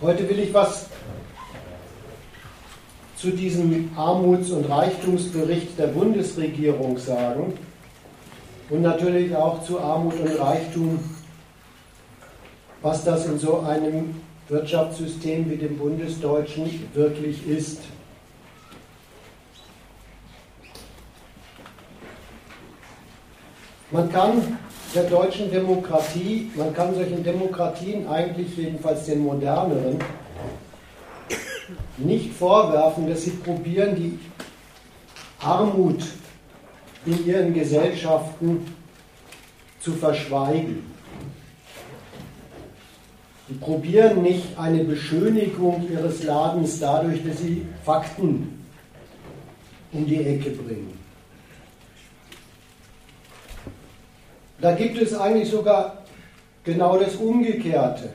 Heute will ich was zu diesem Armuts- und Reichtumsbericht der Bundesregierung sagen und natürlich auch zu Armut und Reichtum, was das in so einem Wirtschaftssystem wie dem bundesdeutschen wirklich ist. Man kann der deutschen Demokratie, man kann solchen Demokratien eigentlich, jedenfalls den moderneren, nicht vorwerfen, dass sie probieren, die Armut in ihren Gesellschaften zu verschweigen. Sie probieren nicht eine Beschönigung ihres Ladens dadurch, dass sie Fakten um die Ecke bringen. Da gibt es eigentlich sogar genau das Umgekehrte.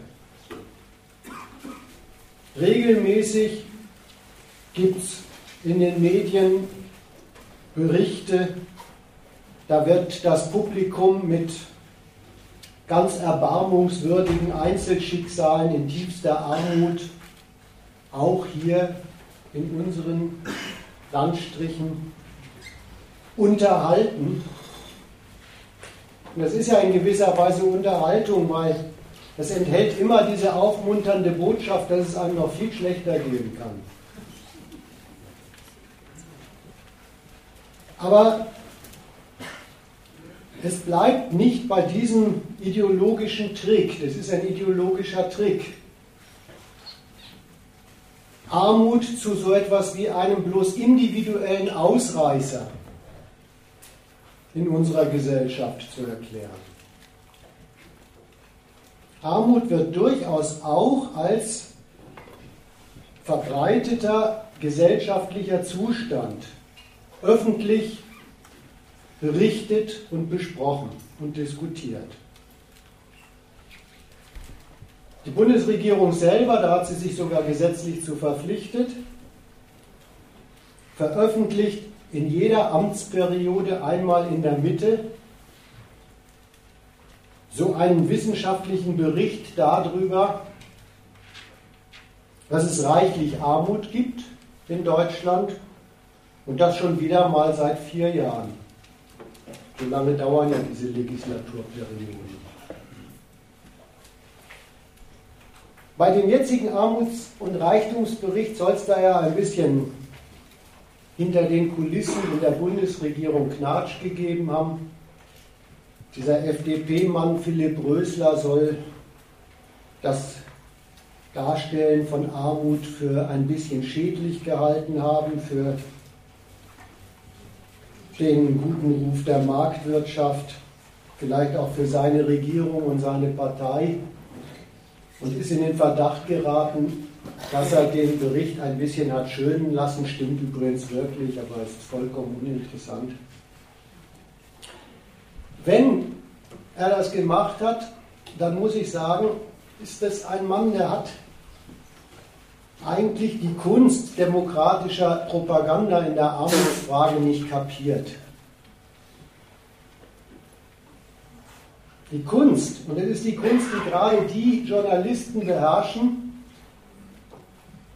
Regelmäßig gibt es in den Medien Berichte, da wird das Publikum mit ganz erbarmungswürdigen Einzelschicksalen in tiefster Armut auch hier in unseren Landstrichen unterhalten. Und das ist ja in gewisser Weise Unterhaltung, weil es enthält immer diese aufmunternde Botschaft, dass es einem noch viel schlechter gehen kann. Aber es bleibt nicht bei diesem ideologischen Trick. Das ist ein ideologischer Trick. Armut zu so etwas wie einem bloß individuellen Ausreißer in unserer Gesellschaft zu erklären. Armut wird durchaus auch als verbreiteter gesellschaftlicher Zustand öffentlich berichtet und besprochen und diskutiert. Die Bundesregierung selber, da hat sie sich sogar gesetzlich zu verpflichtet, veröffentlicht in jeder Amtsperiode einmal in der Mitte so einen wissenschaftlichen Bericht darüber, dass es reichlich Armut gibt in Deutschland und das schon wieder mal seit vier Jahren. So lange dauern ja diese Legislaturperioden. Bei dem jetzigen Armuts- und Reichtumsbericht soll es da ja ein bisschen hinter den Kulissen in der Bundesregierung Knatsch gegeben haben. Dieser FDP-Mann Philipp Rösler soll das Darstellen von Armut für ein bisschen schädlich gehalten haben, für den guten Ruf der Marktwirtschaft, vielleicht auch für seine Regierung und seine Partei und ist in den Verdacht geraten, dass er den Bericht ein bisschen hat schönen lassen, stimmt übrigens wirklich, aber es ist vollkommen uninteressant. Wenn er das gemacht hat, dann muss ich sagen, ist das ein Mann, der hat eigentlich die Kunst demokratischer Propaganda in der Armutsfrage nicht kapiert. Die Kunst, und das ist die Kunst, die gerade die Journalisten beherrschen,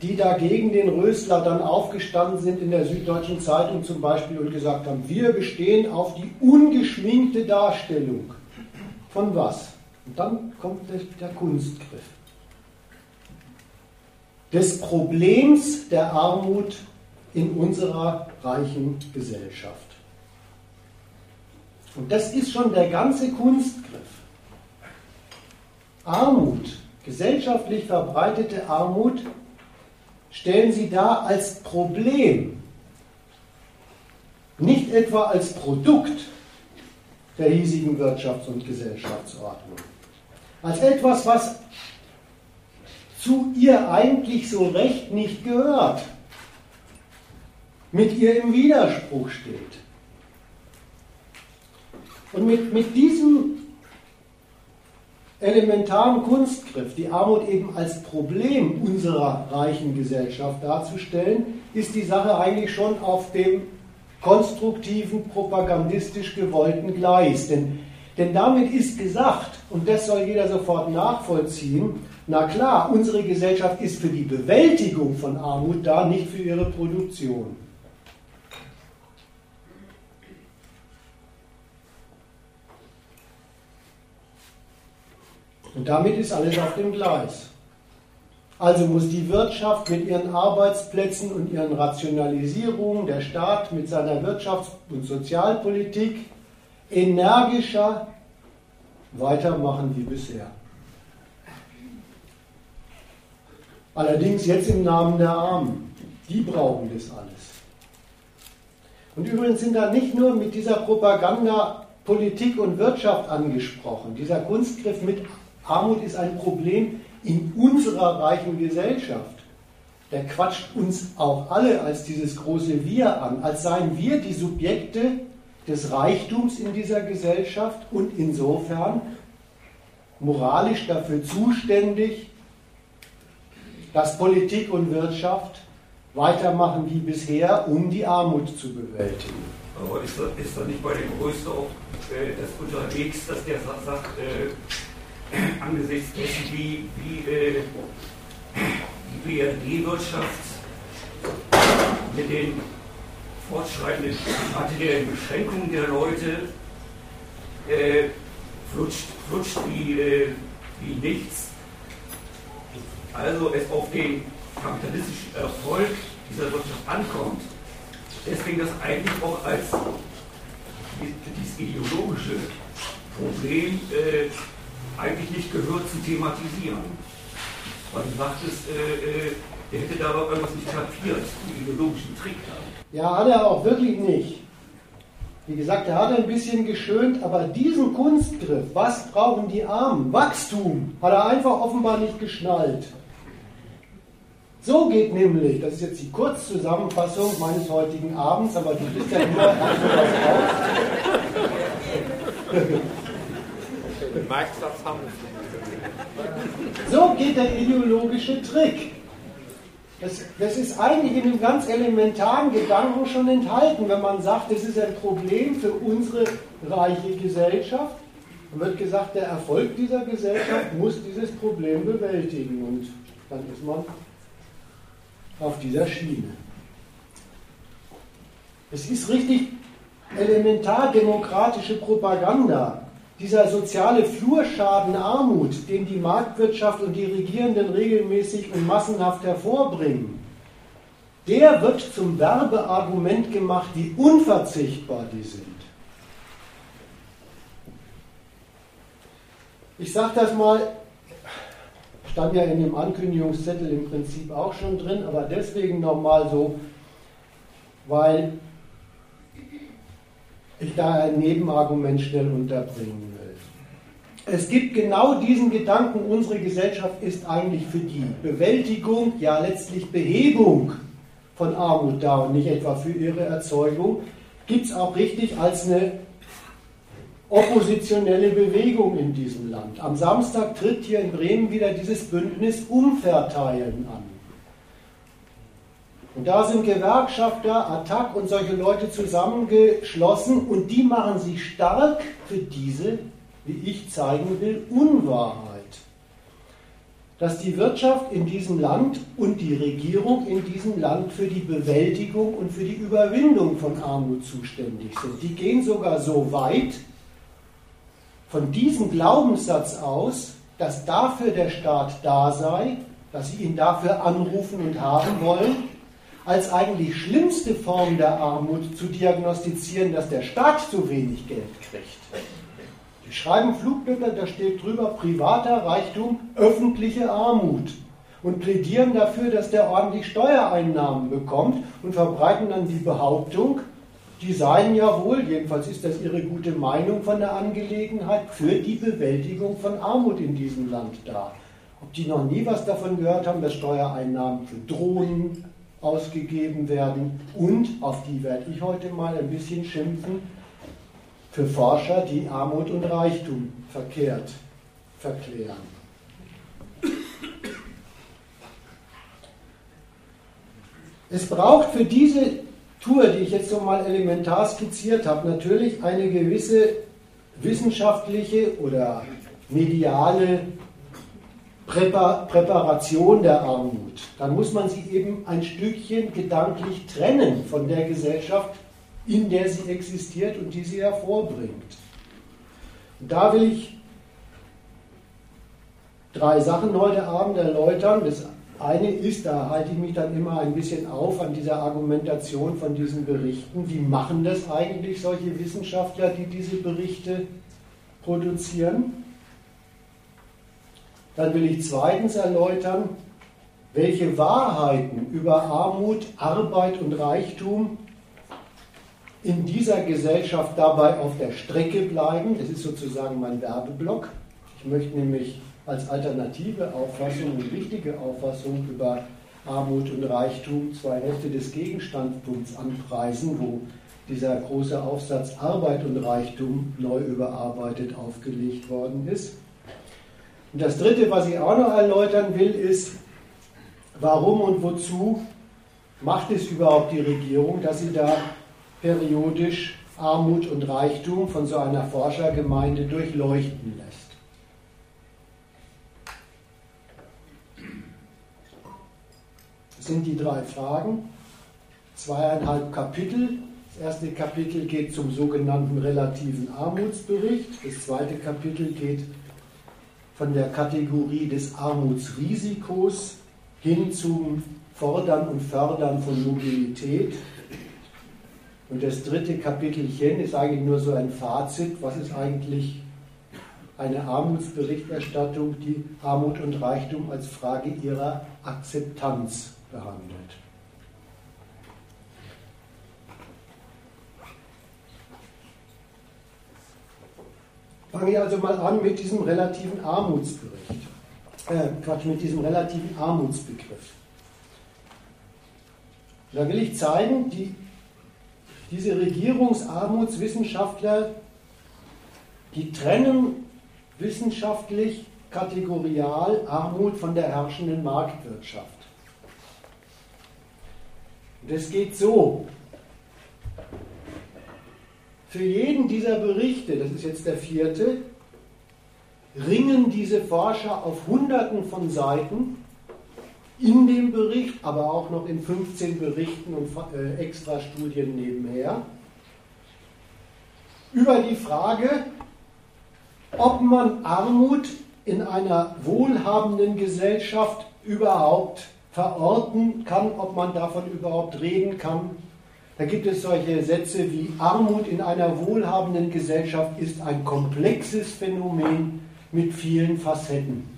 die dagegen den Rösler dann aufgestanden sind in der Süddeutschen Zeitung zum Beispiel und gesagt haben, wir bestehen auf die ungeschminkte Darstellung von was? Und dann kommt der Kunstgriff. Des Problems der Armut in unserer reichen Gesellschaft. Und das ist schon der ganze Kunstgriff. Armut, gesellschaftlich verbreitete Armut stellen sie dar als Problem, nicht etwa als Produkt der hiesigen Wirtschafts- und Gesellschaftsordnung, als etwas, was zu ihr eigentlich so recht nicht gehört, mit ihr im Widerspruch steht. Und mit, mit diesem elementaren Kunstgriff, die Armut eben als Problem unserer reichen Gesellschaft darzustellen, ist die Sache eigentlich schon auf dem konstruktiven, propagandistisch gewollten Gleis. Denn, denn damit ist gesagt, und das soll jeder sofort nachvollziehen, Na klar, unsere Gesellschaft ist für die Bewältigung von Armut da, nicht für ihre Produktion. Und damit ist alles auf dem Gleis. Also muss die Wirtschaft mit ihren Arbeitsplätzen und ihren Rationalisierungen, der Staat mit seiner Wirtschafts- und Sozialpolitik energischer weitermachen wie bisher. Allerdings jetzt im Namen der Armen. Die brauchen das alles. Und übrigens sind da nicht nur mit dieser Propaganda Politik und Wirtschaft angesprochen. Dieser Kunstgriff mit Armut ist ein Problem in unserer reichen Gesellschaft. Der quatscht uns auch alle als dieses große Wir an, als seien wir die Subjekte des Reichtums in dieser Gesellschaft und insofern moralisch dafür zuständig, dass Politik und Wirtschaft weitermachen wie bisher, um die Armut zu bewältigen. Aber ist da nicht bei dem Größten auch äh, das unterwegs, dass der sagt, äh, angesichts dessen, wie, wie äh, die BRD-Wirtschaft mit den fortschreitenden materiellen Beschränkungen der Leute äh, flutscht, flutscht wie, äh, wie nichts. Also es auf den kapitalistischen Erfolg dieser Wirtschaft ankommt. Deswegen das eigentlich auch als dieses ideologische Problem äh, eigentlich nicht gehört zu thematisieren. Weil du sagtest, äh, äh, hätte da aber irgendwas nicht kapiert, den ideologischen Trick da. Ja, hat er auch wirklich nicht. Wie gesagt, er hat ein bisschen geschönt, aber diesen Kunstgriff, was brauchen die Armen? Wachstum, hat er einfach offenbar nicht geschnallt. So geht nämlich, das ist jetzt die Kurzzusammenfassung meines heutigen Abends, aber du bist ja nur So geht der ideologische Trick. Das, das, ist eigentlich in einem ganz elementaren Gedanken schon enthalten, wenn man sagt, das ist ein Problem für unsere reiche Gesellschaft. Dann wird gesagt, der Erfolg dieser Gesellschaft muss dieses Problem bewältigen und dann ist man auf dieser Schiene. Es ist richtig elementar demokratische Propaganda dieser soziale Flurschaden Armut, den die Marktwirtschaft und die Regierenden regelmäßig und massenhaft hervorbringen, der wird zum Werbeargument gemacht, wie unverzichtbar die sind. Ich sage das mal, stand ja in dem Ankündigungszettel im Prinzip auch schon drin, aber deswegen nochmal so, weil ich da ein Nebenargument schnell unterbringen. Es gibt genau diesen Gedanken, unsere Gesellschaft ist eigentlich für die Bewältigung, ja letztlich Behebung von Armut da und nicht etwa für ihre Erzeugung, gibt es auch richtig als eine oppositionelle Bewegung in diesem Land. Am Samstag tritt hier in Bremen wieder dieses Bündnis Umverteilen an. Und da sind Gewerkschafter, Attac und solche Leute zusammengeschlossen und die machen sich stark für diese, wie ich zeigen will, Unwahrheit. Dass die Wirtschaft in diesem Land und die Regierung in diesem Land für die Bewältigung und für die Überwindung von Armut zuständig sind. Die gehen sogar so weit von diesem Glaubenssatz aus, dass dafür der Staat da sei, dass sie ihn dafür anrufen und haben wollen, als eigentlich schlimmste Form der Armut zu diagnostizieren, dass der Staat zu wenig Geld kriegt. Die schreiben Flugblätter, da steht drüber privater Reichtum, öffentliche Armut und plädieren dafür, dass der ordentlich Steuereinnahmen bekommt und verbreiten dann die Behauptung, die seien ja wohl, jedenfalls ist das ihre gute Meinung von der Angelegenheit, für die Bewältigung von Armut in diesem Land da. Ob die noch nie was davon gehört haben, dass Steuereinnahmen für Drohnen, ausgegeben werden und, auf die werde ich heute mal ein bisschen schimpfen, für Forscher, die Armut und Reichtum verkehrt verklären. Es braucht für diese Tour, die ich jetzt so mal elementar skizziert habe, natürlich eine gewisse wissenschaftliche oder mediale Präparation der Armut, dann muss man sie eben ein Stückchen gedanklich trennen von der Gesellschaft, in der sie existiert und die sie hervorbringt. Und da will ich drei Sachen heute Abend erläutern. Das eine ist, da halte ich mich dann immer ein bisschen auf an dieser Argumentation von diesen Berichten. Wie machen das eigentlich solche Wissenschaftler, die diese Berichte produzieren? Dann will ich zweitens erläutern, welche Wahrheiten über Armut, Arbeit und Reichtum in dieser Gesellschaft dabei auf der Strecke bleiben. Das ist sozusagen mein Werbeblock. Ich möchte nämlich als alternative Auffassung und richtige Auffassung über Armut und Reichtum zwei Hälfte des Gegenstandpunkts anpreisen, wo dieser große Aufsatz Arbeit und Reichtum neu überarbeitet aufgelegt worden ist. Und das Dritte, was ich auch noch erläutern will, ist, warum und wozu macht es überhaupt die Regierung, dass sie da periodisch Armut und Reichtum von so einer Forschergemeinde durchleuchten lässt. sind die drei Fragen, zweieinhalb Kapitel. Das erste Kapitel geht zum sogenannten relativen Armutsbericht. Das zweite Kapitel geht von der Kategorie des Armutsrisikos hin zum Fordern und Fördern von Mobilität. Und das dritte Kapitelchen ist eigentlich nur so ein Fazit, was ist eigentlich eine Armutsberichterstattung, die Armut und Reichtum als Frage ihrer Akzeptanz behandelt. Fange ich also mal an mit diesem relativen Armutsbericht. Äh, Quatsch, mit diesem relativen Armutsbegriff. Da will ich zeigen, die, diese Regierungsarmutswissenschaftler, die trennen wissenschaftlich kategorial Armut von der herrschenden Marktwirtschaft. Das geht so. Für jeden dieser Berichte, das ist jetzt der vierte, ringen diese Forscher auf Hunderten von Seiten in dem Bericht, aber auch noch in 15 Berichten und äh, Extrastudien nebenher, über die Frage, ob man Armut in einer wohlhabenden Gesellschaft überhaupt verorten kann, ob man davon überhaupt reden kann. Da gibt es solche Sätze wie Armut in einer wohlhabenden Gesellschaft ist ein komplexes Phänomen mit vielen Facetten.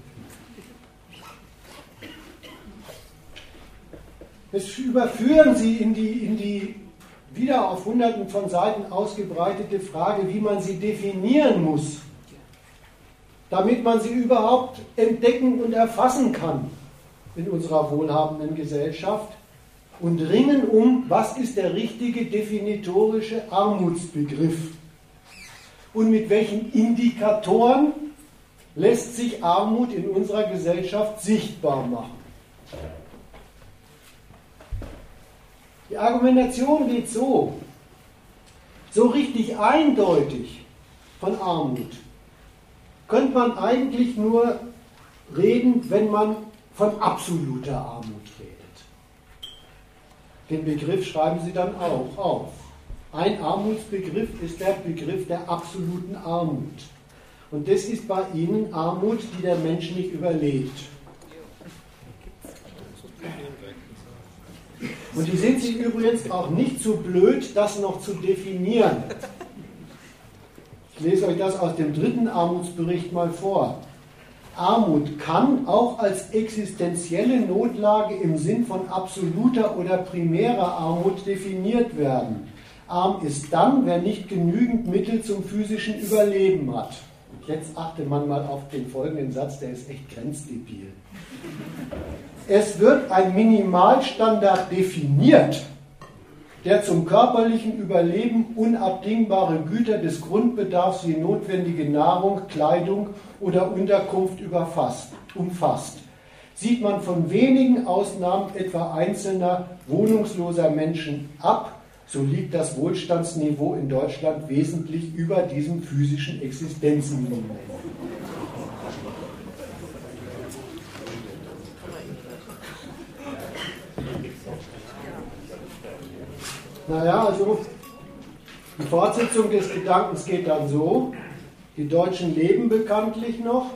Das überführen Sie in die, in die wieder auf hunderten von Seiten ausgebreitete Frage, wie man sie definieren muss, damit man sie überhaupt entdecken und erfassen kann in unserer wohlhabenden Gesellschaft und ringen um, was ist der richtige definitorische Armutsbegriff und mit welchen Indikatoren lässt sich Armut in unserer Gesellschaft sichtbar machen. Die Argumentation geht so, so richtig eindeutig von Armut könnte man eigentlich nur reden, wenn man von absoluter Armut redet. Den Begriff schreiben Sie dann auch auf. Ein Armutsbegriff ist der Begriff der absoluten Armut. Und das ist bei Ihnen Armut, die der Mensch nicht überlebt. Und die sind Sie übrigens auch nicht zu blöd, das noch zu definieren. Ich lese euch das aus dem dritten Armutsbericht mal vor. Armut kann auch als existenzielle Notlage im Sinn von absoluter oder primärer Armut definiert werden. Arm ist dann, wer nicht genügend Mittel zum physischen Überleben hat. Und jetzt achte man mal auf den folgenden Satz, der ist echt grenzdebil. Es wird ein Minimalstandard definiert, der zum körperlichen Überleben unabdingbare Güter des Grundbedarfs wie notwendige Nahrung, Kleidung oder Unterkunft umfasst. Sieht man von wenigen Ausnahmen etwa einzelner wohnungsloser Menschen ab, so liegt das Wohlstandsniveau in Deutschland wesentlich über diesem physischen Existenzniveau. Naja, also die Fortsetzung des Gedankens geht dann so, die Deutschen leben bekanntlich noch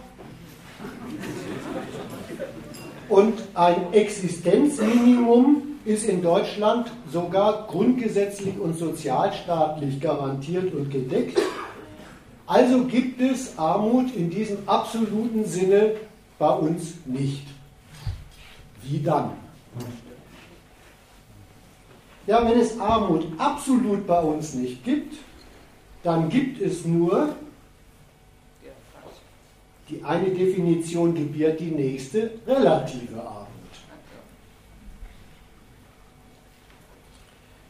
und ein Existenzminimum ist in Deutschland sogar grundgesetzlich und sozialstaatlich garantiert und gedeckt. Also gibt es Armut in diesem absoluten Sinne bei uns nicht. Wie dann? Ja, wenn es Armut absolut bei uns nicht gibt, dann gibt es nur, die eine Definition gebiert die nächste, relative Armut.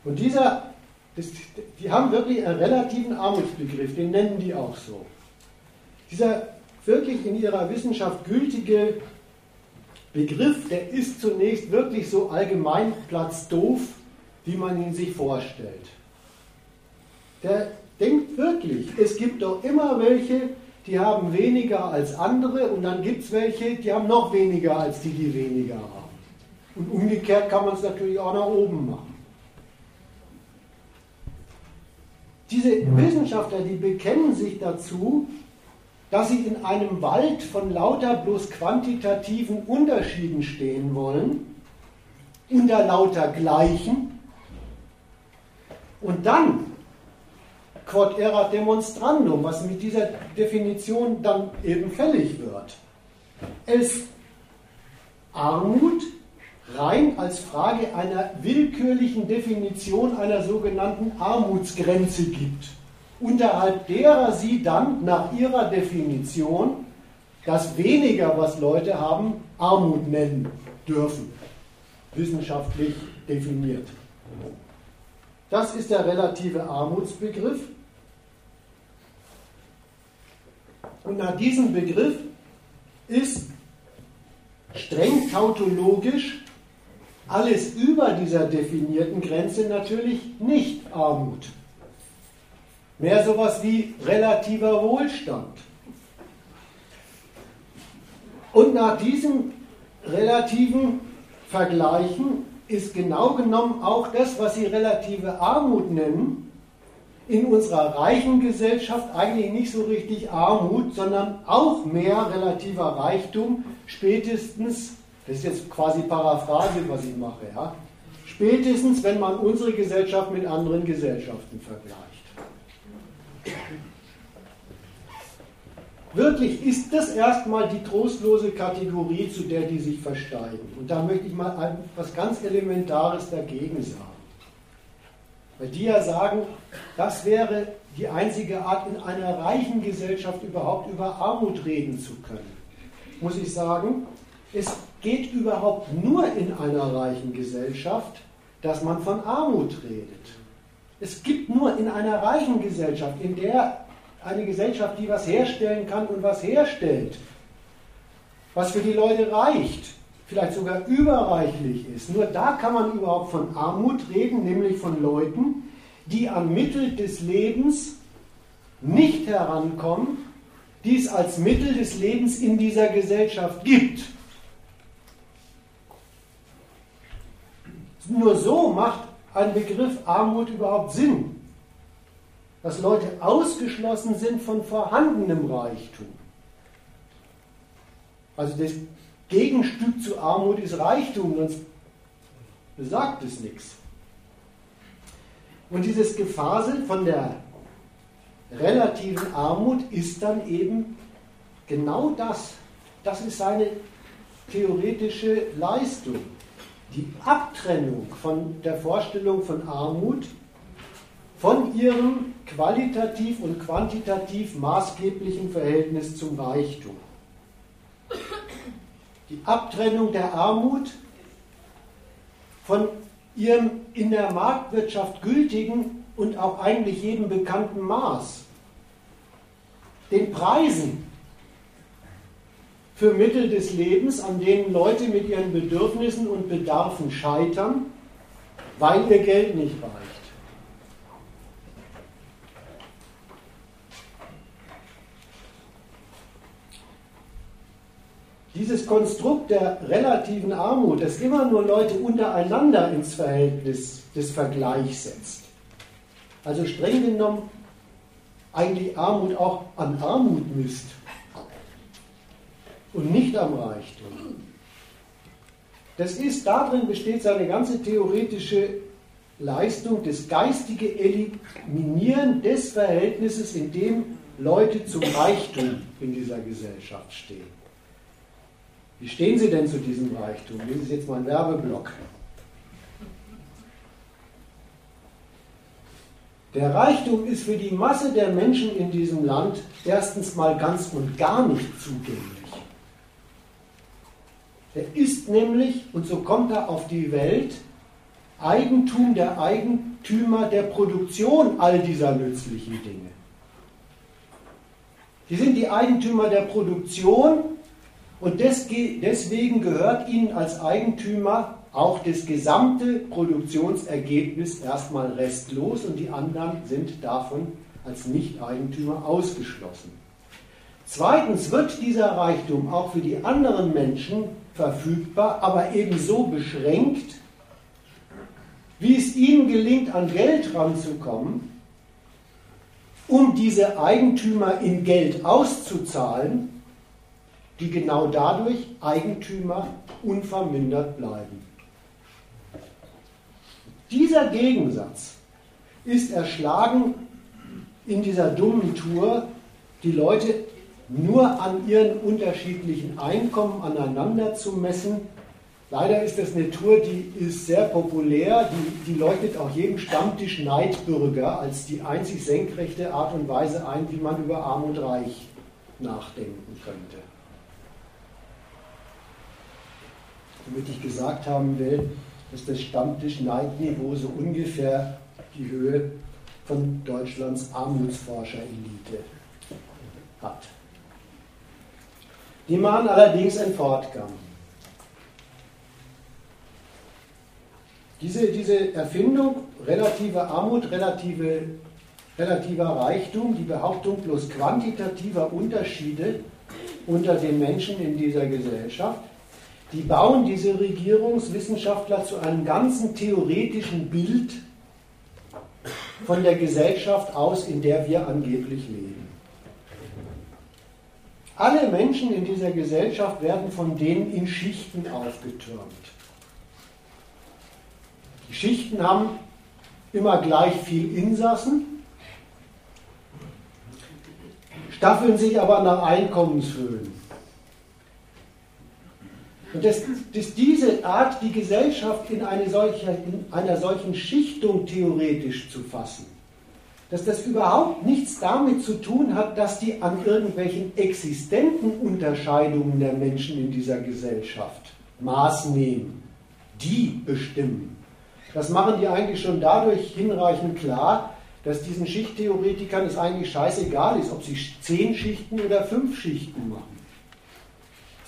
Und dieser, das, die haben wirklich einen relativen Armutsbegriff, den nennen die auch so. Dieser wirklich in ihrer Wissenschaft gültige Begriff, der ist zunächst wirklich so allgemein platzdoof, wie man ihn sich vorstellt. Der denkt wirklich, es gibt doch immer welche, die haben weniger als andere und dann gibt es welche, die haben noch weniger als die, die weniger haben. Und umgekehrt kann man es natürlich auch nach oben machen. Diese Wissenschaftler, die bekennen sich dazu, dass sie in einem Wald von lauter bloß quantitativen Unterschieden stehen wollen, unter lauter Gleichen, und dann quod erat demonstrandum, was mit dieser Definition dann eben fällig wird. Es Armut rein als Frage einer willkürlichen Definition einer sogenannten Armutsgrenze gibt, unterhalb derer sie dann nach ihrer Definition das weniger, was Leute haben, Armut nennen dürfen, wissenschaftlich definiert. Das ist der relative Armutsbegriff. Und nach diesem Begriff ist streng tautologisch alles über dieser definierten Grenze natürlich nicht Armut. Mehr sowas wie relativer Wohlstand. Und nach diesem relativen Vergleichen ist genau genommen auch das, was Sie relative Armut nennen, in unserer reichen Gesellschaft eigentlich nicht so richtig Armut, sondern auch mehr relativer Reichtum, spätestens das ist jetzt quasi Paraphrase, was ich mache. Ja? Spätestens, wenn man unsere Gesellschaft mit anderen Gesellschaften vergleicht. Wirklich ist das erstmal die trostlose Kategorie, zu der die sich versteigen. Und da möchte ich mal etwas ganz Elementares dagegen sagen. Weil die ja sagen, das wäre die einzige Art, in einer reichen Gesellschaft überhaupt über Armut reden zu können. Muss ich sagen, es geht überhaupt nur in einer reichen Gesellschaft, dass man von Armut redet. Es gibt nur in einer reichen Gesellschaft, in der eine Gesellschaft, die was herstellen kann und was herstellt, was für die Leute reicht, vielleicht sogar überreichlich ist. Nur da kann man überhaupt von Armut reden, nämlich von Leuten, die an Mittel des Lebens nicht herankommen, die es als Mittel des Lebens in dieser Gesellschaft gibt. Nur so macht ein Begriff Armut überhaupt Sinn. Dass Leute ausgeschlossen sind von vorhandenem Reichtum. Also das Gegenstück zu Armut ist Reichtum, sonst besagt es nichts. Und dieses Gefasel von der relativen Armut ist dann eben genau das. Das ist seine theoretische Leistung die Abtrennung von der Vorstellung von Armut von ihrem qualitativ und quantitativ maßgeblichen Verhältnis zum Reichtum. Die Abtrennung der Armut von ihrem in der Marktwirtschaft gültigen und auch eigentlich jedem bekannten Maß, den Preisen, für Mittel des Lebens, an denen Leute mit ihren Bedürfnissen und Bedarfen scheitern, weil ihr Geld nicht reicht. Dieses Konstrukt der relativen Armut, das immer nur Leute untereinander ins Verhältnis des Vergleichs setzt. Also streng genommen eigentlich Armut auch an Armut misst und nicht am Reichtum. Das ist, darin besteht seine ganze theoretische Leistung, das geistige Eliminieren des Verhältnisses, in dem Leute zum Reichtum in dieser Gesellschaft stehen. Wie stehen Sie denn zu diesem Reichtum? Das ist jetzt mal ein Werbeblock. Der Reichtum ist für die Masse der Menschen in diesem Land erstens mal ganz und gar nicht zugänglich. Er ist nämlich, und so kommt er auf die Welt, Eigentum der Eigentümer der Produktion all dieser nützlichen Dinge. Sie sind die Eigentümer der Produktion und deswegen gehört ihnen als Eigentümer auch das gesamte Produktionsergebnis erstmal restlos und die anderen sind davon als Nicht-Eigentümer ausgeschlossen. Zweitens wird dieser Reichtum auch für die anderen Menschen verfügbar, aber ebenso beschränkt, wie es ihnen gelingt, an Geld ranzukommen, um diese Eigentümer in Geld auszuzahlen, die genau dadurch Eigentümer unvermindert bleiben. Dieser Gegensatz ist erschlagen in dieser dummen Tour, die Leute nur an ihren unterschiedlichen Einkommen aneinander zu messen. Leider ist das eine Tour, die ist sehr populär, die, die leuchtet auch jedem Stammtisch Neidbürger als die einzig senkrechte Art und Weise ein, wie man über Arm und Reich nachdenken könnte. Damit ich gesagt haben will, dass das Stammtisch-Neidniveau so ungefähr die Höhe von Deutschlands Armutsforscher-Elite hat. Die machen allerdings einen Fortgang. Diese, diese Erfindung, relative Armut, relative, relativer Reichtum, die Behauptung bloß quantitativer Unterschiede unter den Menschen in dieser Gesellschaft, die bauen diese Regierungswissenschaftler zu einem ganzen theoretischen Bild von der Gesellschaft aus, in der wir angeblich leben. Alle Menschen in dieser Gesellschaft werden von denen in Schichten aufgetürmt. Die Schichten haben immer gleich viel Insassen, staffeln sich aber nach Einkommenshöhen. Und dass, dass diese Art, die Gesellschaft in, eine solche, in einer solchen Schichtung theoretisch zu fassen, dass das überhaupt nichts damit zu tun hat, dass die an irgendwelchen existenten Unterscheidungen der Menschen in dieser Gesellschaft Maß nehmen. Die bestimmen. Das machen die eigentlich schon dadurch hinreichend klar, dass diesen Schichttheoretikern es eigentlich scheißegal ist, ob sie zehn Schichten oder fünf Schichten machen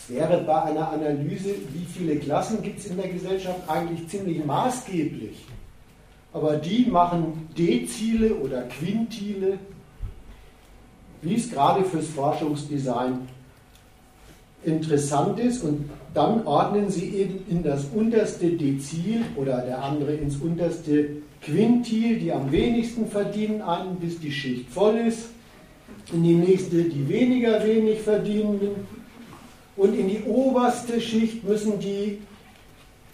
wäre bei einer Analyse, wie viele Klassen gibt es in der Gesellschaft, eigentlich ziemlich maßgeblich. Aber die machen Dezile oder Quintile, wie es gerade fürs Forschungsdesign interessant ist. Und dann ordnen sie eben in das unterste Dezil oder der andere ins unterste Quintil, die am wenigsten verdienen, an, bis die Schicht voll ist. In die nächste die weniger wenig verdienenden und in die oberste Schicht müssen die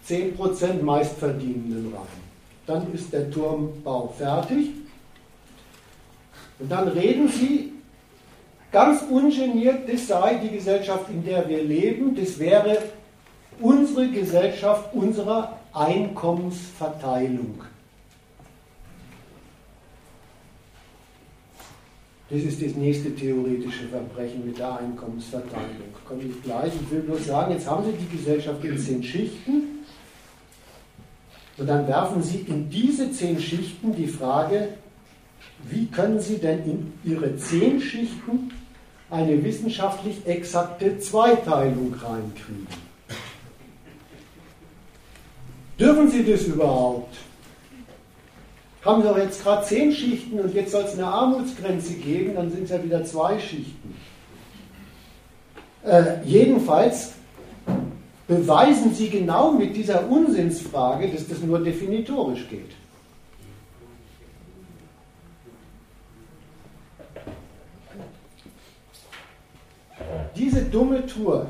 10% meistverdienenden rein. Dann ist der Turmbau fertig. Und dann reden sie ganz ungeniert, das sei die Gesellschaft, in der wir leben, das wäre unsere Gesellschaft unserer Einkommensverteilung. Das ist das nächste theoretische Verbrechen mit der Einkommensverteilung. Komme ich gleich. Ich will bloß sagen, jetzt haben Sie die Gesellschaft in zehn Schichten und dann werfen Sie in diese zehn Schichten die Frage, wie können Sie denn in Ihre zehn Schichten eine wissenschaftlich exakte Zweiteilung reinkriegen? Dürfen Sie das überhaupt? Haben doch jetzt gerade zehn Schichten und jetzt soll es eine Armutsgrenze geben, dann sind es ja wieder zwei Schichten. Äh, jedenfalls beweisen Sie genau mit dieser Unsinnsfrage, dass das nur definitorisch geht. Diese dumme Tour,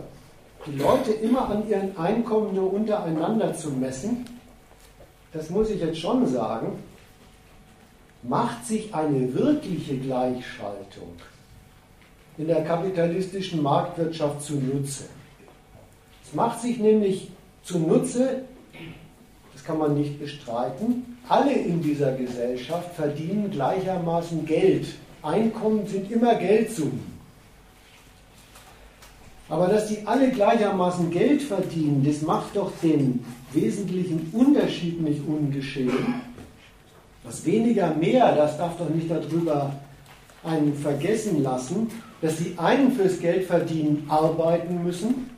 die Leute immer an ihren Einkommen nur untereinander zu messen, das muss ich jetzt schon sagen, macht sich eine wirkliche Gleichschaltung in der kapitalistischen Marktwirtschaft zunutze. Es macht sich nämlich zunutze, das kann man nicht bestreiten, alle in dieser Gesellschaft verdienen gleichermaßen Geld. Einkommen sind immer Geldsummen. Aber dass die alle gleichermaßen Geld verdienen, das macht doch den wesentlichen Unterschied nicht ungeschehen. Das weniger mehr, das darf doch nicht darüber einen vergessen lassen, dass die einen fürs Geld verdienen arbeiten müssen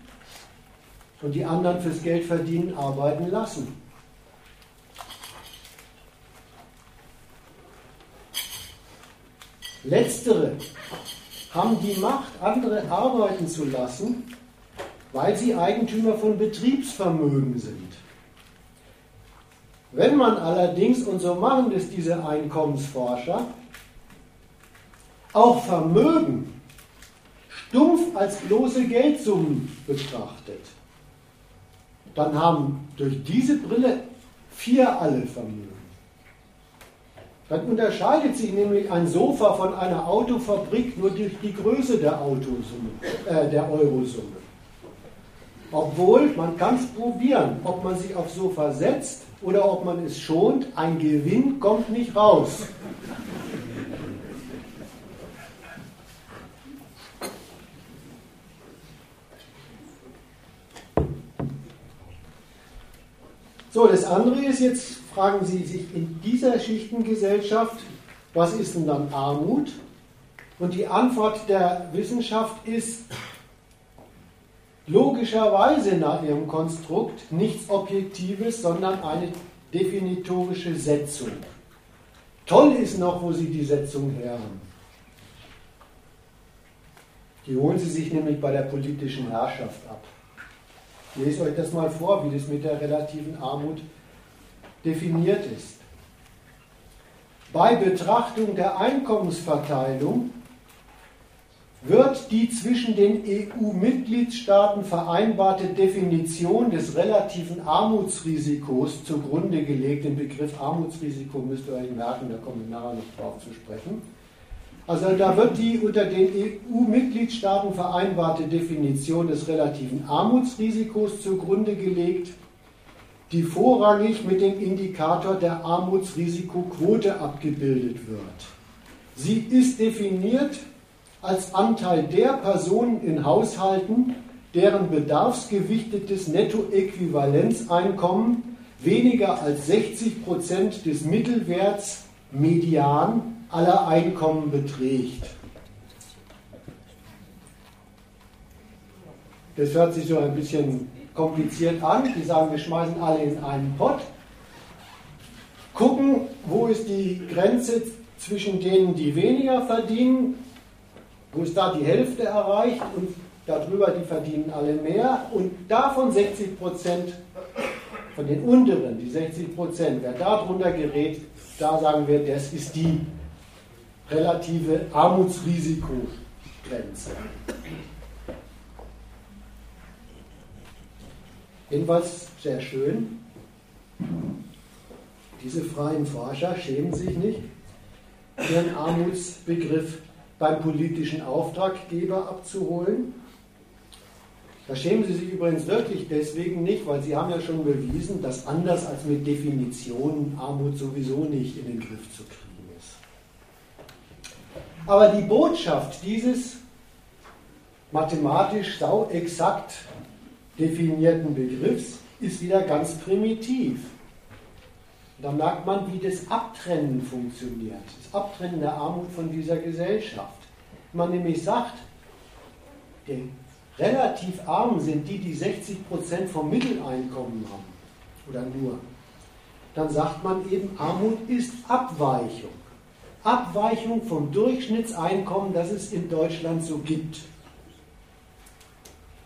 und die anderen fürs Geld verdienen arbeiten lassen. Letztere haben die Macht, andere arbeiten zu lassen, weil sie Eigentümer von Betriebsvermögen sind. Wenn man allerdings, und so machen es diese Einkommensforscher, auch Vermögen stumpf als bloße Geldsummen betrachtet, dann haben durch diese Brille vier alle Vermögen. Dann unterscheidet sich nämlich ein Sofa von einer Autofabrik nur durch die Größe der, Autosumme, äh, der Eurosumme. Obwohl, man kann es probieren, ob man sich aufs Sofa setzt oder ob man es schont, ein Gewinn kommt nicht raus. So, das andere ist jetzt, fragen Sie sich in dieser Schichtengesellschaft, was ist denn dann Armut? Und die Antwort der Wissenschaft ist logischerweise nach ihrem Konstrukt nichts Objektives, sondern eine definitorische Setzung. Toll ist noch, wo Sie die Setzung her haben. Die holen Sie sich nämlich bei der politischen Herrschaft ab. Lese euch das mal vor, wie das mit der relativen Armut definiert ist. Bei Betrachtung der Einkommensverteilung wird die zwischen den EU-Mitgliedstaaten vereinbarte Definition des relativen Armutsrisikos zugrunde gelegt. Den Begriff Armutsrisiko müsst ihr euch merken, da kommen wir nachher noch drauf zu sprechen. Also da wird die unter den EU-Mitgliedstaaten vereinbarte Definition des relativen Armutsrisikos zugrunde gelegt, die vorrangig mit dem Indikator der Armutsrisikoquote abgebildet wird. Sie ist definiert als Anteil der Personen in Haushalten, deren bedarfsgewichtetes Nettoäquivalenzeinkommen weniger als 60 Prozent des Mittelwerts median aller Einkommen beträgt. Das hört sich so ein bisschen kompliziert an. Die sagen, wir schmeißen alle in einen Pott. Gucken, wo ist die Grenze zwischen denen, die weniger verdienen, wo ist da die Hälfte erreicht und darüber, die verdienen alle mehr und davon 60 Prozent von den unteren, die 60 Prozent, wer darunter gerät, da sagen wir, das ist die relative Armutsrisikogrenze. Jedenfalls sehr schön. Diese freien Forscher schämen sich nicht, ihren Armutsbegriff beim politischen Auftraggeber abzuholen. Da schämen Sie sich übrigens wirklich deswegen nicht, weil Sie haben ja schon bewiesen, dass anders als mit Definitionen Armut sowieso nicht in den Griff zu kriegen aber die Botschaft dieses mathematisch sau exakt definierten Begriffs ist wieder ganz primitiv. Da merkt man, wie das Abtrennen funktioniert, das Abtrennen der Armut von dieser Gesellschaft. Wenn man nämlich sagt, die relativ arm sind die, die 60% vom Mitteleinkommen haben, oder nur, dann sagt man eben, Armut ist Abweichung. Abweichung vom Durchschnittseinkommen, das es in Deutschland so gibt.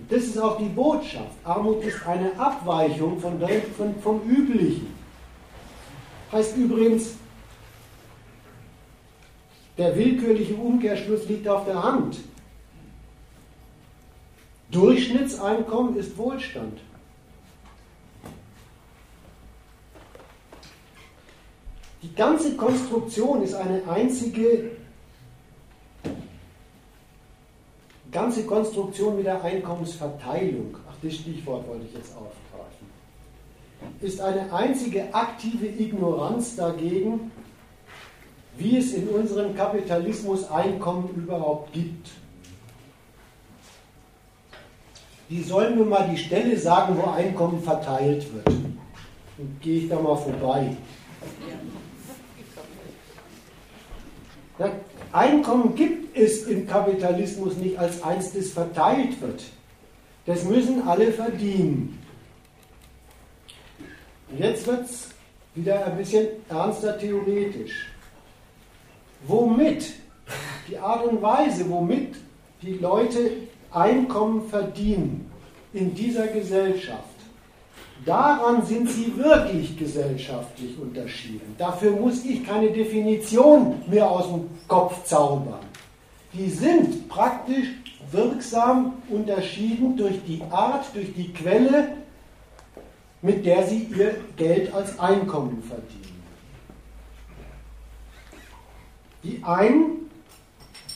Das ist auch die Botschaft. Armut ist eine Abweichung von, von, vom Üblichen. Heißt übrigens, der willkürliche Umkehrschluss liegt auf der Hand. Durchschnittseinkommen ist Wohlstand. Die ganze Konstruktion ist eine einzige ganze Konstruktion mit der Einkommensverteilung, ach das Stichwort wollte ich jetzt aufgreifen, ist eine einzige aktive Ignoranz dagegen, wie es in unserem Kapitalismus Einkommen überhaupt gibt. Die sollen mir mal die Stelle sagen, wo Einkommen verteilt wird. Und gehe ich da mal vorbei. Ja, Einkommen gibt es im Kapitalismus nicht als eins, das verteilt wird. Das müssen alle verdienen. Und jetzt wird es wieder ein bisschen ernster theoretisch. Womit, die Art und Weise, womit die Leute Einkommen verdienen in dieser Gesellschaft, Daran sind sie wirklich gesellschaftlich unterschieden. Dafür muss ich keine Definition mehr aus dem Kopf zaubern. Die sind praktisch wirksam unterschieden durch die Art, durch die Quelle, mit der sie ihr Geld als Einkommen verdienen. Die einen,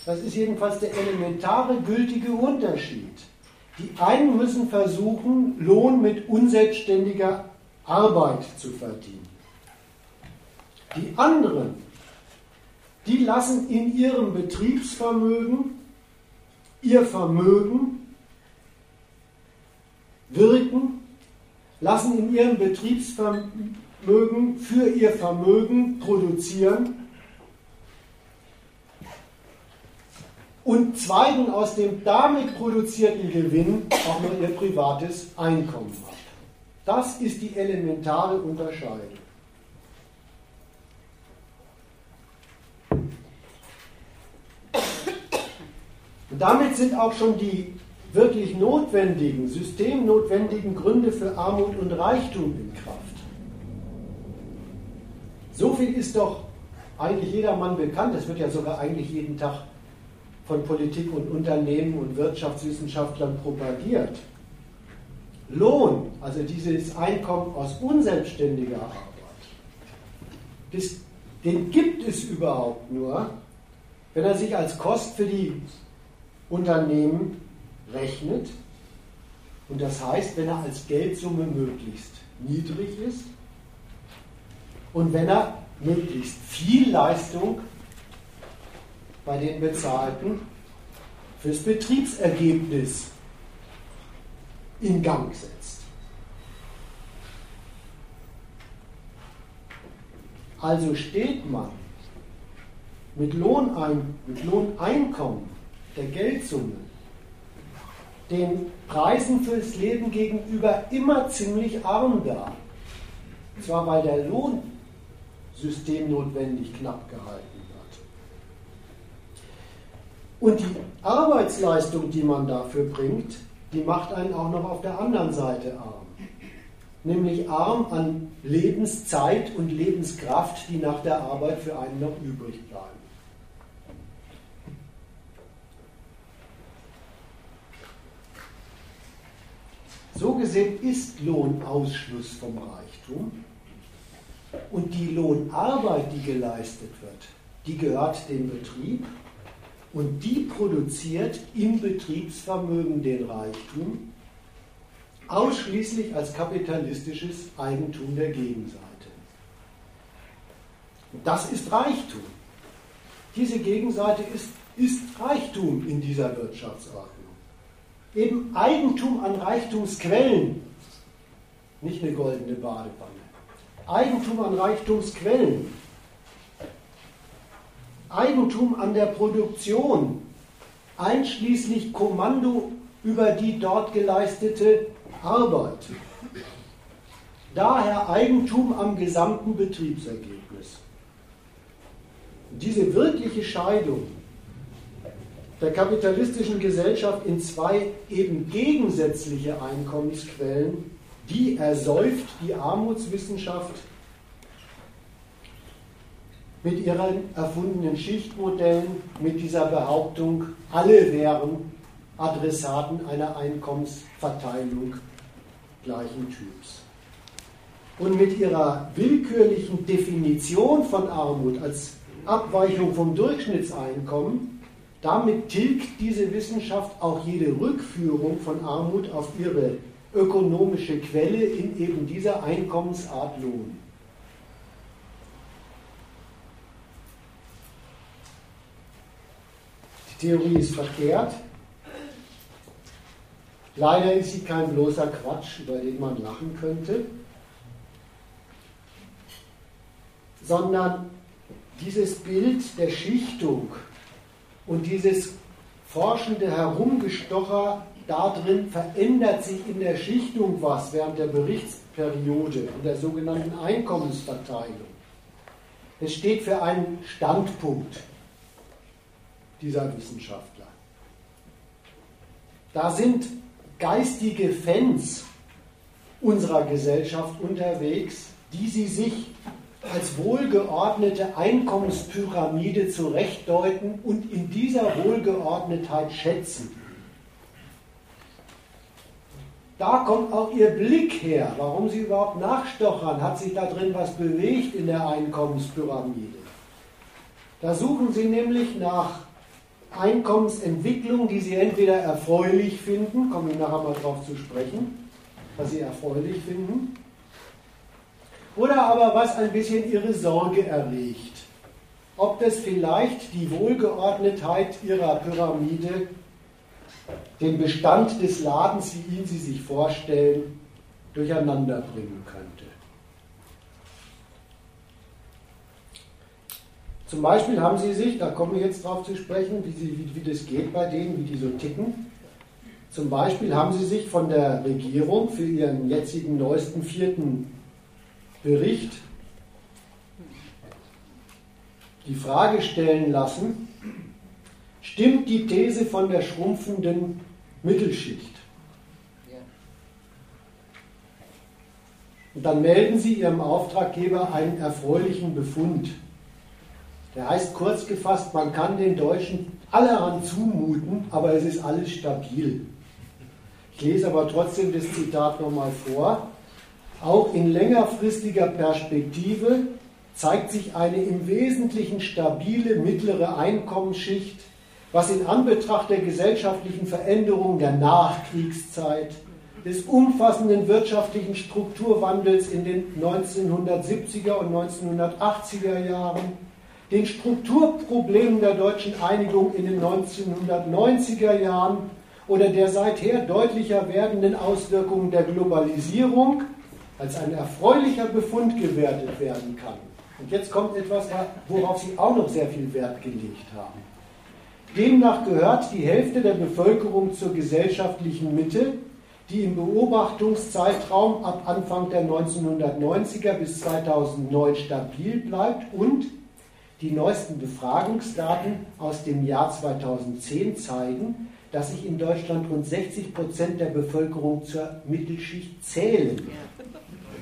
das ist jedenfalls der elementare gültige Unterschied, die einen müssen versuchen, Lohn mit unselbstständiger Arbeit zu verdienen. Die anderen, die lassen in ihrem Betriebsvermögen ihr Vermögen wirken, lassen in ihrem Betriebsvermögen für ihr Vermögen produzieren und zweigen aus dem damit produzierten Gewinn auch noch ihr privates Einkommen ab. Das ist die elementare Unterscheidung. Und damit sind auch schon die wirklich notwendigen, systemnotwendigen Gründe für Armut und Reichtum in Kraft. So viel ist doch eigentlich jedermann bekannt, es wird ja sogar eigentlich jeden Tag von Politik und Unternehmen und Wirtschaftswissenschaftlern propagiert. Lohn, also dieses Einkommen aus unselbstständiger Arbeit, das, den gibt es überhaupt nur, wenn er sich als Kost für die Unternehmen rechnet. Und das heißt, wenn er als Geldsumme möglichst niedrig ist und wenn er möglichst viel Leistung bei den Bezahlten fürs Betriebsergebnis in Gang setzt. Also steht man mit, Lohnein, mit Lohneinkommen der Geldsumme den Preisen fürs Leben gegenüber immer ziemlich arm da. Zwar weil der Lohnsystem notwendig knapp gehalten und die Arbeitsleistung, die man dafür bringt, die macht einen auch noch auf der anderen Seite arm. Nämlich arm an Lebenszeit und Lebenskraft, die nach der Arbeit für einen noch übrig bleiben. So gesehen ist Lohnausschluss vom Reichtum und die Lohnarbeit, die geleistet wird, die gehört dem Betrieb und die produziert im Betriebsvermögen den Reichtum ausschließlich als kapitalistisches Eigentum der Gegenseite. Das ist Reichtum. Diese Gegenseite ist, ist Reichtum in dieser Wirtschaftsordnung. Eben Eigentum an Reichtumsquellen, nicht eine goldene Badewanne. Eigentum an Reichtumsquellen Eigentum an der Produktion, einschließlich Kommando über die dort geleistete Arbeit. Daher Eigentum am gesamten Betriebsergebnis. Diese wirkliche Scheidung der kapitalistischen Gesellschaft in zwei eben gegensätzliche Einkommensquellen, die ersäuft die Armutswissenschaft mit ihren erfundenen Schichtmodellen, mit dieser Behauptung, alle wären Adressaten einer Einkommensverteilung gleichen Typs. Und mit ihrer willkürlichen Definition von Armut als Abweichung vom Durchschnittseinkommen damit tilgt diese Wissenschaft auch jede Rückführung von Armut auf ihre ökonomische Quelle in eben dieser Einkommensart Lohn. Die Theorie ist verkehrt. Leider ist sie kein bloßer Quatsch, über den man lachen könnte, sondern dieses Bild der Schichtung und dieses forschende Herumgestocher darin verändert sich in der Schichtung was während der Berichtsperiode, in der sogenannten Einkommensverteilung. Es steht für einen Standpunkt dieser Wissenschaftler. Da sind geistige Fans unserer Gesellschaft unterwegs, die sie sich als wohlgeordnete Einkommenspyramide zurechtdeuten und in dieser Wohlgeordnetheit schätzen. Da kommt auch ihr Blick her, warum sie überhaupt nachstochern. Hat sich da drin was bewegt in der Einkommenspyramide? Da suchen sie nämlich nach Einkommensentwicklung, die sie entweder erfreulich finden, kommen wir nachher mal darauf zu sprechen, was sie erfreulich finden, oder aber was ein bisschen ihre Sorge erregt. Ob das vielleicht die Wohlgeordnetheit ihrer Pyramide, den Bestand des Ladens, wie ihn sie sich vorstellen, durcheinander bringen könnte. Zum Beispiel haben sie sich, da kommen wir jetzt drauf zu sprechen, wie, sie, wie, wie das geht bei denen, wie die so ticken. Zum Beispiel haben sie sich von der Regierung für ihren jetzigen neuesten vierten Bericht die Frage stellen lassen, stimmt die These von der schrumpfenden Mittelschicht? Und dann melden Sie Ihrem Auftraggeber einen erfreulichen Befund. Der heißt kurz gefasst, man kann den Deutschen allerhand zumuten, aber es ist alles stabil. Ich lese aber trotzdem das Zitat nochmal vor. Auch in längerfristiger Perspektive zeigt sich eine im Wesentlichen stabile mittlere Einkommensschicht, was in Anbetracht der gesellschaftlichen Veränderungen der Nachkriegszeit, des umfassenden wirtschaftlichen Strukturwandels in den 1970er und 1980er Jahren, den Strukturproblemen der deutschen Einigung in den 1990er Jahren oder der seither deutlicher werdenden Auswirkungen der Globalisierung als ein erfreulicher Befund gewertet werden kann. Und jetzt kommt etwas, worauf Sie auch noch sehr viel Wert gelegt haben. Demnach gehört die Hälfte der Bevölkerung zur gesellschaftlichen Mitte, die im Beobachtungszeitraum ab Anfang der 1990er bis 2009 stabil bleibt und die neuesten Befragungsdaten aus dem Jahr 2010 zeigen, dass sich in Deutschland rund 60 Prozent der Bevölkerung zur Mittelschicht zählen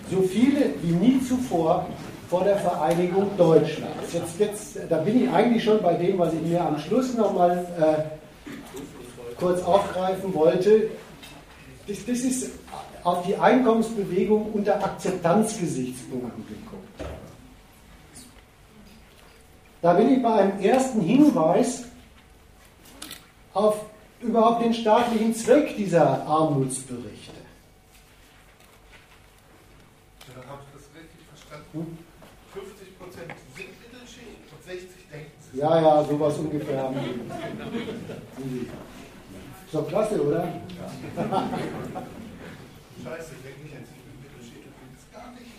so viele wie nie zuvor vor der Vereinigung Deutschlands. Jetzt, jetzt, da bin ich eigentlich schon bei dem, was ich mir am Schluss nochmal äh, kurz aufgreifen wollte. Das, das ist auf die Einkommensbewegung unter Akzeptanzgesichtspunkten geguckt. Da bin ich bei einem ersten Hinweis auf überhaupt den staatlichen Zweck dieser Armutsberichte. 50 Prozent sind Mittelschicht und 60 denken sie. Ja, ja, sowas ungefähr haben wir. Ist doch klasse, oder? Ja. Scheiße, ich denke nicht an sich mit Mittelschicht und bin es gar nicht.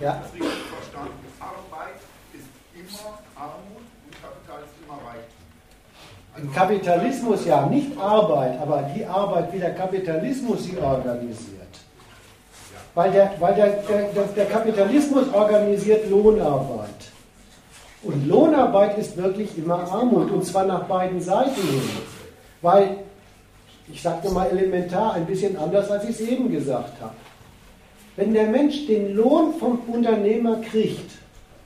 Ja. Das richtig verstanden. Arbeit ist immer Armut und Kapital ist immer Reichtum. Im Kapitalismus ja, nicht Arbeit, aber die Arbeit, wie der Kapitalismus sie organisiert. Weil der, weil der, der, der Kapitalismus organisiert Lohnarbeit. Und Lohnarbeit ist wirklich immer Armut und zwar nach beiden Seiten hin. Weil, ich sage mal elementar, ein bisschen anders, als ich es eben gesagt habe. Wenn der Mensch den Lohn vom Unternehmer kriegt,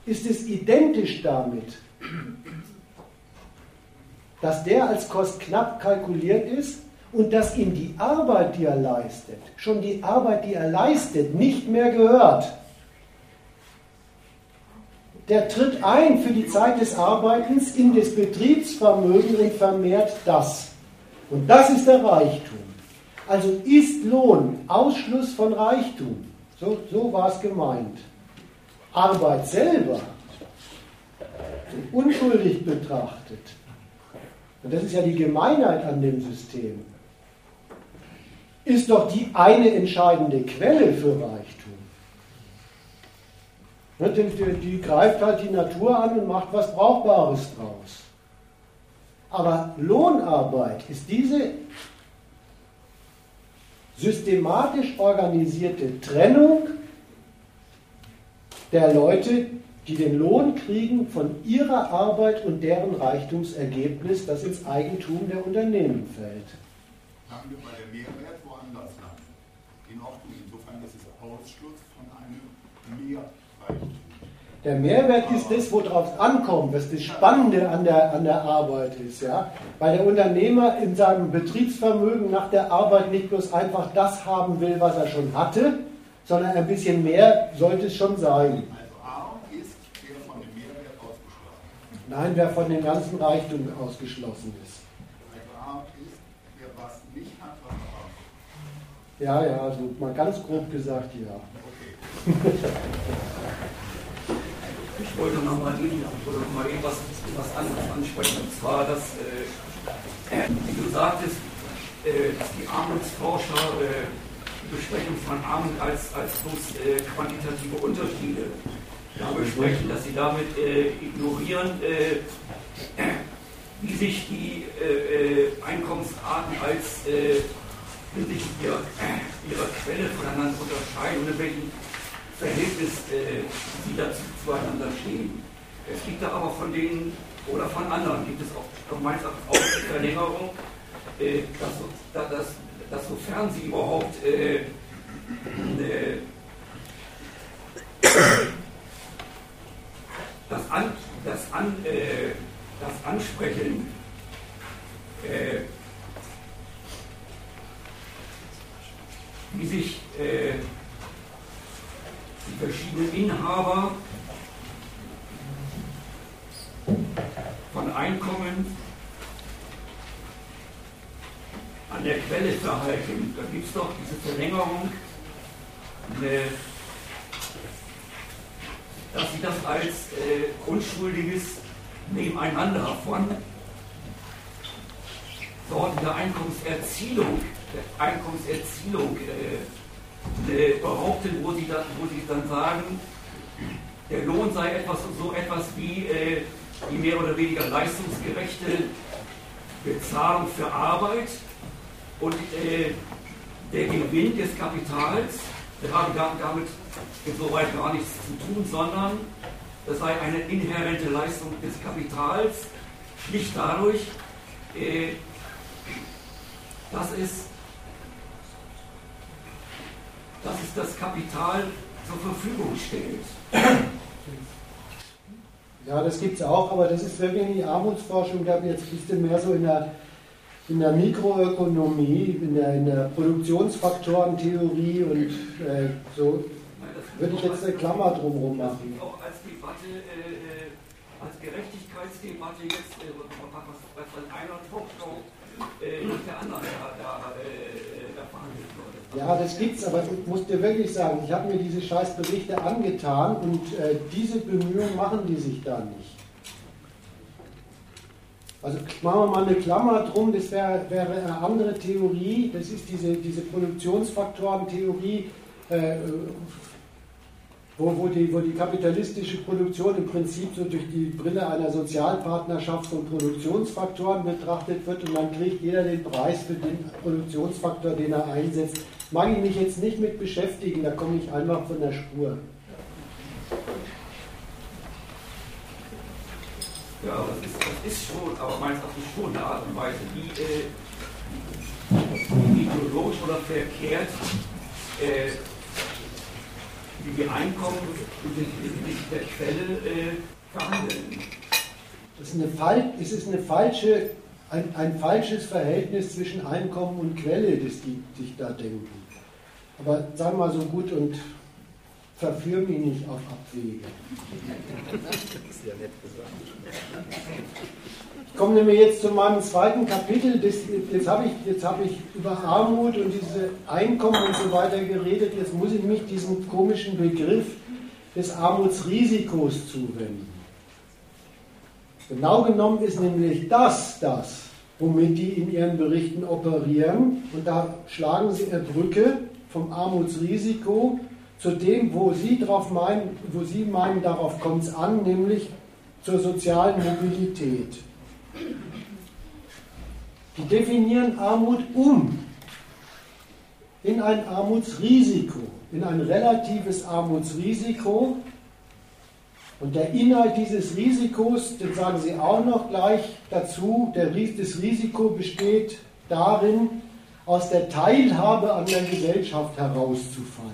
ist es identisch damit, dass der als Kost knapp kalkuliert ist und dass ihm die Arbeit, die er leistet, schon die Arbeit, die er leistet, nicht mehr gehört. Der tritt ein für die Zeit des Arbeitens in das Betriebsvermögen und vermehrt das. Und das ist der Reichtum. Also ist Lohn Ausschluss von Reichtum. So, so war es gemeint. Arbeit selber, unschuldig betrachtet, und das ist ja die Gemeinheit an dem System, ist doch die eine entscheidende Quelle für Reichtum. Die, die, die, greift halt die Natur an und macht was Brauchbares draus. Aber Lohnarbeit ist diese systematisch organisierte Trennung der Leute, die den Lohn kriegen von ihrer Arbeit und deren Reichtumsergebnis, das ins Eigentum der Unternehmen fällt. Haben wir bei der Mehrwert woanders landen. In Ordnung, insofern ist es Ausschluss von einem Mehrreichtum. Der Mehrwert ist das, worauf es ankommt, was das Spannende an der, an der Arbeit ist. Ja? Weil der Unternehmer in seinem Betriebsvermögen nach der Arbeit nicht bloß einfach das haben will, was er schon hatte, sondern ein bisschen mehr sollte es schon sein. Nein, wer von dem ganzen Reichtum ausgeschlossen ist. Arm ist, wer was nicht hat, Ja, ja, also mal ganz grob gesagt, ja. Okay. Ich wollte noch mal eben, mal eben was, was anderes ansprechen. Und zwar, dass, äh, wie du sagtest, äh, dass die Armutsforscher äh, die Besprechung von Armut als, als bloß äh, quantitative Unterschiede darüber sprechen, dass sie damit äh, ignorieren, äh, wie sich die äh, äh Einkommensarten als äh, hinsichtlich ihrer, ihrer Quelle voneinander unterscheiden und in welchem Verhältnis äh, sie dazu zueinander stehen. Es gibt da aber von denen oder von anderen gibt es auch meines auch die Verlängerung, dass, dass, dass, sofern sie überhaupt das, An, das, An, äh, das Ansprechen äh, wie sich äh, die verschiedenen Inhaber von Einkommen an der Quelle verhalten. Da gibt es doch diese Verlängerung, eine dass sie das als äh, unschuldiges Nebeneinander von dort der Einkommenserzielung, der Einkommenserzielung äh, äh, behaupten, wo sie, dann, wo sie dann sagen, der Lohn sei etwas so etwas wie äh, die mehr oder weniger leistungsgerechte Bezahlung für Arbeit und äh, der Gewinn des Kapitals habe damit insoweit gar nichts zu tun, sondern das sei eine inhärente Leistung des Kapitals, schlicht dadurch, äh, dass, es, dass es das Kapital zur Verfügung stellt. Ja, das gibt es auch, aber das ist wirklich die Armutsforschung. Glaube, jetzt bist du mehr so in der in der Mikroökonomie, in der, in der Produktionsfaktorentheorie und äh, so würde ich jetzt eine Klammer drumherum machen. Auch als Debatte, äh, äh, als Gerechtigkeitsdebatte jetzt, äh, was, was von einer Tochter äh, nach der anderen da, da, äh, da verhandelt wurde. Ja, das gibt's, aber ich muss dir wirklich sagen, ich habe mir diese scheiß Berichte angetan und äh, diese Bemühungen machen die sich da nicht. Also machen wir mal eine Klammer drum, das wäre wär eine andere Theorie, das ist diese, diese Produktionsfaktoren-Theorie, äh, wo, wo, die, wo die kapitalistische Produktion im Prinzip so durch die Brille einer Sozialpartnerschaft von Produktionsfaktoren betrachtet wird und dann kriegt jeder den Preis für den Produktionsfaktor, den er einsetzt. Mag ich mich jetzt nicht mit beschäftigen, da komme ich einfach von der Spur. Ja, das ist, das ist schon, aber meines Erachtens schon eine Art und Weise, wie, äh, ideologisch oder verkehrt, äh, wie wir Einkommen der Quelle äh, verhandeln. Das ist, eine, es ist eine falsche, ein, ein falsches Verhältnis zwischen Einkommen und Quelle, das die sich da denken. Aber sei mal so gut und verführ mich nicht auf Abwege. Das ist ja nett gesagt. Ich komme nämlich jetzt zu meinem zweiten Kapitel. Das, jetzt habe ich, hab ich über Armut und diese Einkommen und so weiter geredet. Jetzt muss ich mich diesem komischen Begriff des Armutsrisikos zuwenden. Genau genommen ist nämlich das das, womit die in ihren Berichten operieren. Und da schlagen sie eine Brücke vom Armutsrisiko zu dem, wo Sie, drauf meinen, wo Sie meinen, darauf kommt es an, nämlich zur sozialen Mobilität. Die definieren Armut um in ein Armutsrisiko, in ein relatives Armutsrisiko. Und der Inhalt dieses Risikos, den sagen Sie auch noch gleich dazu, der, das Risiko besteht darin, aus der Teilhabe an der Gesellschaft herauszufallen.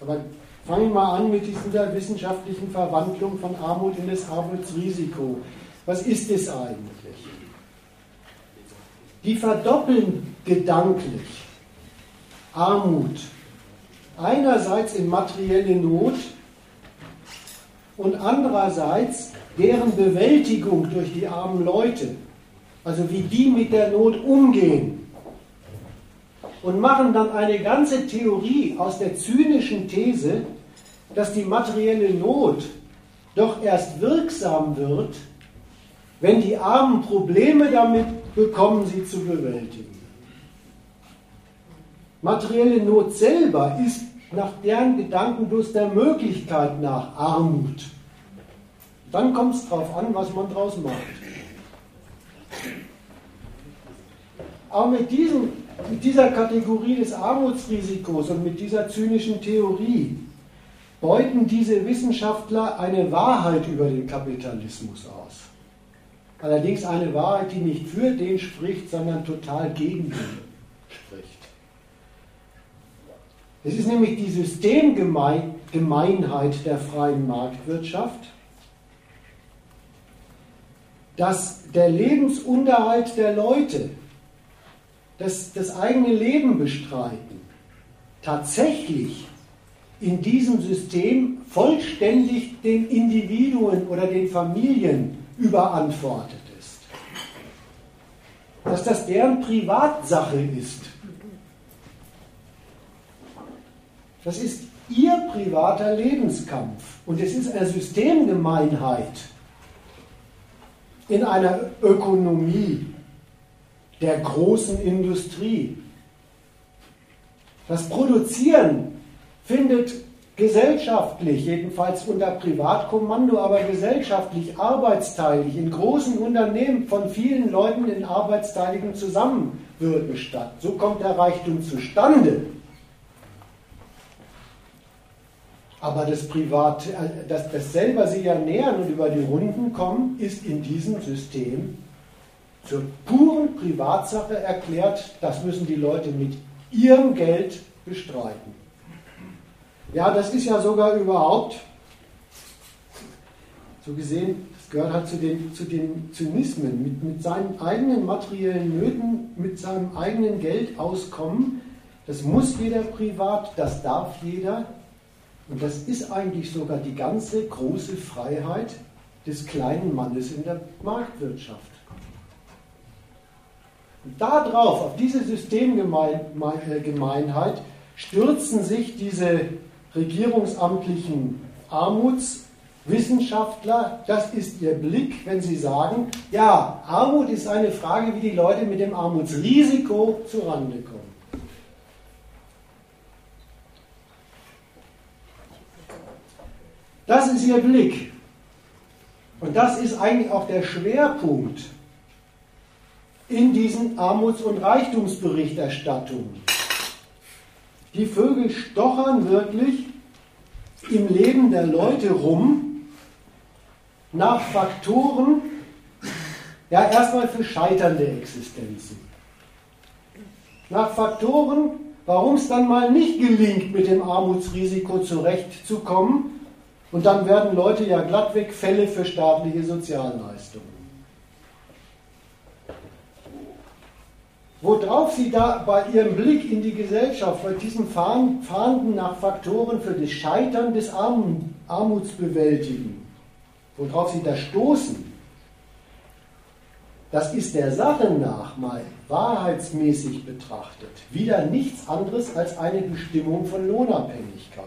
Aber fangen wir mal an mit dieser wissenschaftlichen Verwandlung von Armut in das Armutsrisiko. Was ist es eigentlich? Die verdoppeln gedanklich Armut einerseits in materielle Not und andererseits deren Bewältigung durch die armen Leute, also wie die mit der Not umgehen und machen dann eine ganze Theorie aus der zynischen These, dass die materielle Not doch erst wirksam wird, wenn die Armen Probleme damit bekommen, sie zu bewältigen. Materielle Not selber ist nach deren Gedanken bloß der Möglichkeit nach Armut. Dann kommt es darauf an, was man daraus macht. Aber mit diesem mit dieser Kategorie des Armutsrisikos und mit dieser zynischen Theorie beuten diese Wissenschaftler eine Wahrheit über den Kapitalismus aus. Allerdings eine Wahrheit, die nicht für den spricht, sondern total gegen den spricht. Es ist nämlich die Systemgemeinheit der freien Marktwirtschaft, dass der Lebensunterhalt der Leute das, das eigene Leben bestreiten, tatsächlich in diesem System vollständig den Individuen oder den Familien überantwortet ist. Dass das deren Privatsache ist. Das ist ihr privater Lebenskampf und es ist eine Systemgemeinheit in einer Ökonomie, der großen Industrie. Das Produzieren findet gesellschaftlich, jedenfalls unter Privatkommando, aber gesellschaftlich, arbeitsteilig, in großen Unternehmen von vielen Leuten in arbeitsteiligen Zusammenwirken statt. So kommt der Reichtum zustande. Aber das Privat, äh, das, das selber sich ernähren und über die Runden kommen, ist in diesem System zur puren Privatsache erklärt, das müssen die Leute mit ihrem Geld bestreiten. Ja, das ist ja sogar überhaupt, so gesehen, das gehört halt zu den, zu den Zynismen, mit, mit seinen eigenen materiellen Nöten, mit seinem eigenen Geld auskommen. Das muss jeder privat, das darf jeder. Und das ist eigentlich sogar die ganze große Freiheit des kleinen Mannes in der Marktwirtschaft. Und darauf, auf diese Systemgemeinheit, stürzen sich diese regierungsamtlichen Armutswissenschaftler. Das ist ihr Blick, wenn sie sagen, ja, Armut ist eine Frage, wie die Leute mit dem Armutsrisiko zurande kommen. Das ist ihr Blick. Und das ist eigentlich auch der Schwerpunkt in diesen Armuts- und Reichtumsberichterstattungen. Die Vögel stochern wirklich im Leben der Leute rum nach Faktoren, ja erstmal für scheiternde Existenzen. Nach Faktoren, warum es dann mal nicht gelingt, mit dem Armutsrisiko zurechtzukommen. Und dann werden Leute ja glattweg Fälle für staatliche Sozialleistungen. Worauf Sie da bei Ihrem Blick in die Gesellschaft, bei diesem Fahnden nach Faktoren für das Scheitern des Armutsbewältigen, worauf Sie da stoßen, das ist der Sache nach mal wahrheitsmäßig betrachtet wieder nichts anderes als eine Bestimmung von Lohnabhängigkeit.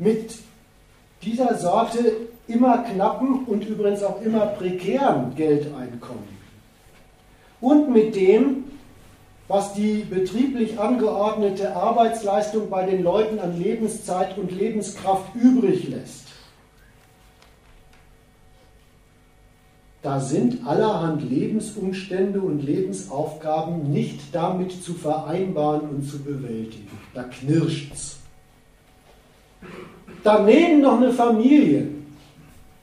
Mit dieser Sorte immer knappen und übrigens auch immer prekären Geldeinkommen und mit dem, was die betrieblich angeordnete Arbeitsleistung bei den Leuten an Lebenszeit und Lebenskraft übrig lässt. Da sind allerhand Lebensumstände und Lebensaufgaben nicht damit zu vereinbaren und zu bewältigen. Da knirscht's. Daneben noch eine Familie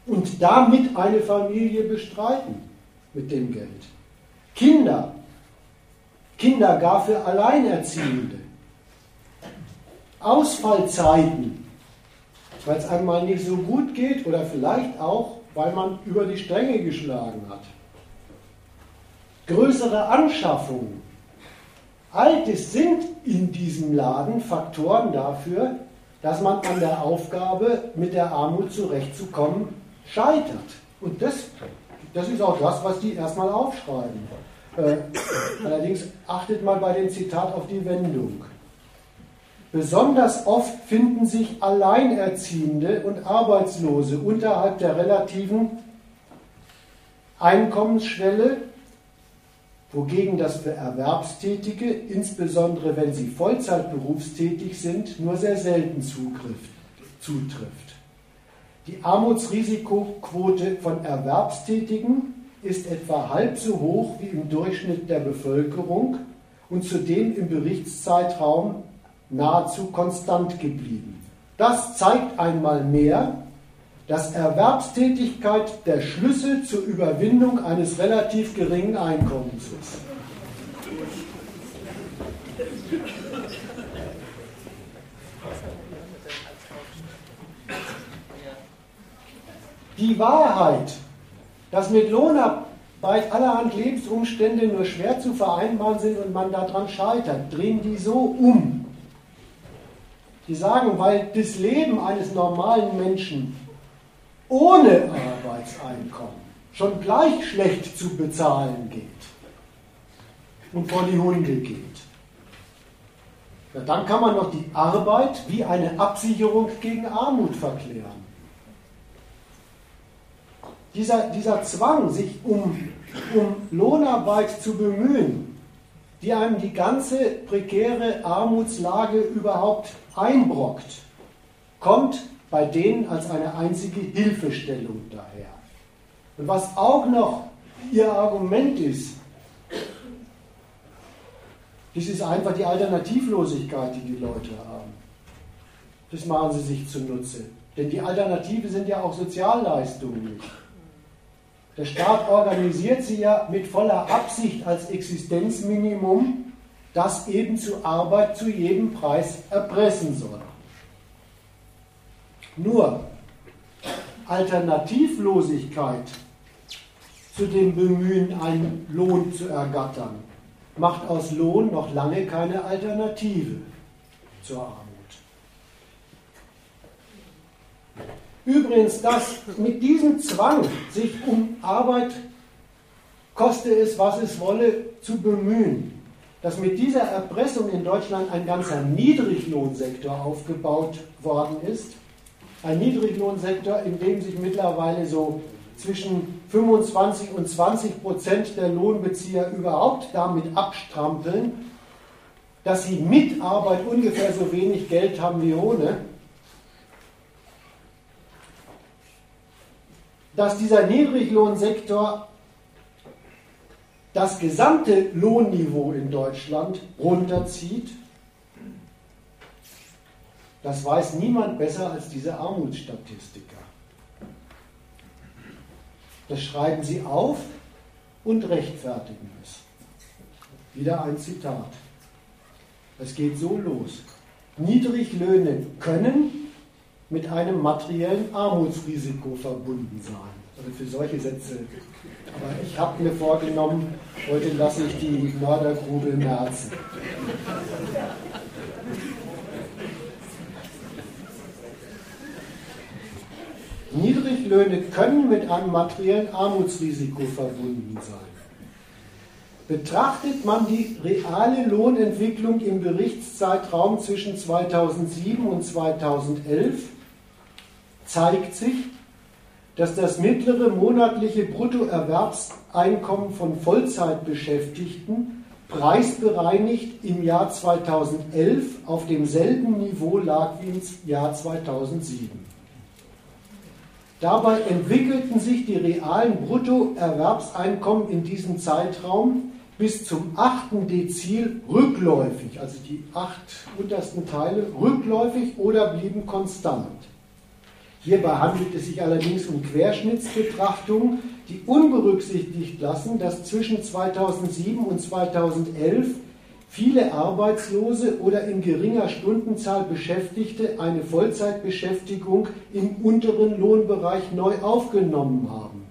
und damit eine Familie bestreiten mit dem Geld. Kinder, Kinder gar für Alleinerziehende. Ausfallzeiten, weil es einmal nicht so gut geht oder vielleicht auch, weil man über die Stränge geschlagen hat. Größere Anschaffungen. All das sind in diesem Laden Faktoren dafür, dass man an der Aufgabe, mit der Armut zurechtzukommen, scheitert. Und das, das ist auch das, was die erstmal aufschreiben. Äh, allerdings achtet mal bei dem Zitat auf die Wendung. Besonders oft finden sich Alleinerziehende und Arbeitslose unterhalb der relativen Einkommensschwelle, wogegen das für Erwerbstätige, insbesondere wenn sie Vollzeitberufstätig sind, nur sehr selten zutrifft. Die Armutsrisikoquote von Erwerbstätigen ist etwa halb so hoch wie im Durchschnitt der Bevölkerung und zudem im Berichtszeitraum nahezu konstant geblieben. Das zeigt einmal mehr, dass Erwerbstätigkeit der Schlüssel zur Überwindung eines relativ geringen Einkommens ist. Die Wahrheit dass mit Lohnarbeit allerhand Lebensumstände nur schwer zu vereinbaren sind und man daran scheitert, drehen die so um. Die sagen, weil das Leben eines normalen Menschen ohne Arbeitseinkommen schon gleich schlecht zu bezahlen geht und vor die Hunde geht. Ja, dann kann man noch die Arbeit wie eine Absicherung gegen Armut verklären dieser, dieser Zwang, sich um, um Lohnarbeit zu bemühen, die einem die ganze prekäre Armutslage überhaupt einbrockt, kommt bei denen als eine einzige Hilfestellung daher. Und was auch noch ihr Argument ist, das ist einfach die Alternativlosigkeit, die die Leute haben. Das machen sie sich zunutze. Denn die Alternative sind ja auch Sozialleistungen nicht. Der Staat organisiert sie ja mit voller Absicht als Existenzminimum, das eben zu Arbeit zu jedem Preis erpressen soll. Nur Alternativlosigkeit zu dem Bemühen, einen Lohn zu ergattern, macht aus Lohn noch lange keine Alternative zur Arbeit. Übrigens, dass mit diesem Zwang, sich um Arbeit, koste es, was es wolle, zu bemühen, dass mit dieser Erpressung in Deutschland ein ganzer Niedriglohnsektor aufgebaut worden ist. Ein Niedriglohnsektor, in dem sich mittlerweile so zwischen 25 und 20 Prozent der Lohnbezieher überhaupt damit abstrampeln, dass sie mit Arbeit ungefähr so wenig Geld haben wie ohne dass dieser Niedriglohnsektor das gesamte Lohnniveau in Deutschland runterzieht Das weiß niemand besser als diese Armutsstatistiker. Das schreiben sie auf und rechtfertigen es. Wieder ein Zitat. Es geht so los. Niedriglöhne können mit einem materiellen Armutsrisiko verbunden sein. Also für solche Sätze. Aber ich habe mir vorgenommen, heute lasse ich die Mördergrube merzen. Niedriglöhne können mit einem materiellen Armutsrisiko verbunden sein. Betrachtet man die reale Lohnentwicklung im Berichtszeitraum zwischen 2007 und 2011, zeigt sich, dass das mittlere monatliche Bruttoerwerbseinkommen von Vollzeitbeschäftigten preisbereinigt im Jahr 2011 auf demselben Niveau lag wie im Jahr 2007. Dabei entwickelten sich die realen Bruttoerwerbseinkommen in diesem Zeitraum bis zum achten Dezil rückläufig, also die acht untersten Teile rückläufig oder blieben konstant. Hierbei handelt es sich allerdings um Querschnittsbetrachtungen, die unberücksichtigt lassen, dass zwischen 2007 und 2011 viele Arbeitslose oder in geringer Stundenzahl Beschäftigte eine Vollzeitbeschäftigung im unteren Lohnbereich neu aufgenommen haben.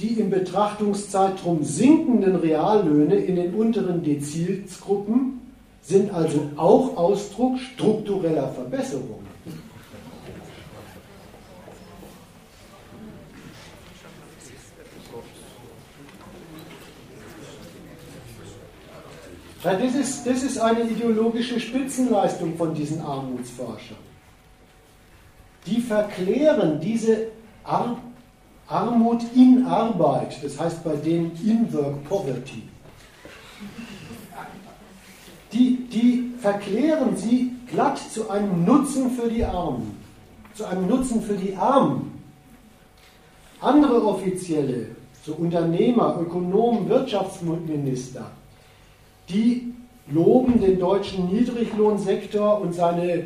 Die im Betrachtungszeitraum sinkenden Reallöhne in den unteren Dezilsgruppen sind also auch Ausdruck struktureller Verbesserungen. Das ist, das ist eine ideologische Spitzenleistung von diesen Armutsforschern. Die verklären diese Ar Armut in Arbeit, das heißt bei denen In-Work Poverty. Die, die verklären sie glatt zu einem Nutzen für die Armen, zu einem Nutzen für die Armen. Andere Offizielle, so Unternehmer, Ökonomen, Wirtschaftsminister, die loben den deutschen Niedriglohnsektor und seine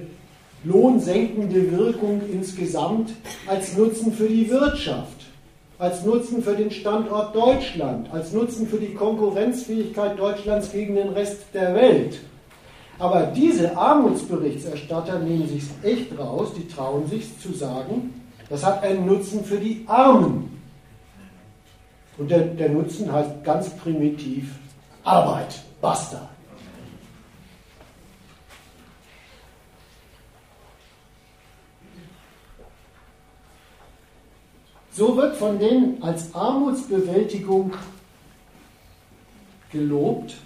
lohnsenkende Wirkung insgesamt als Nutzen für die Wirtschaft, als Nutzen für den Standort Deutschland, als Nutzen für die Konkurrenzfähigkeit Deutschlands gegen den Rest der Welt. Aber diese Armutsberichterstatter nehmen sich echt raus, die trauen sich zu sagen, das hat einen Nutzen für die Armen. Und der, der Nutzen heißt ganz primitiv Arbeit. Basta. So wird von denen als Armutsbewältigung gelobt,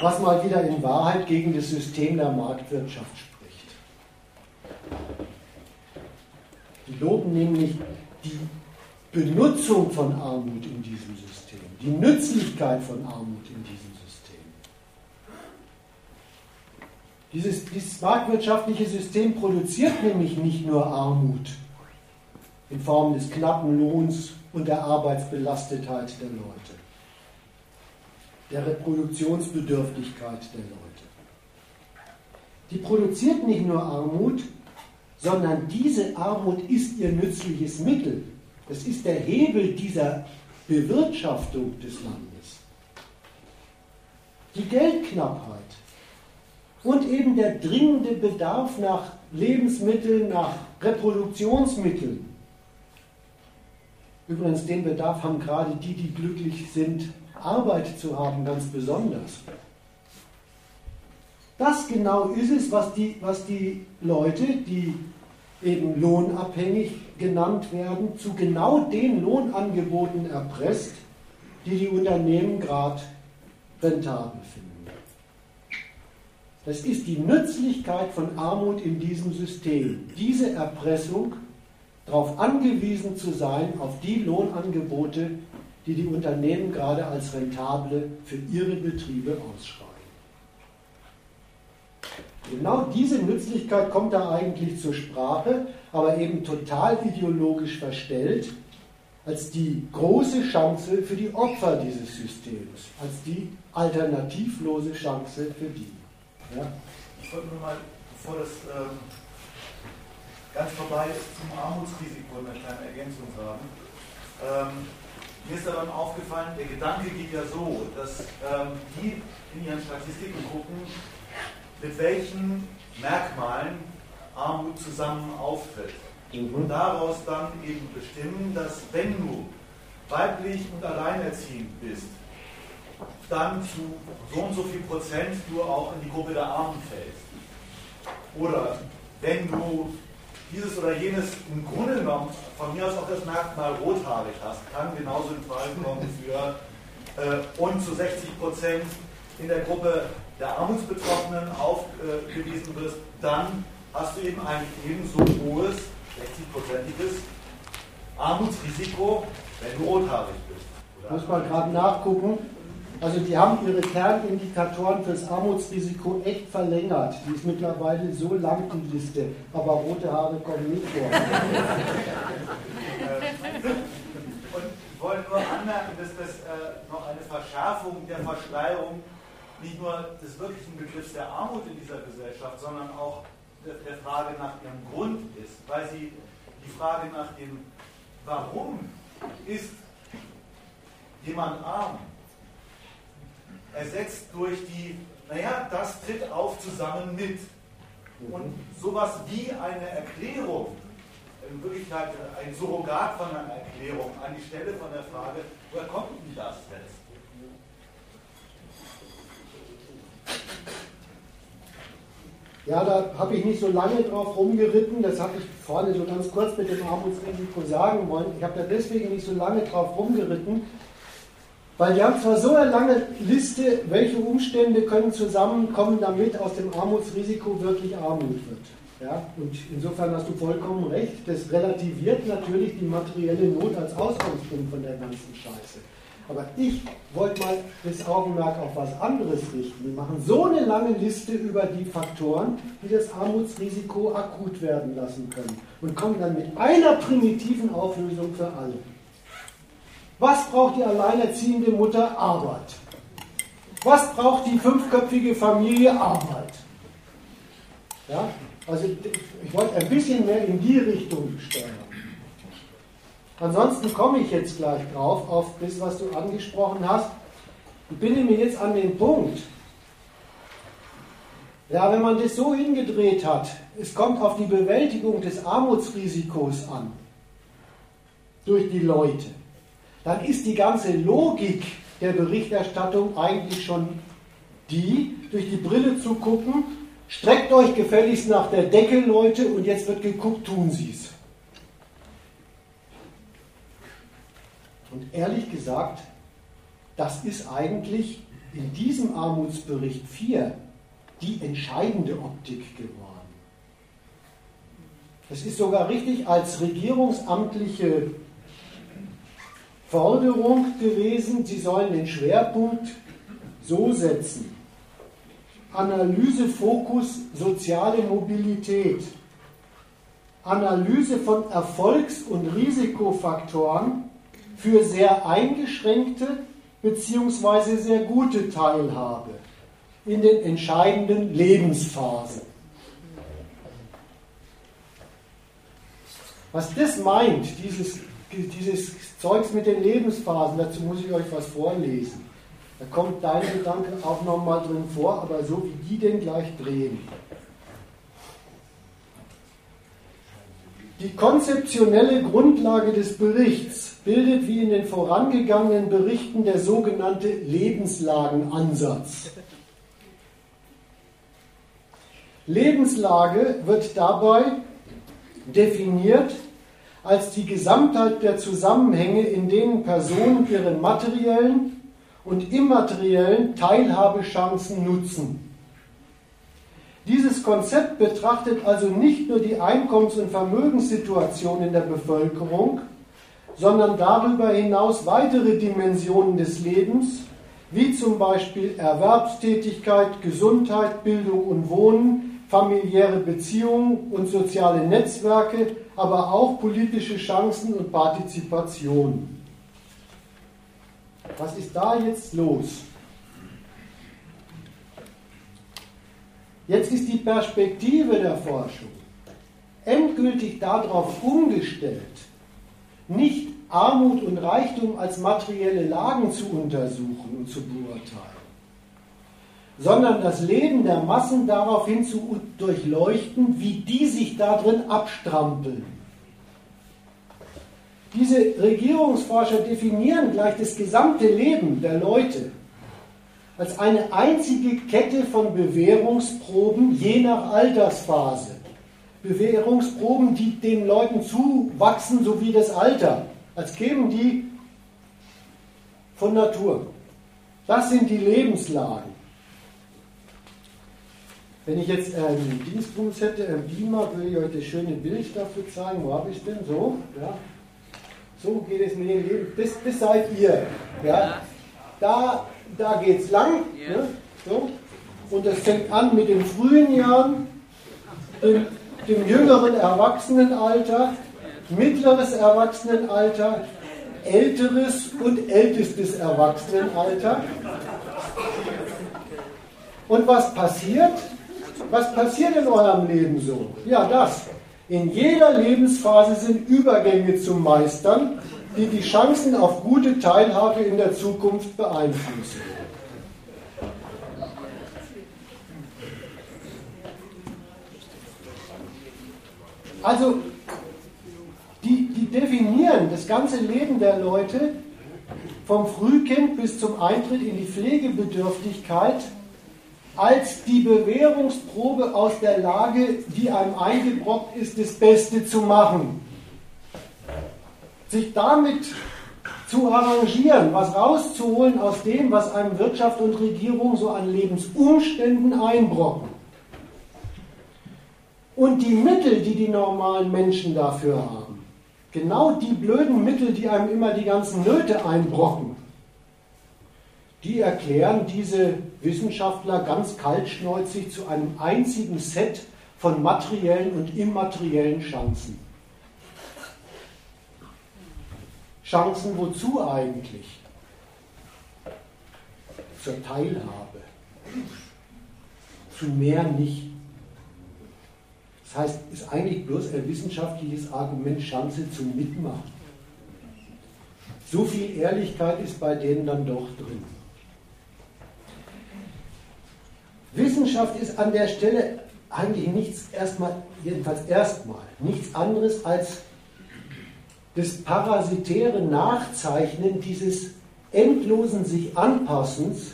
was mal wieder in Wahrheit gegen das System der Marktwirtschaft spricht. Die loben nämlich die Benutzung von Armut in diesem System, die Nützlichkeit von Armut in diesem System. Dieses, dieses marktwirtschaftliche System produziert nämlich nicht nur Armut in Form des knappen Lohns und der Arbeitsbelastetheit der Leute, der Reproduktionsbedürftigkeit der Leute. Die produziert nicht nur Armut, sondern diese Armut ist ihr nützliches Mittel das ist der Hebel dieser Bewirtschaftung des Landes. Die Geldknappheit und eben der dringende Bedarf nach Lebensmitteln, nach Reproduktionsmitteln. Übrigens, den Bedarf haben gerade die, die glücklich sind, Arbeit zu haben, ganz besonders. Das genau ist es, was die, was die Leute, die eben lohnabhängig genannt werden, zu genau den Lohnangeboten erpresst, die die Unternehmen gerade rentabel finden. Das ist die Nützlichkeit von Armut in diesem System. Diese Erpressung, darauf angewiesen zu sein, auf die Lohnangebote, die die Unternehmen gerade als rentable für ihre Betriebe ausschreiben. Genau diese Nützlichkeit kommt da eigentlich zur Sprache, aber eben total ideologisch verstellt, als die große Chance für die Opfer dieses Systems, als die alternativlose Chance für die. Ja? Ich wollte nur mal, bevor das ähm, ganz vorbei ist, zum Armutsrisiko eine kleine Ergänzung sagen. Ähm, mir ist daran aufgefallen, der Gedanke geht ja so, dass ähm, die in ihren Statistiken gucken, mit welchen Merkmalen Armut zusammen auftritt. Mhm. Und daraus dann eben bestimmen, dass wenn du weiblich und alleinerziehend bist, dann zu so und so viel Prozent du auch in die Gruppe der Armen fällst. Oder wenn du dieses oder jenes im Grunde genommen von mir aus auch das Merkmal rothaarig hast, kann genauso in Frage kommen für äh, und zu 60 Prozent in der Gruppe der Armutsbetroffenen aufgewiesen wirst, dann hast du eben ein ebenso hohes, 60-prozentiges Armutsrisiko, wenn du rothaarig bist. Ich muss mal gerade nachgucken. Also die haben ihre Kernindikatoren fürs Armutsrisiko echt verlängert. Die ist mittlerweile so lang, die Liste. Aber rote Haare kommen nicht vor. Und ich wollte nur anmerken, dass das äh, noch eine Verschärfung der Verschleierung nicht nur des wirklichen Begriffs der Armut in dieser Gesellschaft, sondern auch der Frage nach ihrem Grund ist, weil sie die Frage nach dem Warum ist jemand arm ersetzt durch die, naja, das tritt auf zusammen mit. Und sowas wie eine Erklärung, in Wirklichkeit ein Surrogat von einer Erklärung an die Stelle von der Frage, woher kommt denn das jetzt? Ja, da habe ich nicht so lange drauf rumgeritten. Das habe ich vorne so ganz kurz mit dem Armutsrisiko sagen wollen. Ich habe da deswegen nicht so lange drauf rumgeritten, weil wir haben zwar so eine lange Liste, welche Umstände können zusammenkommen, damit aus dem Armutsrisiko wirklich Armut wird. Ja, und insofern hast du vollkommen recht. Das relativiert natürlich die materielle Not als Ausgangspunkt von der ganzen Scheiße. Aber ich wollte mal das Augenmerk auf was anderes richten. Wir machen so eine lange Liste über die Faktoren, die das Armutsrisiko akut werden lassen können und kommen dann mit einer primitiven Auflösung für alle. Was braucht die alleinerziehende Mutter? Arbeit. Was braucht die fünfköpfige Familie? Arbeit. Ja? Also ich wollte ein bisschen mehr in die Richtung steuern. Ansonsten komme ich jetzt gleich drauf, auf das, was du angesprochen hast. Ich bin mir jetzt an den Punkt. Ja, wenn man das so hingedreht hat, es kommt auf die Bewältigung des Armutsrisikos an, durch die Leute, dann ist die ganze Logik der Berichterstattung eigentlich schon die, durch die Brille zu gucken, streckt euch gefälligst nach der Decke, Leute, und jetzt wird geguckt, tun sie es. Und ehrlich gesagt, das ist eigentlich in diesem Armutsbericht 4 die entscheidende Optik geworden. Es ist sogar richtig als regierungsamtliche Forderung gewesen, sie sollen den Schwerpunkt so setzen. Analysefokus soziale Mobilität. Analyse von Erfolgs- und Risikofaktoren für sehr eingeschränkte bzw. sehr gute Teilhabe in den entscheidenden Lebensphasen. Was das meint, dieses, dieses Zeugs mit den Lebensphasen, dazu muss ich euch was vorlesen. Da kommt dein Gedanke auch nochmal drin vor, aber so wie die den gleich drehen. Die konzeptionelle Grundlage des Berichts bildet wie in den vorangegangenen Berichten der sogenannte Lebenslagenansatz. Lebenslage wird dabei definiert als die Gesamtheit der Zusammenhänge, in denen Personen ihren materiellen und immateriellen Teilhabechancen nutzen. Dieses Konzept betrachtet also nicht nur die Einkommens- und Vermögenssituation in der Bevölkerung, sondern darüber hinaus weitere Dimensionen des Lebens, wie zum Beispiel Erwerbstätigkeit, Gesundheit, Bildung und Wohnen, familiäre Beziehungen und soziale Netzwerke, aber auch politische Chancen und Partizipation. Was ist da jetzt los? Jetzt ist die Perspektive der Forschung endgültig darauf umgestellt, nicht Armut und Reichtum als materielle Lagen zu untersuchen und zu beurteilen, sondern das Leben der Massen daraufhin zu durchleuchten, wie die sich darin abstrampeln. Diese Regierungsforscher definieren gleich das gesamte Leben der Leute als eine einzige Kette von Bewährungsproben je nach Altersphase. Bewährungsproben, die den Leuten zuwachsen, so wie das Alter, als kämen die von Natur. Das sind die Lebenslagen. Wenn ich jetzt einen Dienstbums hätte, einen Beamer, würde ich euch das schöne Bild dafür zeigen. Wo habe ich denn? So, ja. So geht es mit dem Leben. Das, das seid ihr. Ja. Da, da geht es lang. Ne? So. Und das fängt an mit den frühen Jahren, dem, dem jüngeren Erwachsenenalter, mittleres Erwachsenenalter, älteres und ältestes Erwachsenenalter. Und was passiert? Was passiert in eurem Leben so? Ja, das. In jeder Lebensphase sind Übergänge zu meistern, die die Chancen auf gute Teilhabe in der Zukunft beeinflussen. Also, die, die definieren das ganze Leben der Leute vom Frühkind bis zum Eintritt in die Pflegebedürftigkeit als die Bewährungsprobe aus der Lage, die einem eingebrockt ist, das Beste zu machen. Sich damit zu arrangieren, was rauszuholen aus dem, was einem Wirtschaft und Regierung so an Lebensumständen einbrocken. Und die Mittel, die die normalen Menschen dafür haben, genau die blöden Mittel, die einem immer die ganzen Nöte einbrocken, die erklären diese Wissenschaftler ganz kaltschneuzig zu einem einzigen Set von materiellen und immateriellen Chancen. Chancen wozu eigentlich? Zur Teilhabe. Zu mehr nicht. Das heißt, ist eigentlich bloß ein wissenschaftliches Argument Chance zum Mitmachen. So viel Ehrlichkeit ist bei denen dann doch drin. Wissenschaft ist an der Stelle eigentlich nichts erstmal, jedenfalls erstmal, nichts anderes als das parasitäre Nachzeichnen dieses endlosen sich Anpassens,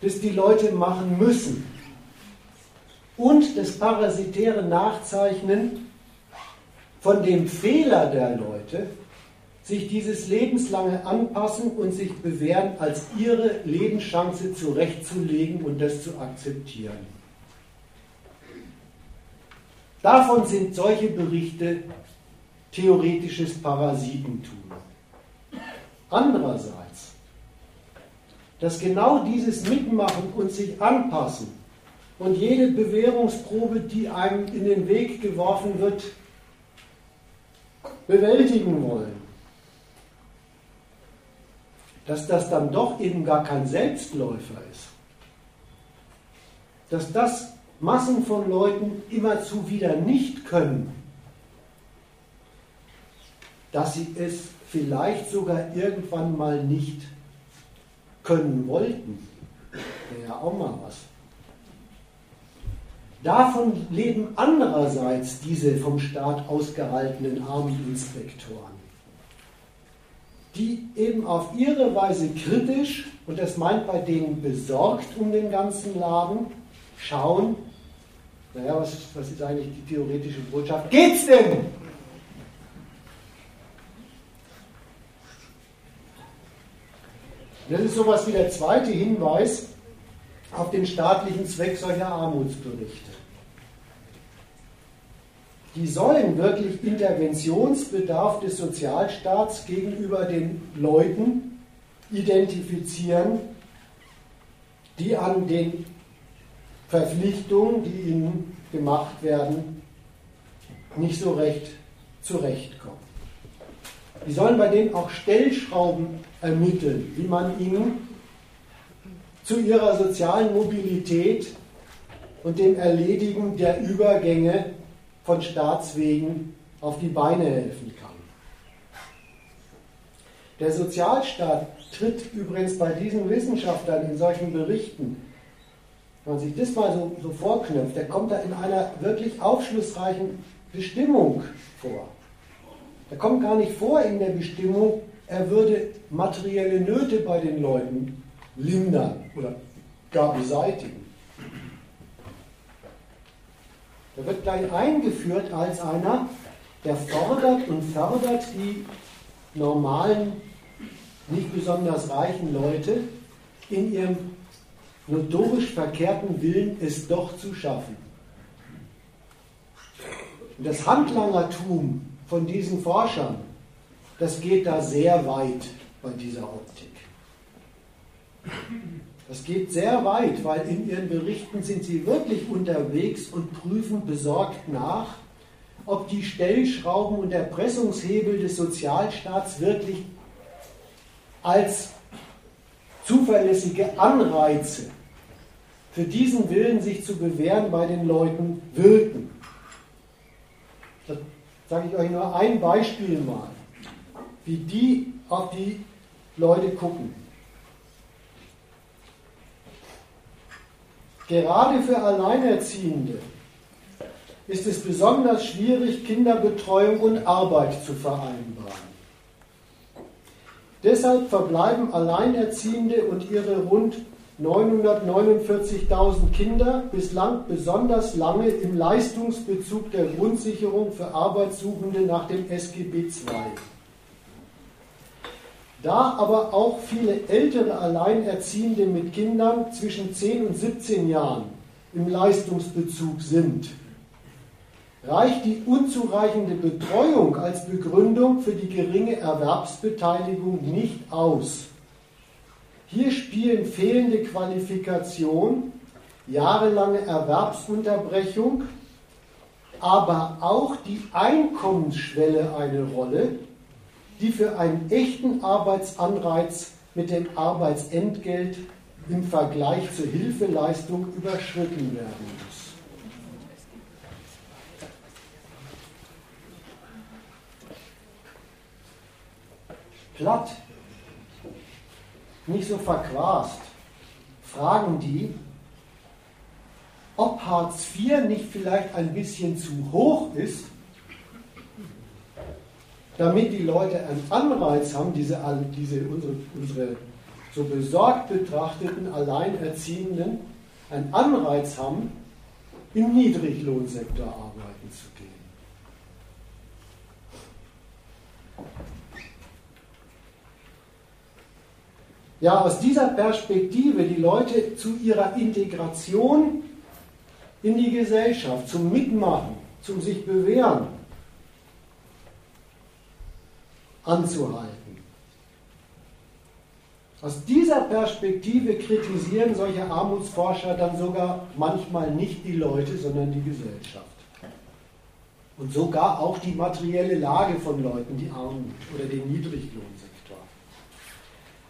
das die Leute machen müssen. Und das parasitäre Nachzeichnen von dem Fehler der Leute, sich dieses lebenslange Anpassen und sich bewähren als ihre Lebenschance zurechtzulegen und das zu akzeptieren. Davon sind solche Berichte theoretisches Parasitentum. Andererseits, dass genau dieses Mitmachen und sich anpassen und jede Bewährungsprobe, die einem in den Weg geworfen wird, bewältigen wollen, dass das dann doch eben gar kein Selbstläufer ist. Dass das Massen von Leuten immerzu wieder nicht können. Dass sie es vielleicht sogar irgendwann mal nicht können wollten. Wäre ja auch mal was. Davon leben andererseits diese vom Staat ausgehaltenen Armeeinspektoren die eben auf ihre Weise kritisch, und das meint bei denen besorgt um den ganzen Laden, schauen, naja, was, was ist eigentlich die theoretische Botschaft? Geht's denn? Das ist sowas wie der zweite Hinweis auf den staatlichen Zweck solcher Armutsberichte die sollen wirklich Interventionsbedarf des Sozialstaats gegenüber den Leuten identifizieren, die an den Verpflichtungen, die ihnen gemacht werden, nicht so recht zurechtkommen. Die sollen bei denen auch Stellschrauben ermitteln, wie man ihnen zu ihrer sozialen Mobilität und dem Erledigen der Übergänge von Staatswegen auf die Beine helfen kann. Der Sozialstaat tritt übrigens bei diesen Wissenschaftlern in solchen Berichten, wenn man sich das mal so, so vorknöpft, der kommt da in einer wirklich aufschlussreichen Bestimmung vor. Da kommt gar nicht vor in der Bestimmung, er würde materielle Nöte bei den Leuten lindern oder gar beseitigen. Er wird gleich eingeführt als einer, der fordert und fördert die normalen, nicht besonders reichen Leute in ihrem notorisch verkehrten Willen, es doch zu schaffen. Und das Handlangertum von diesen Forschern, das geht da sehr weit bei dieser Optik. Das geht sehr weit, weil in ihren Berichten sind sie wirklich unterwegs und prüfen besorgt nach, ob die Stellschrauben und Erpressungshebel des Sozialstaats wirklich als zuverlässige Anreize für diesen Willen, sich zu bewähren, bei den Leuten wirken. Da sage ich euch nur ein Beispiel mal, wie die auf die Leute gucken. Gerade für Alleinerziehende ist es besonders schwierig, Kinderbetreuung und Arbeit zu vereinbaren. Deshalb verbleiben Alleinerziehende und ihre rund 949.000 Kinder bislang besonders lange im Leistungsbezug der Grundsicherung für Arbeitssuchende nach dem SGB II. Da aber auch viele ältere Alleinerziehende mit Kindern zwischen 10 und 17 Jahren im Leistungsbezug sind, reicht die unzureichende Betreuung als Begründung für die geringe Erwerbsbeteiligung nicht aus. Hier spielen fehlende Qualifikation, jahrelange Erwerbsunterbrechung, aber auch die Einkommensschwelle eine Rolle, die für einen echten Arbeitsanreiz mit dem Arbeitsentgelt im Vergleich zur Hilfeleistung überschritten werden muss. Platt, nicht so verquast, fragen die, ob Hartz IV nicht vielleicht ein bisschen zu hoch ist damit die Leute einen Anreiz haben, diese, diese unsere, unsere so besorgt betrachteten Alleinerziehenden einen Anreiz haben, im Niedriglohnsektor arbeiten zu gehen. Ja, aus dieser Perspektive die Leute zu ihrer Integration in die Gesellschaft, zum Mitmachen, zum sich bewähren, anzuhalten. Aus dieser Perspektive kritisieren solche Armutsforscher dann sogar manchmal nicht die Leute, sondern die Gesellschaft. Und sogar auch die materielle Lage von Leuten, die Armut oder den Niedriglohnsektor.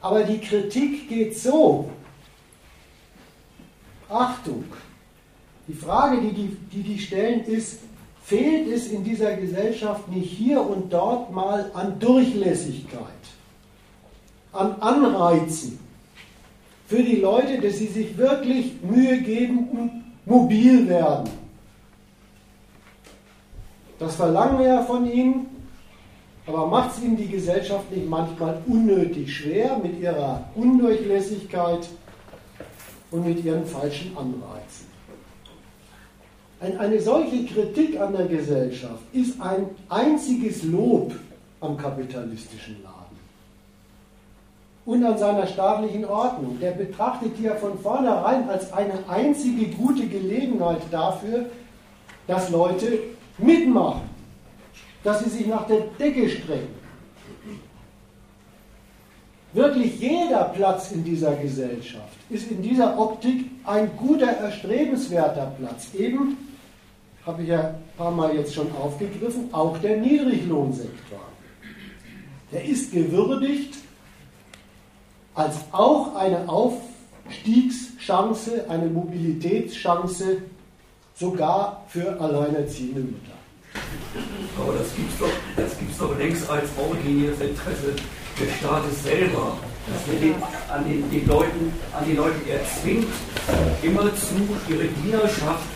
Aber die Kritik geht so. Achtung, die Frage, die die, die, die stellen, ist, fehlt es in dieser Gesellschaft nicht hier und dort mal an Durchlässigkeit, an Anreizen für die Leute, dass sie sich wirklich Mühe geben und mobil werden. Das verlangen wir ja von ihnen, aber macht es ihnen die Gesellschaft nicht manchmal unnötig schwer mit ihrer Undurchlässigkeit und mit ihren falschen Anreizen? Eine solche Kritik an der Gesellschaft ist ein einziges Lob am kapitalistischen Laden und an seiner staatlichen Ordnung. Der betrachtet die ja von vornherein als eine einzige gute Gelegenheit dafür, dass Leute mitmachen, dass sie sich nach der Decke strecken. Wirklich jeder Platz in dieser Gesellschaft ist in dieser Optik ein guter, erstrebenswerter Platz. Eben habe ich ja ein paar Mal jetzt schon aufgegriffen, auch der Niedriglohnsektor. Der ist gewürdigt als auch eine Aufstiegschance, eine Mobilitätschance sogar für alleinerziehende Mütter. Aber das gibt es doch, doch längst als originäres Interesse des Staates selber, dass er den, an, den, den Leuten, an die Leute erzwingt, immerzu ihre Dienerschaft,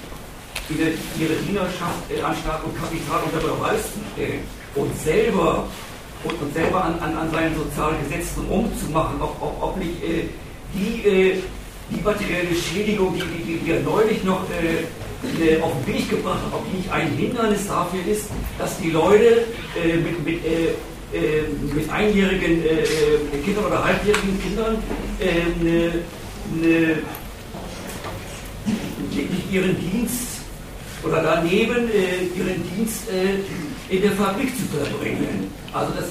ihre, ihre Dienerschaft äh, an Staat und Kapital unter Beweis zu stellen und selber und, und selber an, an, an seinen sozialen Gesetzen rumzumachen, ob, ob, ob nicht äh, die, äh, die materielle Schädigung, die, die, die wir neulich noch äh, äh, auf den Weg gebracht haben, ob die nicht ein Hindernis dafür ist, dass die Leute äh, mit, mit, äh, äh mit einjährigen äh, äh, Kindern oder halbjährigen Kindern eine, eine, nicht ihren Dienst oder daneben ihren Dienst in der Fabrik zu verbringen. Also das,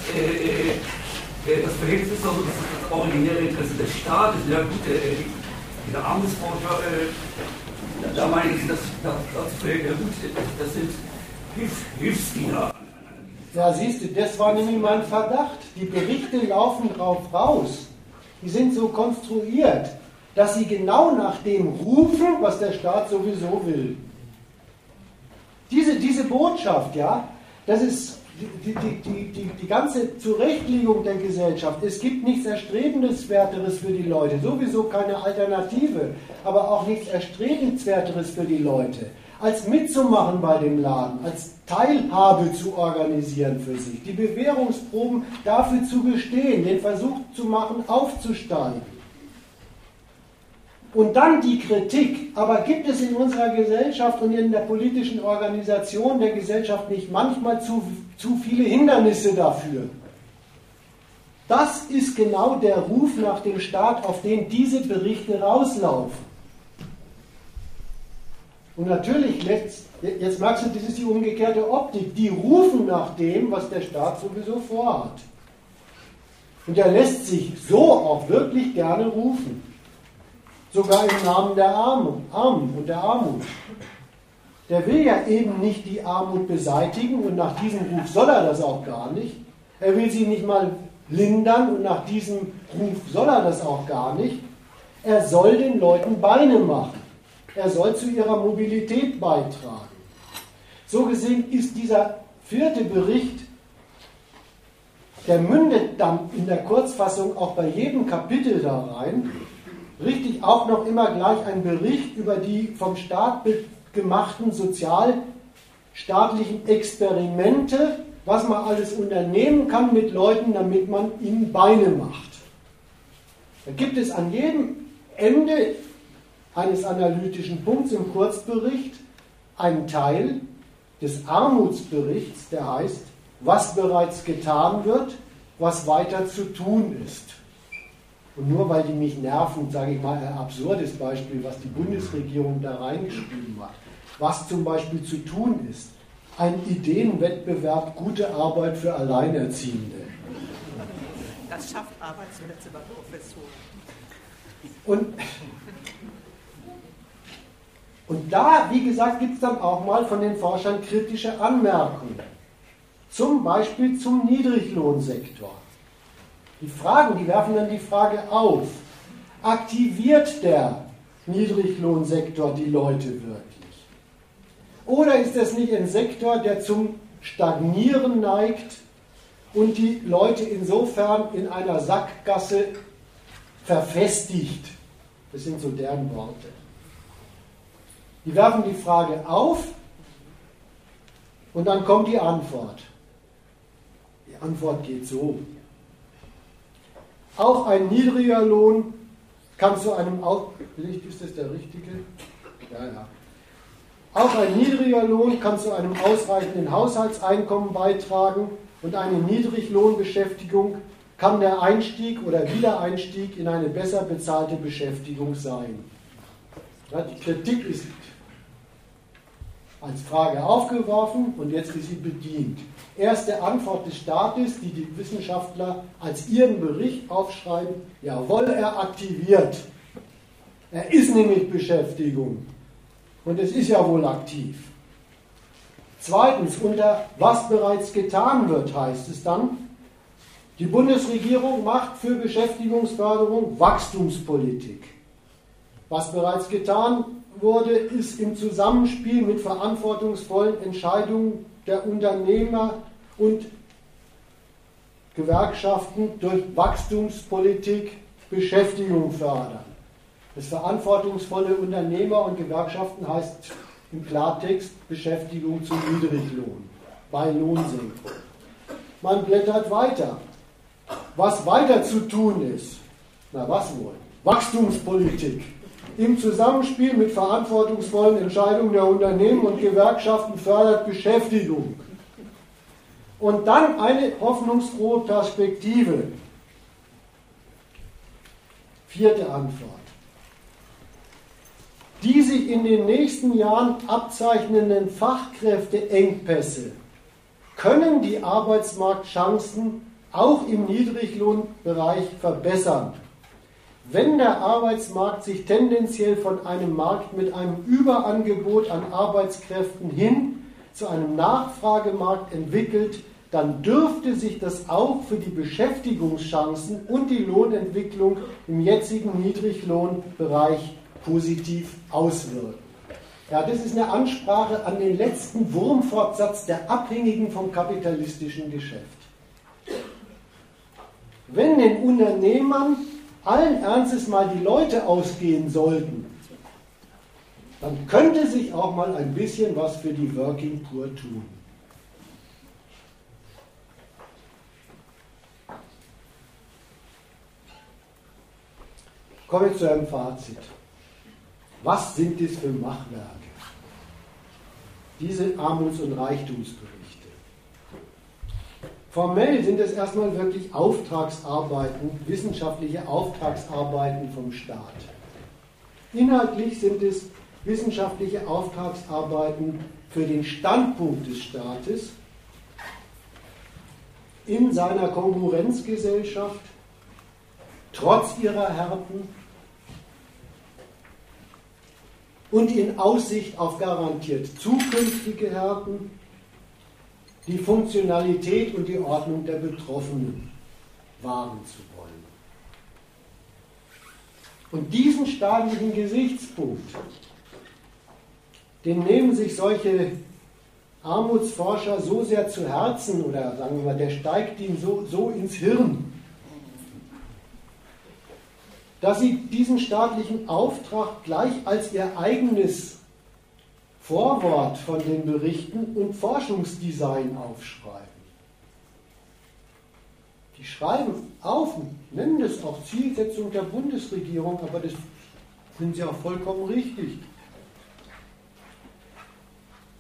das Verhältnis ist also das, das originäre Interesse des Staates. Ja gut, dieser Armutsforscher da meine ich, das, das, das sind Hilf, Hilfsdiener. Ja, siehst du, das war nämlich mein Verdacht. Die Berichte laufen drauf raus. Die sind so konstruiert, dass sie genau nach dem rufen, was der Staat sowieso will. Diese, diese Botschaft, ja, das ist die, die, die, die, ganze Zurechtlegung der Gesellschaft. Es gibt nichts Erstrebenswerteres für die Leute, sowieso keine Alternative, aber auch nichts Erstrebenswerteres für die Leute, als mitzumachen bei dem Laden, als Teilhabe zu organisieren für sich, die Bewährungsproben dafür zu bestehen, den Versuch zu machen, aufzusteigen. Und dann die Kritik. Aber gibt es in unserer Gesellschaft und in der politischen Organisation der Gesellschaft nicht manchmal zu, zu viele Hindernisse dafür? Das ist genau der Ruf nach dem Staat, auf den diese Berichte rauslaufen. Und natürlich, jetzt, jetzt merkst du, das ist die umgekehrte Optik. Die rufen nach dem, was der Staat sowieso vorhat. Und er lässt sich so auch wirklich gerne rufen. Sogar im Namen der Armen, Armen und der Armut. Der will ja eben nicht die Armut beseitigen und nach diesem Ruf soll er das auch gar nicht. Er will sie nicht mal lindern und nach diesem Ruf soll er das auch gar nicht. Er soll den Leuten Beine machen. Er soll zu ihrer Mobilität beitragen. So gesehen ist dieser vierte Bericht, der mündet dann in der Kurzfassung auch bei jedem Kapitel da rein, richtig auch noch immer gleich ein Bericht über die vom Staat gemachten sozialstaatlichen Experimente, was man alles unternehmen kann mit Leuten, damit man ihnen Beine macht. Da gibt es an jedem Ende eines analytischen Punkts im Kurzbericht einen Teil des Armutsberichts, der heißt, was bereits getan wird, was weiter zu tun ist. Und nur weil die mich nerven, sage ich mal ein absurdes Beispiel, was die Bundesregierung da reingeschrieben hat. Was zum Beispiel zu tun ist. Ein Ideenwettbewerb, gute Arbeit für Alleinerziehende. Das schafft Arbeitsplätze bei Professoren. Und, und da, wie gesagt, gibt es dann auch mal von den Forschern kritische Anmerkungen. Zum Beispiel zum Niedriglohnsektor. Die Fragen, die werfen dann die Frage auf, aktiviert der Niedriglohnsektor die Leute wirklich? Oder ist das nicht ein Sektor, der zum Stagnieren neigt und die Leute insofern in einer Sackgasse verfestigt? Das sind so deren Worte. Die werfen die Frage auf und dann kommt die Antwort. Die Antwort geht so. Auch ein niedriger Lohn kann zu einem ist das der richtige? Ja, ja. Auch ein niedriger Lohn kann zu einem ausreichenden Haushaltseinkommen beitragen und eine Niedriglohnbeschäftigung kann der Einstieg oder Wiedereinstieg in eine besser bezahlte Beschäftigung sein. Die Kritik ist als Frage aufgeworfen und jetzt ist sie bedient. Erste Antwort des Staates, die die Wissenschaftler als ihren Bericht aufschreiben, jawohl, er aktiviert. Er ist nämlich Beschäftigung. Und es ist ja wohl aktiv. Zweitens, unter was bereits getan wird, heißt es dann, die Bundesregierung macht für Beschäftigungsförderung Wachstumspolitik. Was bereits getan wurde, ist im Zusammenspiel mit verantwortungsvollen Entscheidungen der Unternehmer und Gewerkschaften durch Wachstumspolitik Beschäftigung fördern. Das verantwortungsvolle Unternehmer und Gewerkschaften heißt im Klartext Beschäftigung zum Niedriglohn bei Lohnsenkung. Man blättert weiter. Was weiter zu tun ist, na was wohl? Wachstumspolitik im Zusammenspiel mit verantwortungsvollen Entscheidungen der Unternehmen und Gewerkschaften fördert Beschäftigung. Und dann eine hoffnungsfrohe Perspektive. Vierte Antwort. Die sich in den nächsten Jahren abzeichnenden Fachkräfteengpässe können die Arbeitsmarktchancen auch im Niedriglohnbereich verbessern. Wenn der Arbeitsmarkt sich tendenziell von einem Markt mit einem Überangebot an Arbeitskräften hin zu einem Nachfragemarkt entwickelt, dann dürfte sich das auch für die Beschäftigungschancen und die Lohnentwicklung im jetzigen Niedriglohnbereich positiv auswirken. Ja, das ist eine Ansprache an den letzten Wurmfortsatz der Abhängigen vom kapitalistischen Geschäft. Wenn den Unternehmern allen Ernstes mal die Leute ausgehen sollten, dann könnte sich auch mal ein bisschen was für die Working Poor tun. Kommen wir zu einem Fazit. Was sind das für Machwerke? Diese Armuts- und Reichtumsberichte. Formell sind es erstmal wirklich Auftragsarbeiten, wissenschaftliche Auftragsarbeiten vom Staat. Inhaltlich sind es wissenschaftliche Auftragsarbeiten für den Standpunkt des Staates in seiner Konkurrenzgesellschaft, trotz ihrer Härten und in Aussicht auf garantiert zukünftige Härten die Funktionalität und die Ordnung der Betroffenen wahren zu wollen. Und diesen staatlichen Gesichtspunkt, den nehmen sich solche Armutsforscher so sehr zu Herzen oder sagen wir mal, der steigt ihnen so, so ins Hirn, dass sie diesen staatlichen Auftrag gleich als ihr eigenes Vorwort von den Berichten und Forschungsdesign aufschreiben. Die schreiben auf, nennen das auch Zielsetzung der Bundesregierung, aber das sind sie auch vollkommen richtig.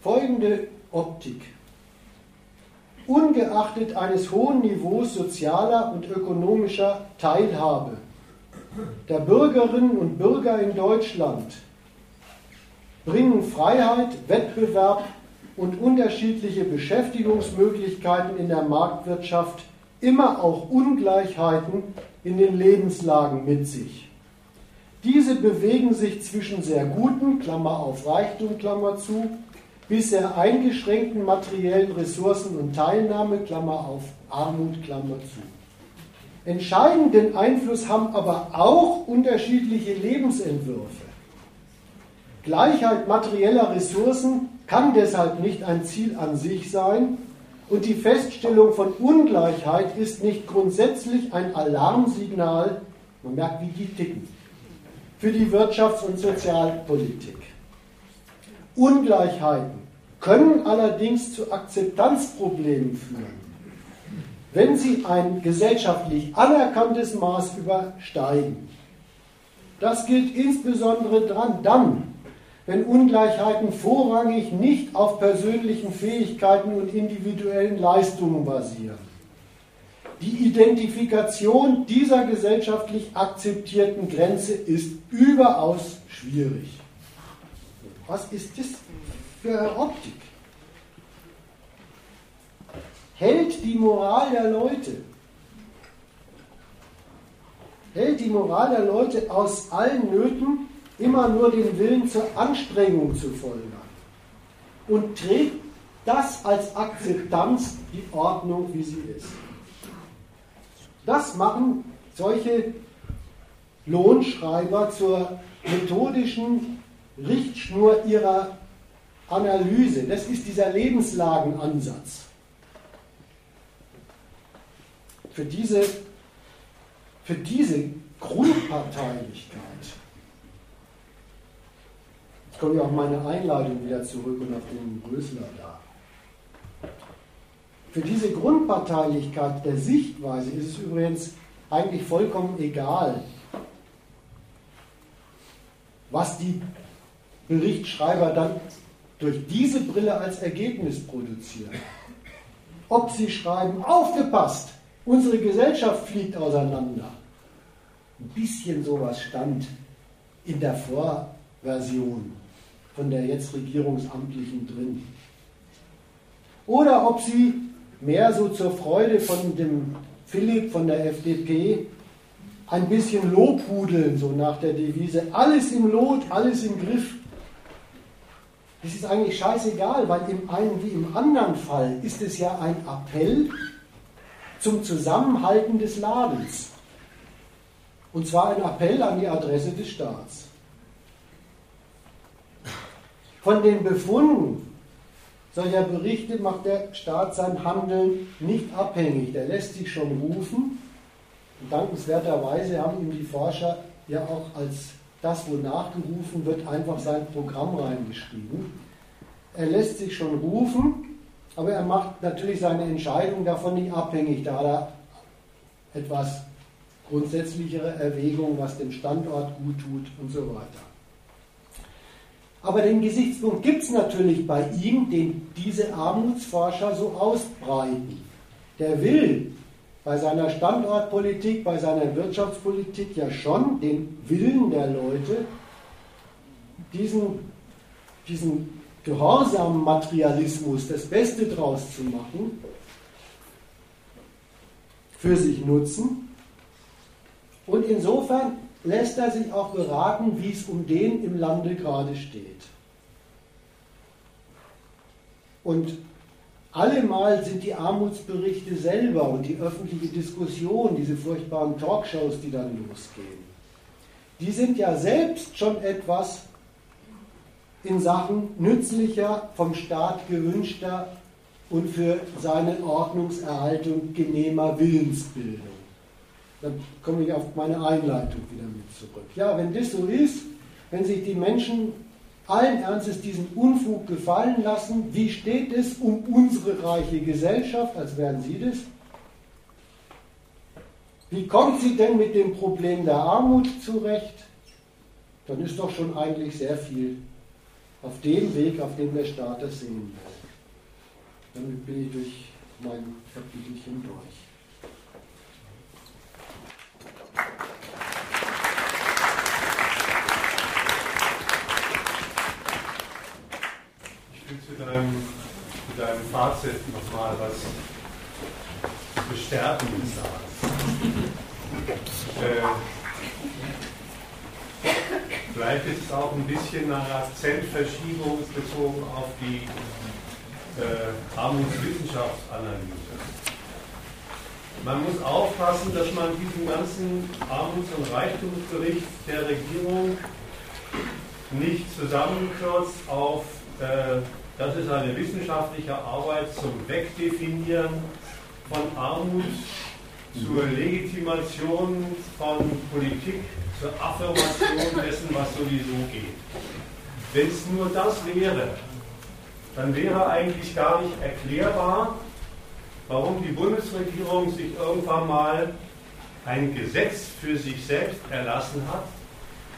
Folgende Optik. Ungeachtet eines hohen Niveaus sozialer und ökonomischer Teilhabe der Bürgerinnen und Bürger in Deutschland bringen Freiheit, Wettbewerb und unterschiedliche Beschäftigungsmöglichkeiten in der Marktwirtschaft immer auch Ungleichheiten in den Lebenslagen mit sich. Diese bewegen sich zwischen sehr guten, Klammer auf Reichtum, Klammer zu, bis sehr eingeschränkten materiellen Ressourcen und Teilnahme, Klammer auf Armut, Klammer zu. Entscheidenden Einfluss haben aber auch unterschiedliche Lebensentwürfe. Gleichheit materieller Ressourcen kann deshalb nicht ein Ziel an sich sein und die Feststellung von Ungleichheit ist nicht grundsätzlich ein Alarmsignal, man merkt, wie die ticken, für die Wirtschafts- und Sozialpolitik. Ungleichheiten können allerdings zu Akzeptanzproblemen führen, wenn sie ein gesellschaftlich anerkanntes Maß übersteigen. Das gilt insbesondere dann, wenn Ungleichheiten vorrangig nicht auf persönlichen Fähigkeiten und individuellen Leistungen basieren. Die Identifikation dieser gesellschaftlich akzeptierten Grenze ist überaus schwierig. Was ist das für eine Optik? Hält die Moral der Leute, hält die Moral der Leute aus allen Nöten immer nur den Willen zur Anstrengung zu folgen und trägt das als Akzeptanz die Ordnung, wie sie ist. Das machen solche Lohnschreiber zur methodischen Richtschnur ihrer Analyse. Das ist dieser Lebenslagenansatz. Für diese, für diese Grundparteilichkeit, jetzt komme ich auf meine Einleitung wieder zurück und auf den Rösler da. Für diese Grundparteilichkeit der Sichtweise ist es übrigens eigentlich vollkommen egal, was die Berichtsschreiber dann durch diese Brille als Ergebnis produzieren. Ob sie schreiben, aufgepasst, unsere Gesellschaft fliegt auseinander. Ein bisschen sowas stand in der Vorversion von der jetzt Regierungsamtlichen drin. Oder ob sie mehr so zur Freude von dem Philipp von der FDP ein bisschen Lobhudeln, so nach der Devise, alles im Lot, alles im Griff. Das ist eigentlich scheißegal, weil im einen wie im anderen Fall ist es ja ein Appell zum Zusammenhalten des Ladens. Und zwar ein Appell an die Adresse des Staats. Von den Befunden solcher Berichte macht der Staat sein Handeln nicht abhängig. Der lässt sich schon rufen. Und dankenswerterweise haben ihm die Forscher ja auch als das, wo nachgerufen wird, einfach sein Programm reingeschrieben. Er lässt sich schon rufen, aber er macht natürlich seine Entscheidung davon nicht abhängig. Da er etwas grundsätzlichere Erwägungen, was dem Standort gut tut und so weiter. Aber den Gesichtspunkt gibt es natürlich bei ihm, den diese Armutsforscher so ausbreiten. Der will bei seiner Standortpolitik, bei seiner Wirtschaftspolitik ja schon den Willen der Leute, diesen, diesen gehorsamen Materialismus das Beste draus zu machen, für sich nutzen. Und insofern lässt er sich auch beraten, wie es um den im Lande gerade steht. Und allemal sind die Armutsberichte selber und die öffentliche Diskussion, diese furchtbaren Talkshows, die dann losgehen, die sind ja selbst schon etwas in Sachen nützlicher, vom Staat gewünschter und für seine Ordnungserhaltung genehmer Willensbildung. Dann komme ich auf meine Einleitung wieder mit zurück. Ja, wenn das so ist, wenn sich die Menschen allen Ernstes diesen Unfug gefallen lassen, wie steht es um unsere reiche Gesellschaft, als wären Sie das? Wie kommt sie denn mit dem Problem der Armut zurecht? Dann ist doch schon eigentlich sehr viel auf dem Weg, auf dem der Staat das sehen will. Damit bin ich durch mein Kapitelchen durch. Ich will zu deinem, zu deinem Fazit nochmal was Bestärkendes sagen. Äh, vielleicht ist es auch ein bisschen eine Akzentverschiebung bezogen auf die äh, Armutswissenschaftsanalyse. Man muss aufpassen, dass man diesen ganzen Armuts- und Reichtumsbericht der Regierung nicht zusammenkürzt auf, äh, das ist eine wissenschaftliche Arbeit zum Wegdefinieren von Armut, zur Legitimation von Politik, zur Affirmation dessen, was sowieso geht. Wenn es nur das wäre, dann wäre eigentlich gar nicht erklärbar, warum die Bundesregierung sich irgendwann mal ein Gesetz für sich selbst erlassen hat,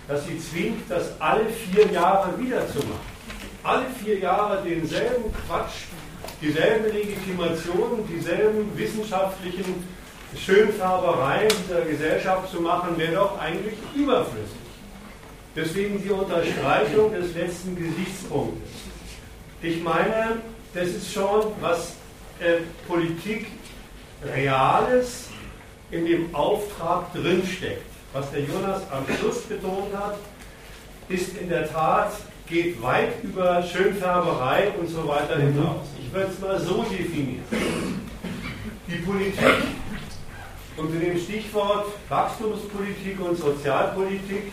dass sie zwingt, das alle vier Jahre wieder zu machen. Alle vier Jahre denselben Quatsch, dieselben Legitimationen, dieselben wissenschaftlichen Schönfärbereien dieser Gesellschaft zu machen, wäre doch eigentlich überflüssig. Deswegen die Unterstreichung des letzten Gesichtspunktes. Ich meine, das ist schon, was äh, Politik Reales in dem Auftrag drinsteckt. Was der Jonas am Schluss betont hat, ist in der Tat, geht weit über Schönfärberei und so weiter Mhm. hinaus. Ich würde es mal so definieren. Die Politik unter dem Stichwort Wachstumspolitik und Sozialpolitik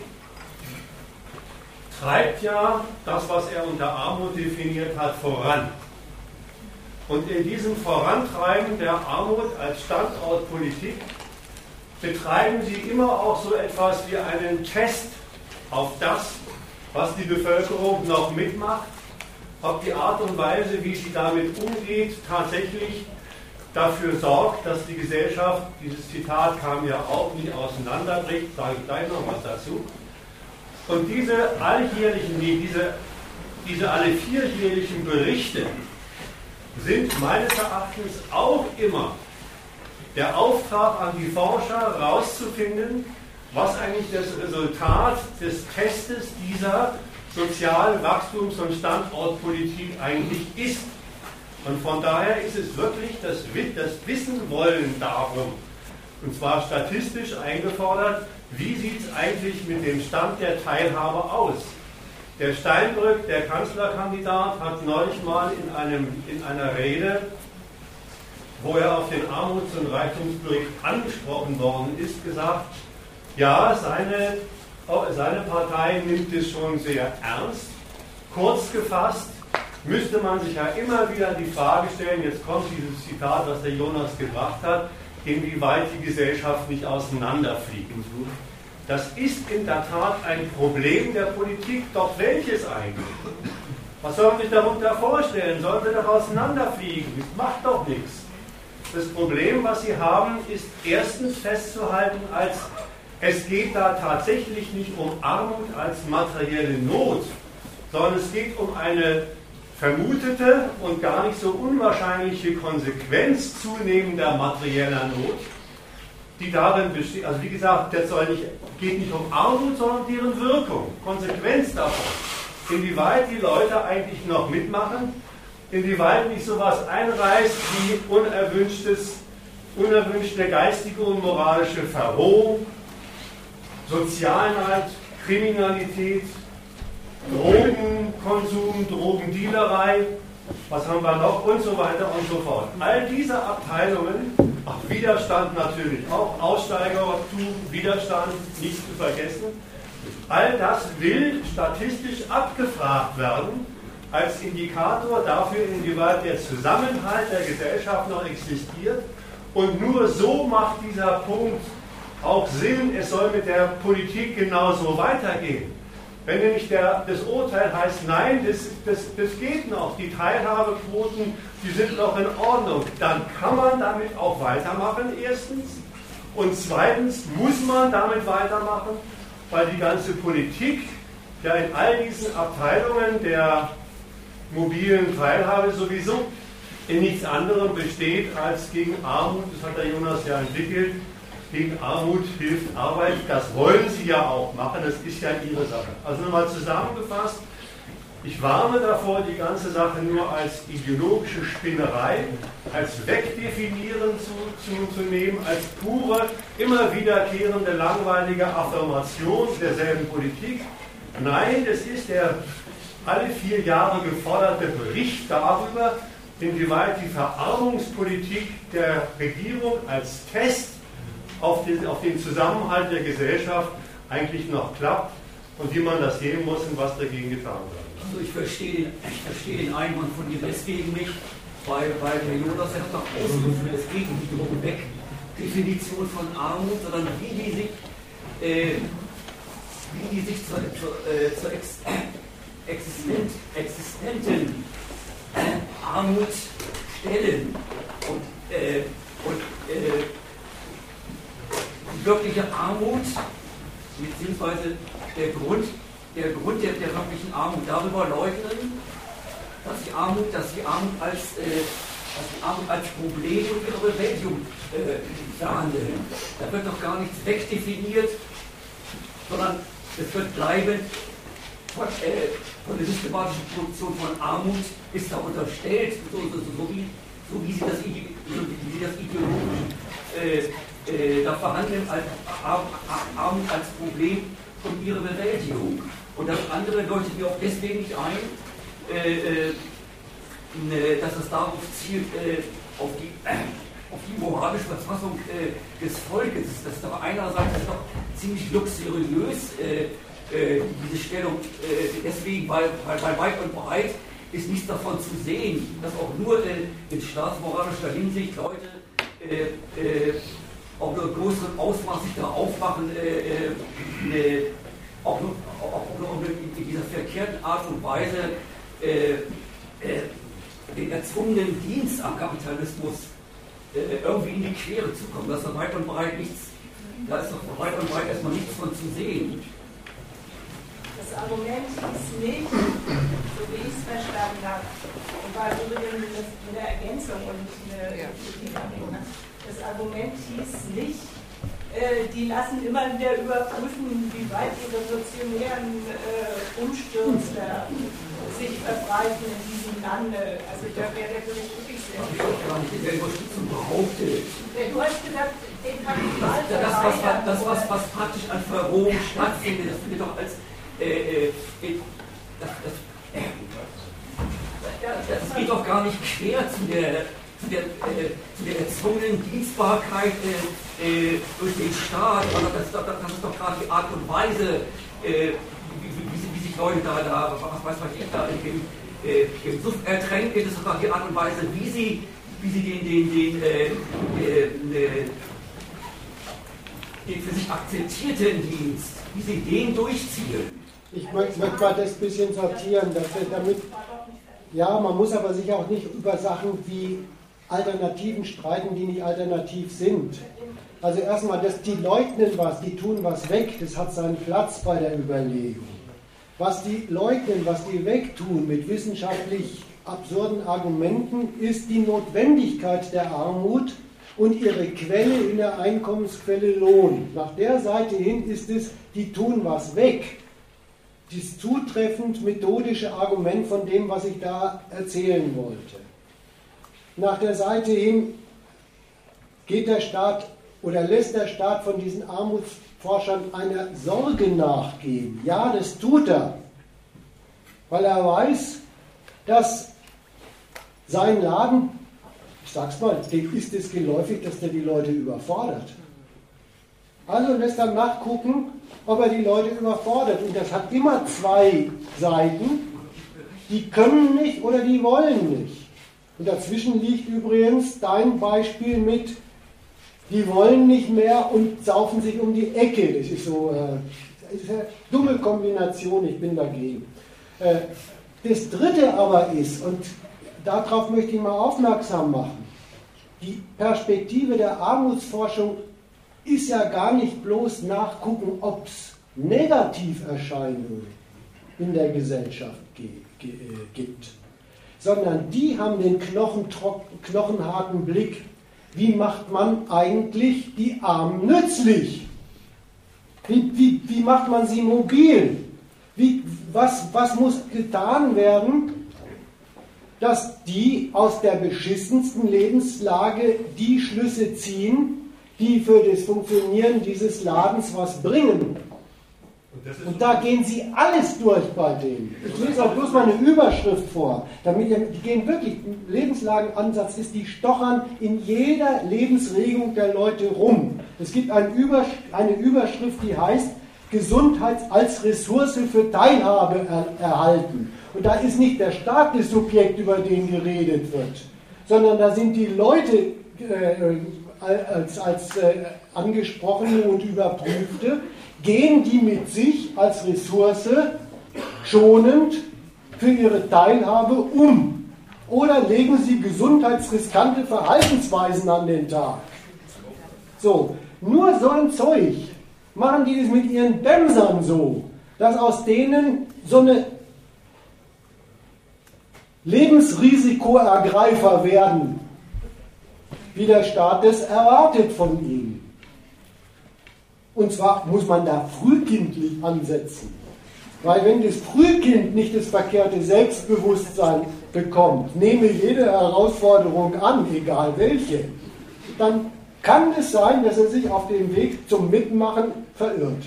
treibt ja das, was er unter Armut definiert hat, voran. Und in diesem Vorantreiben der Armut als Standortpolitik betreiben sie immer auch so etwas wie einen Test auf das, was die Bevölkerung noch mitmacht, ob die Art und Weise, wie sie damit umgeht, tatsächlich dafür sorgt, dass die Gesellschaft, dieses Zitat kam ja auch, nicht auseinanderbricht, sage ich gleich noch was dazu. Und diese alljährlichen, diese, diese alle vierjährlichen Berichte sind meines Erachtens auch immer der Auftrag an die Forscher, herauszufinden, was eigentlich das Resultat des Testes dieser Sozial-, Wachstums- und Standortpolitik eigentlich ist. Und von daher ist es wirklich das, das Wissen wollen darum, und zwar statistisch eingefordert, wie sieht es eigentlich mit dem Stand der Teilhabe aus. Der Steinbrück, der Kanzlerkandidat, hat neulich mal in, einem, in einer Rede, wo er auf den Armuts- und Reichtumsbericht angesprochen worden ist, gesagt, ja, seine, seine Partei nimmt es schon sehr ernst. Kurz gefasst, müsste man sich ja immer wieder die Frage stellen, jetzt kommt dieses Zitat, was der Jonas gebracht hat, inwieweit die Gesellschaft nicht auseinanderfliegt. Das ist in der Tat ein Problem der Politik, doch welches eigentlich? Was soll man sich darunter vorstellen? Sollen sie doch auseinanderfliegen? Das macht doch nichts. Das Problem, was sie haben, ist erstens festzuhalten, als es geht da tatsächlich nicht um Armut als materielle Not, sondern es geht um eine vermutete und gar nicht so unwahrscheinliche Konsequenz zunehmender materieller Not, die darin besteht, also wie gesagt, das nicht, geht nicht um Armut, sondern deren Wirkung, Konsequenz davon. Inwieweit die Leute eigentlich noch mitmachen, inwieweit nicht sowas einreißt wie unerwünschtes, unerwünschte geistige und moralische Verrohung, Sozialneid, Kriminalität, Drogenkonsum, Drogendealerei, was haben wir noch und so weiter und so fort. All diese Abteilungen, ach, Widerstand natürlich auch, Aussteigertum, Widerstand, nicht zu vergessen, all das will statistisch abgefragt werden als Indikator dafür, inwieweit der Zusammenhalt der Gesellschaft noch existiert. Und nur so macht dieser Punkt auch Sinn, es soll mit der Politik genauso weitergehen. Wenn nämlich der, das Urteil heißt, nein, das, das, das geht noch, die Teilhabequoten, die sind noch in Ordnung, dann kann man damit auch weitermachen, erstens. Und zweitens muss man damit weitermachen, weil die ganze Politik ja in all diesen Abteilungen der mobilen Teilhabe sowieso in nichts anderem besteht als gegen Armut, das hat der Jonas ja entwickelt, gegen Armut hilft Arbeit. Das wollen Sie ja auch machen, das ist ja Ihre Sache. Also nochmal zusammengefasst, ich warne davor, die ganze Sache nur als ideologische Spinnerei, als Wegdefinieren zu, zu, zu nehmen, als pure, immer wiederkehrende, langweilige Affirmation derselben Politik. Nein, es ist der alle vier Jahre geforderte Bericht darüber, inwieweit die Verarmungspolitik der Regierung als Test auf den, auf den Zusammenhalt der Gesellschaft eigentlich noch klappt und wie man das sehen muss und was dagegen getan wird. Also ich verstehe ich verstehe den Einwand von dir deswegen nicht, weil, weil der Jonas hat doch ausgeführt, es geht nicht um Wegdefinition von Armut, sondern wie die sich, äh, wie die sich zur, zur, äh, zur ex, existent, existenten Armut stellen. Und, äh, und äh, die wirkliche Armut, beziehungsweise der Grund, der Grund der, der wirklichen Armut darüber leugnen, dass die Armut, dass die Armut als, äh, dass die Armut als Problem und ihre Bewältigung äh. Da wird doch gar nichts wegdefiniert, sondern es wird bleiben, von, äh, von der systematischen Produktion von Armut ist da unterstellt, so, so, so, wie, so wie sie das, so wie sie das ideologisch äh, da verhandeln Armut als Problem und ihre Bewältigung. Und das andere leuchtet mir auch deswegen nicht ein, äh, äh, dass es darauf zielt, äh, auf die, auf die moralische Verfassung äh, des Volkes. Das ist doch einerseits doch ziemlich luxuriös, äh, äh, diese Stellung. Äh, deswegen, weil, weil bei weit und breit ist nichts davon zu sehen, dass auch nur in staatsmoralischer Hinsicht Leute auch nur größeren Ausmaß sich da aufmachen, auch nur, auch nur in dieser verkehrten Art und Weise den erzwungenen Dienst am Kapitalismus äh, irgendwie in die Quere zu kommen. Da ist weit und breit nichts, da ist doch weit und breit erstmal nichts von zu sehen. Das Argument ist nicht, so wie ich es verstanden habe, und war übrigens eine Ergänzung und eine Kritik. Das Argument hieß nicht, äh, die lassen immer wieder überprüfen, wie weit die revolutionären äh, Umstürze sich verbreiten in diesem Lande. Also da wäre der Bericht wirklich sehr behauptet. Du hast gesagt, den Kapital das, das, was, das was, was praktisch an Verrohung stattfindet, das findet doch als äh, äh, das, das, das geht doch gar nicht quer zu der der, äh, zu der erzwungenen Dienstbarkeit äh, äh, durch den Staat. Also das, das, das, ist doch gerade die Art und Weise, äh, wie, wie, wie, sich Leute da, da was weiß ich, da im, äh, im Suff ertränken. Das ist doch die Art und Weise, wie sie, wie sie den, den, den, äh, den für sich akzeptierten Dienst, wie sie den durchziehen. Ich möchte, mal das bisschen sortieren, dass damit ja, man muss aber sich auch nicht über Sachen wie Alternativen streiten, die nicht alternativ sind. Also erstmal, dass die leugnen was, die tun was weg, das hat seinen Platz bei der Überlegung. Was die leugnen, was die wegtun mit wissenschaftlich absurden Argumenten, ist die Notwendigkeit der Armut und ihre Quelle in der Einkommensquelle Lohn. Nach der Seite hin ist es, die tun was weg. Das zutreffend methodische Argument von dem, was ich da erzählen wollte nach der Seite hin geht der Staat oder lässt der Staat von diesen Armutsforschern einer Sorge nachgehen. Ja, das tut er, weil er weiß, dass sein Laden, ich sag's mal, dem ist es geläufig, dass der die Leute überfordert. Also lässt er nachgucken, ob er die Leute überfordert. Und das hat immer zwei Seiten. Die können nicht oder die wollen nicht. Und dazwischen liegt übrigens dein Beispiel mit, die wollen nicht mehr und saufen sich um die Ecke. Das ist so äh, ist eine dumme Kombination, ich bin dagegen. Äh, das Dritte aber ist, und darauf möchte ich mal aufmerksam machen, die Perspektive der Armutsforschung ist ja gar nicht bloß nachgucken, ob es Negativerscheinungen in der Gesellschaft äh, gibt sondern die haben den knochenharten Blick, wie macht man eigentlich die Armen nützlich? Wie, wie, wie macht man sie mobil? Wie, was, was muss getan werden, dass die aus der beschissensten Lebenslage die Schlüsse ziehen, die für das Funktionieren dieses Ladens was bringen? Und da gehen sie alles durch bei denen. Ich lese auch bloß mal eine Überschrift vor, damit die gehen wirklich, Lebenslagenansatz ist, die stochern in jeder Lebensregung der Leute rum. Es gibt eine Überschrift, die heißt Gesundheit als Ressource für Teilhabe er erhalten. Und da ist nicht der Staat das Subjekt, über den geredet wird, sondern da sind die Leute äh, als, als äh, angesprochene und überprüfte, gehen die mit sich als Ressource schonend für ihre Teilhabe um? Oder legen sie gesundheitsriskante Verhaltensweisen an den Tag? So, nur so ein Zeug machen die das mit ihren Dämsern so, dass aus denen so eine Lebensrisikoergreifer werden, wie der Staat es erwartet von ihnen. Und zwar muss man da frühkindlich ansetzen. Weil wenn das Frühkind nicht das verkehrte Selbstbewusstsein bekommt, nehme jede Herausforderung an, egal welche, dann kann es sein, dass er sich auf dem Weg zum Mitmachen verirrt.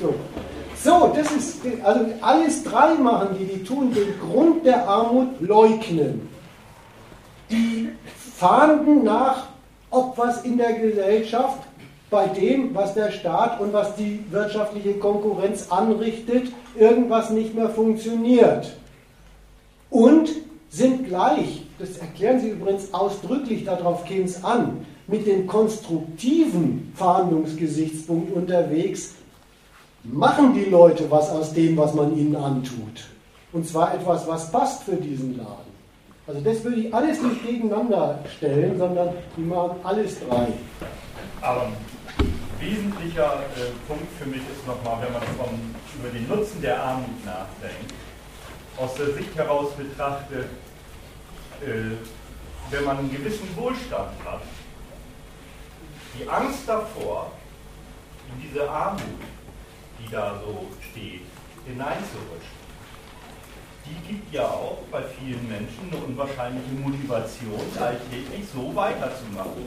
So, so das ist, also alles drei machen die, die tun den Grund der Armut leugnen. die fahnden nach, ob was in der Gesellschaft bei dem, was der Staat und was die wirtschaftliche Konkurrenz anrichtet, irgendwas nicht mehr funktioniert. Und sind gleich, das erklären Sie übrigens ausdrücklich, darauf käme es an, mit dem konstruktiven Fahndungsgesichtspunkt unterwegs, machen die Leute was aus dem, was man ihnen antut. Und zwar etwas, was passt für diesen Laden. Also das würde ich alles nicht gegeneinander stellen, sondern die machen alles drei. Aber ein wesentlicher äh, Punkt für mich ist nochmal, wenn man vom, über den Nutzen der Armut nachdenkt, aus der Sicht heraus betrachtet, äh, wenn man einen gewissen Wohlstand hat, die Angst davor, in diese Armut, die da so steht, hineinzurutschen, die gibt ja auch bei vielen Menschen eine unwahrscheinliche Motivation, alltäglich so weiterzumachen.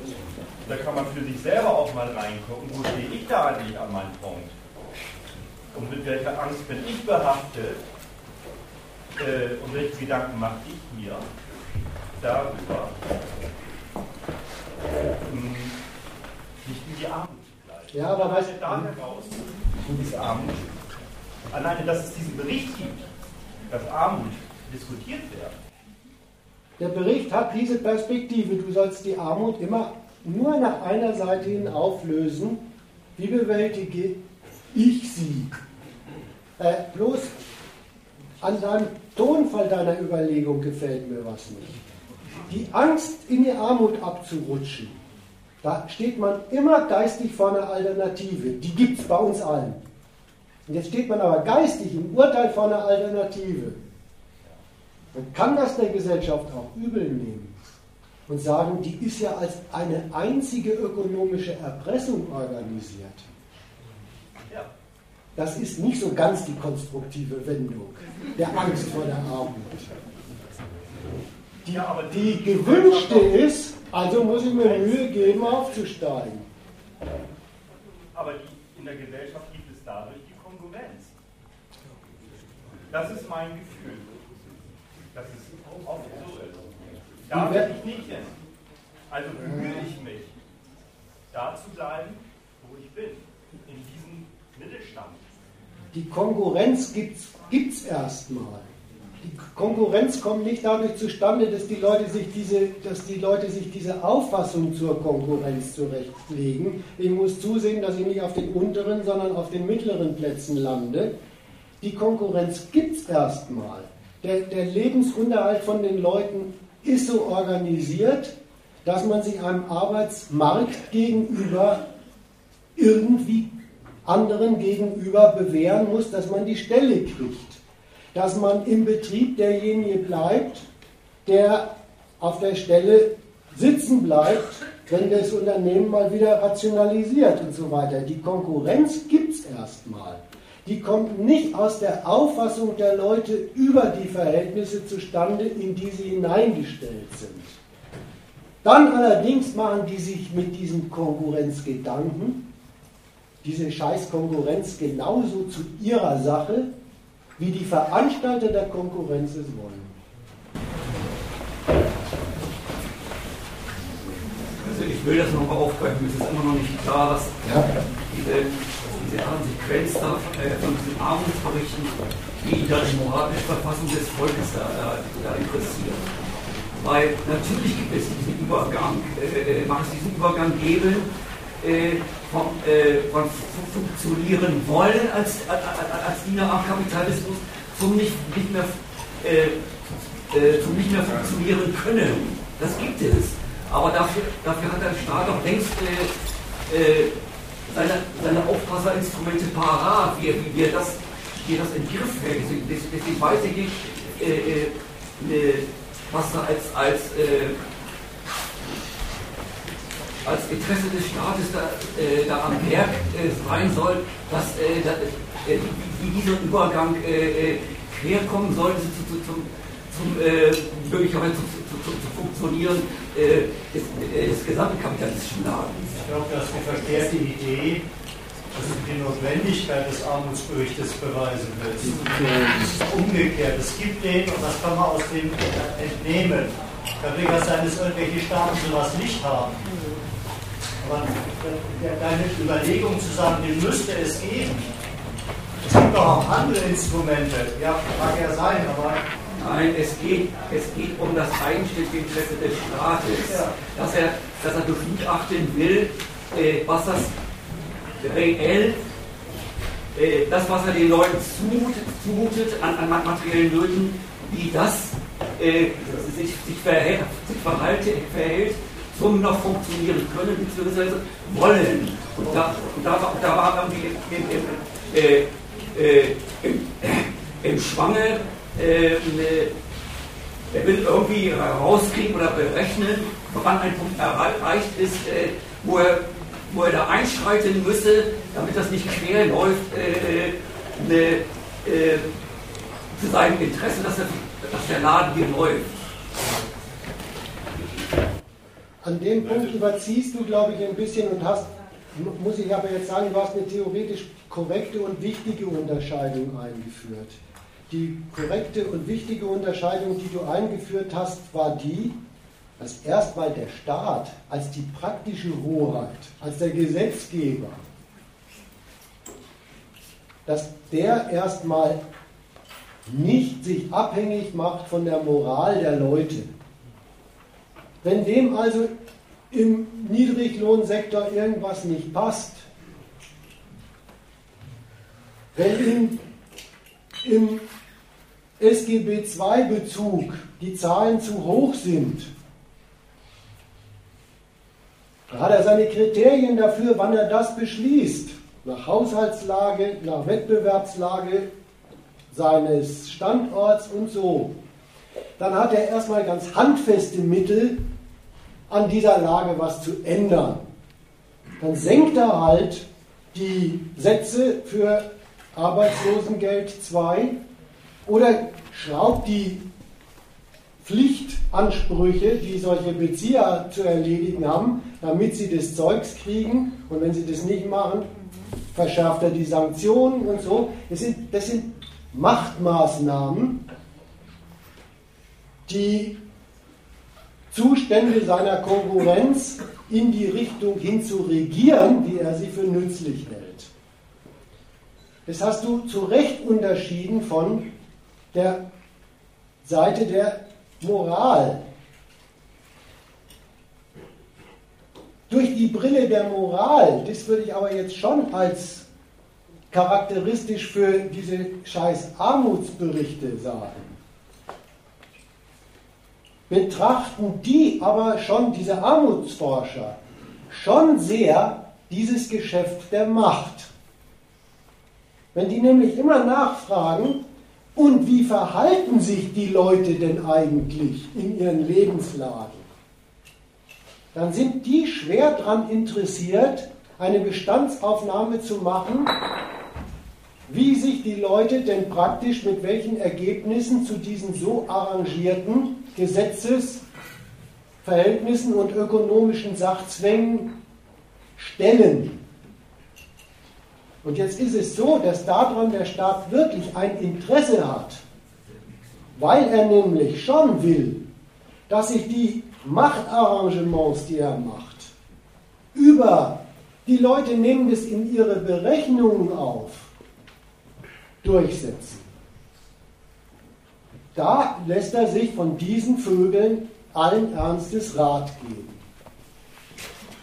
Da kann man für sich selber auch mal reingucken, wo stehe ich da eigentlich an meinem Punkt? Und mit welcher Angst bin ich behaftet? Äh, und welche Gedanken mache ich mir darüber, ähm, nicht in die Armut gleiten? Ja, aber weißt da heraus, diese Armut, alleine, dass es diesen Bericht gibt, dass Armut diskutiert wird. Der Bericht hat diese Perspektive. Du sollst die Armut immer nur nach einer Seite hin auflösen. Wie bewältige ich sie? Äh, bloß an deinem Tonfall deiner Überlegung gefällt mir was nicht. Die Angst, in die Armut abzurutschen, da steht man immer geistig vor einer Alternative. Die gibt es bei uns allen. Und jetzt steht man aber geistig im Urteil vor einer Alternative. Man kann das der Gesellschaft auch übel nehmen und sagen, die ist ja als eine einzige ökonomische Erpressung organisiert. Das ist nicht so ganz die konstruktive Wendung der Angst vor der Armut. Die, die gewünschte ist, also muss ich mir Mühe geben, aufzusteigen. Aber in der Gesellschaft gibt es dadurch. Das ist mein Gefühl. Dass es oft so ist. Da will ich nicht hin. Also bemühe ich mich, da zu bleiben, wo ich bin. In diesem Mittelstand. Die Konkurrenz gibt es erstmal. Die Konkurrenz kommt nicht dadurch zustande, dass die, Leute sich diese, dass die Leute sich diese Auffassung zur Konkurrenz zurechtlegen. Ich muss zusehen, dass ich nicht auf den unteren, sondern auf den mittleren Plätzen lande. Die Konkurrenz gibt es erstmal. Der, der Lebensunterhalt von den Leuten ist so organisiert, dass man sich einem Arbeitsmarkt gegenüber irgendwie anderen gegenüber bewähren muss, dass man die Stelle kriegt, dass man im Betrieb derjenige bleibt, der auf der Stelle sitzen bleibt, wenn das Unternehmen mal wieder rationalisiert und so weiter. Die Konkurrenz gibt es erstmal. Die kommt nicht aus der Auffassung der Leute über die Verhältnisse zustande, in die sie hineingestellt sind. Dann allerdings machen die sich mit diesen Konkurrenzgedanken diese Scheißkonkurrenz genauso zu ihrer Sache, wie die Veranstalter der Konkurrenz es wollen. Also ich will das nochmal aufgreifen, es ist immer noch nicht klar, dass ja. diese, diese Konsequenz da, äh, von diesen Armutsberichten, die da die moralische Verfassung des Volkes da, da, da interessiert. Weil natürlich gibt es diesen Übergang, äh, äh mag es diesen Übergang geben, äh, vom, äh, von funktionieren wollen als, als, als Diener am Kapitalismus zum nicht, nicht mehr, äh, äh, zum nicht mehr funktionieren können. Das gibt es. Aber dafür, dafür hat der Staat auch längst äh, äh, seine, seine Aufpasserinstrumente parat, wie, wie, er das, wie er das in Griff hält. Deswegen, deswegen weiß ich nicht, was da als, als als Interesse des Staates da, äh, da am Werk äh, sein soll, dass äh, da, äh, wie dieser Übergang äh, äh, quer kommen soll zu, zu, zum, zum möglicherweise zu, zu, zu funktionieren des, des, gesamten kapitalistischen Ladens. Ich glaube, dass die verkehrte Idee, dass du die Notwendigkeit des Armutsberichtes beweisen willst. Umgekehrt, es gibt den, und das kann man aus dem entnehmen, Kann durchaus sein, dass irgendwelche Staaten sowas nicht haben. Aber deine Überlegung zu sagen, den müsste es geben. Es gibt auch andere Instrumente. Ja, mag ja sein, aber Nein, es geht, es geht um das eigenständige Interesse des Staates, dass, er, dass er begutachten will, äh, was das reell, äh, das, was er den Leuten zumutet, zumutet an, an materiellen Nöten, wie das äh, sich, sich, verhält, sich verhalte, verhält, zum noch funktionieren können, bzw. wollen. Und da, und da, da war irgendwie im, im, im, äh, äh, im, Schwange er will irgendwie rauskriegen oder berechnen, wann ein Punkt erreicht ist, äh, wo, er, wo er da einschreiten müsse, damit das nicht quer läuft, äh, äh, äh zu seinem Interesse, dass, er, dass der Laden hier läuft. An dem Punkt überziehst du, glaube ich, ein bisschen und hast, muss ich aber jetzt sagen, du hast eine theoretisch korrekte und wichtige Unterscheidung eingeführt. Die korrekte und wichtige Unterscheidung, die du eingeführt hast, war die, dass erstmal der Staat als die praktische Hoheit, als der Gesetzgeber, dass der erstmal nicht sich abhängig macht von der Moral der Leute. Wenn dem also im Niedriglohnsektor irgendwas nicht passt, wenn ihm im SGB II-Bezug die Zahlen zu hoch sind, hat er seine Kriterien dafür, wann er das beschließt. Nach Haushaltslage, nach Wettbewerbslage seines Standorts und so. Dann hat er erstmal ganz handfeste Mittel, an dieser Lage was zu ändern. Dann senkt er halt die Sätze für Arbeitslosengeld 2 oder schraubt die Pflichtansprüche, die solche Bezieher zu erledigen haben, damit sie das Zeugs kriegen. Und wenn sie das nicht machen, verschärft er die Sanktionen und so. Das sind, das sind Machtmaßnahmen, die Zustände seiner Konkurrenz in die Richtung hin zu regieren, wie er sie für nützlich hält. Das hast du zu Recht unterschieden von der Seite der Moral. Durch die Brille der Moral, das würde ich aber jetzt schon als charakteristisch für diese scheiß Armutsberichte sagen, betrachten die aber schon, diese Armutsforscher, schon sehr dieses Geschäft der Macht. Wenn die nämlich immer nachfragen, und wie verhalten sich die Leute denn eigentlich in ihren Lebenslagen? Dann sind die schwer daran interessiert, eine Bestandsaufnahme zu machen, wie sich die Leute denn praktisch mit welchen Ergebnissen zu diesen so arrangierten Gesetzesverhältnissen und ökonomischen Sachzwängen stellen. Und jetzt ist es so, dass daran der Staat wirklich ein Interesse hat, weil er nämlich schon will, dass sich die Machtarrangements, die er macht, über die Leute nehmen das in ihre Berechnungen auf, durchsetzen. Da lässt er sich von diesen Vögeln allen Ernstes Rat geben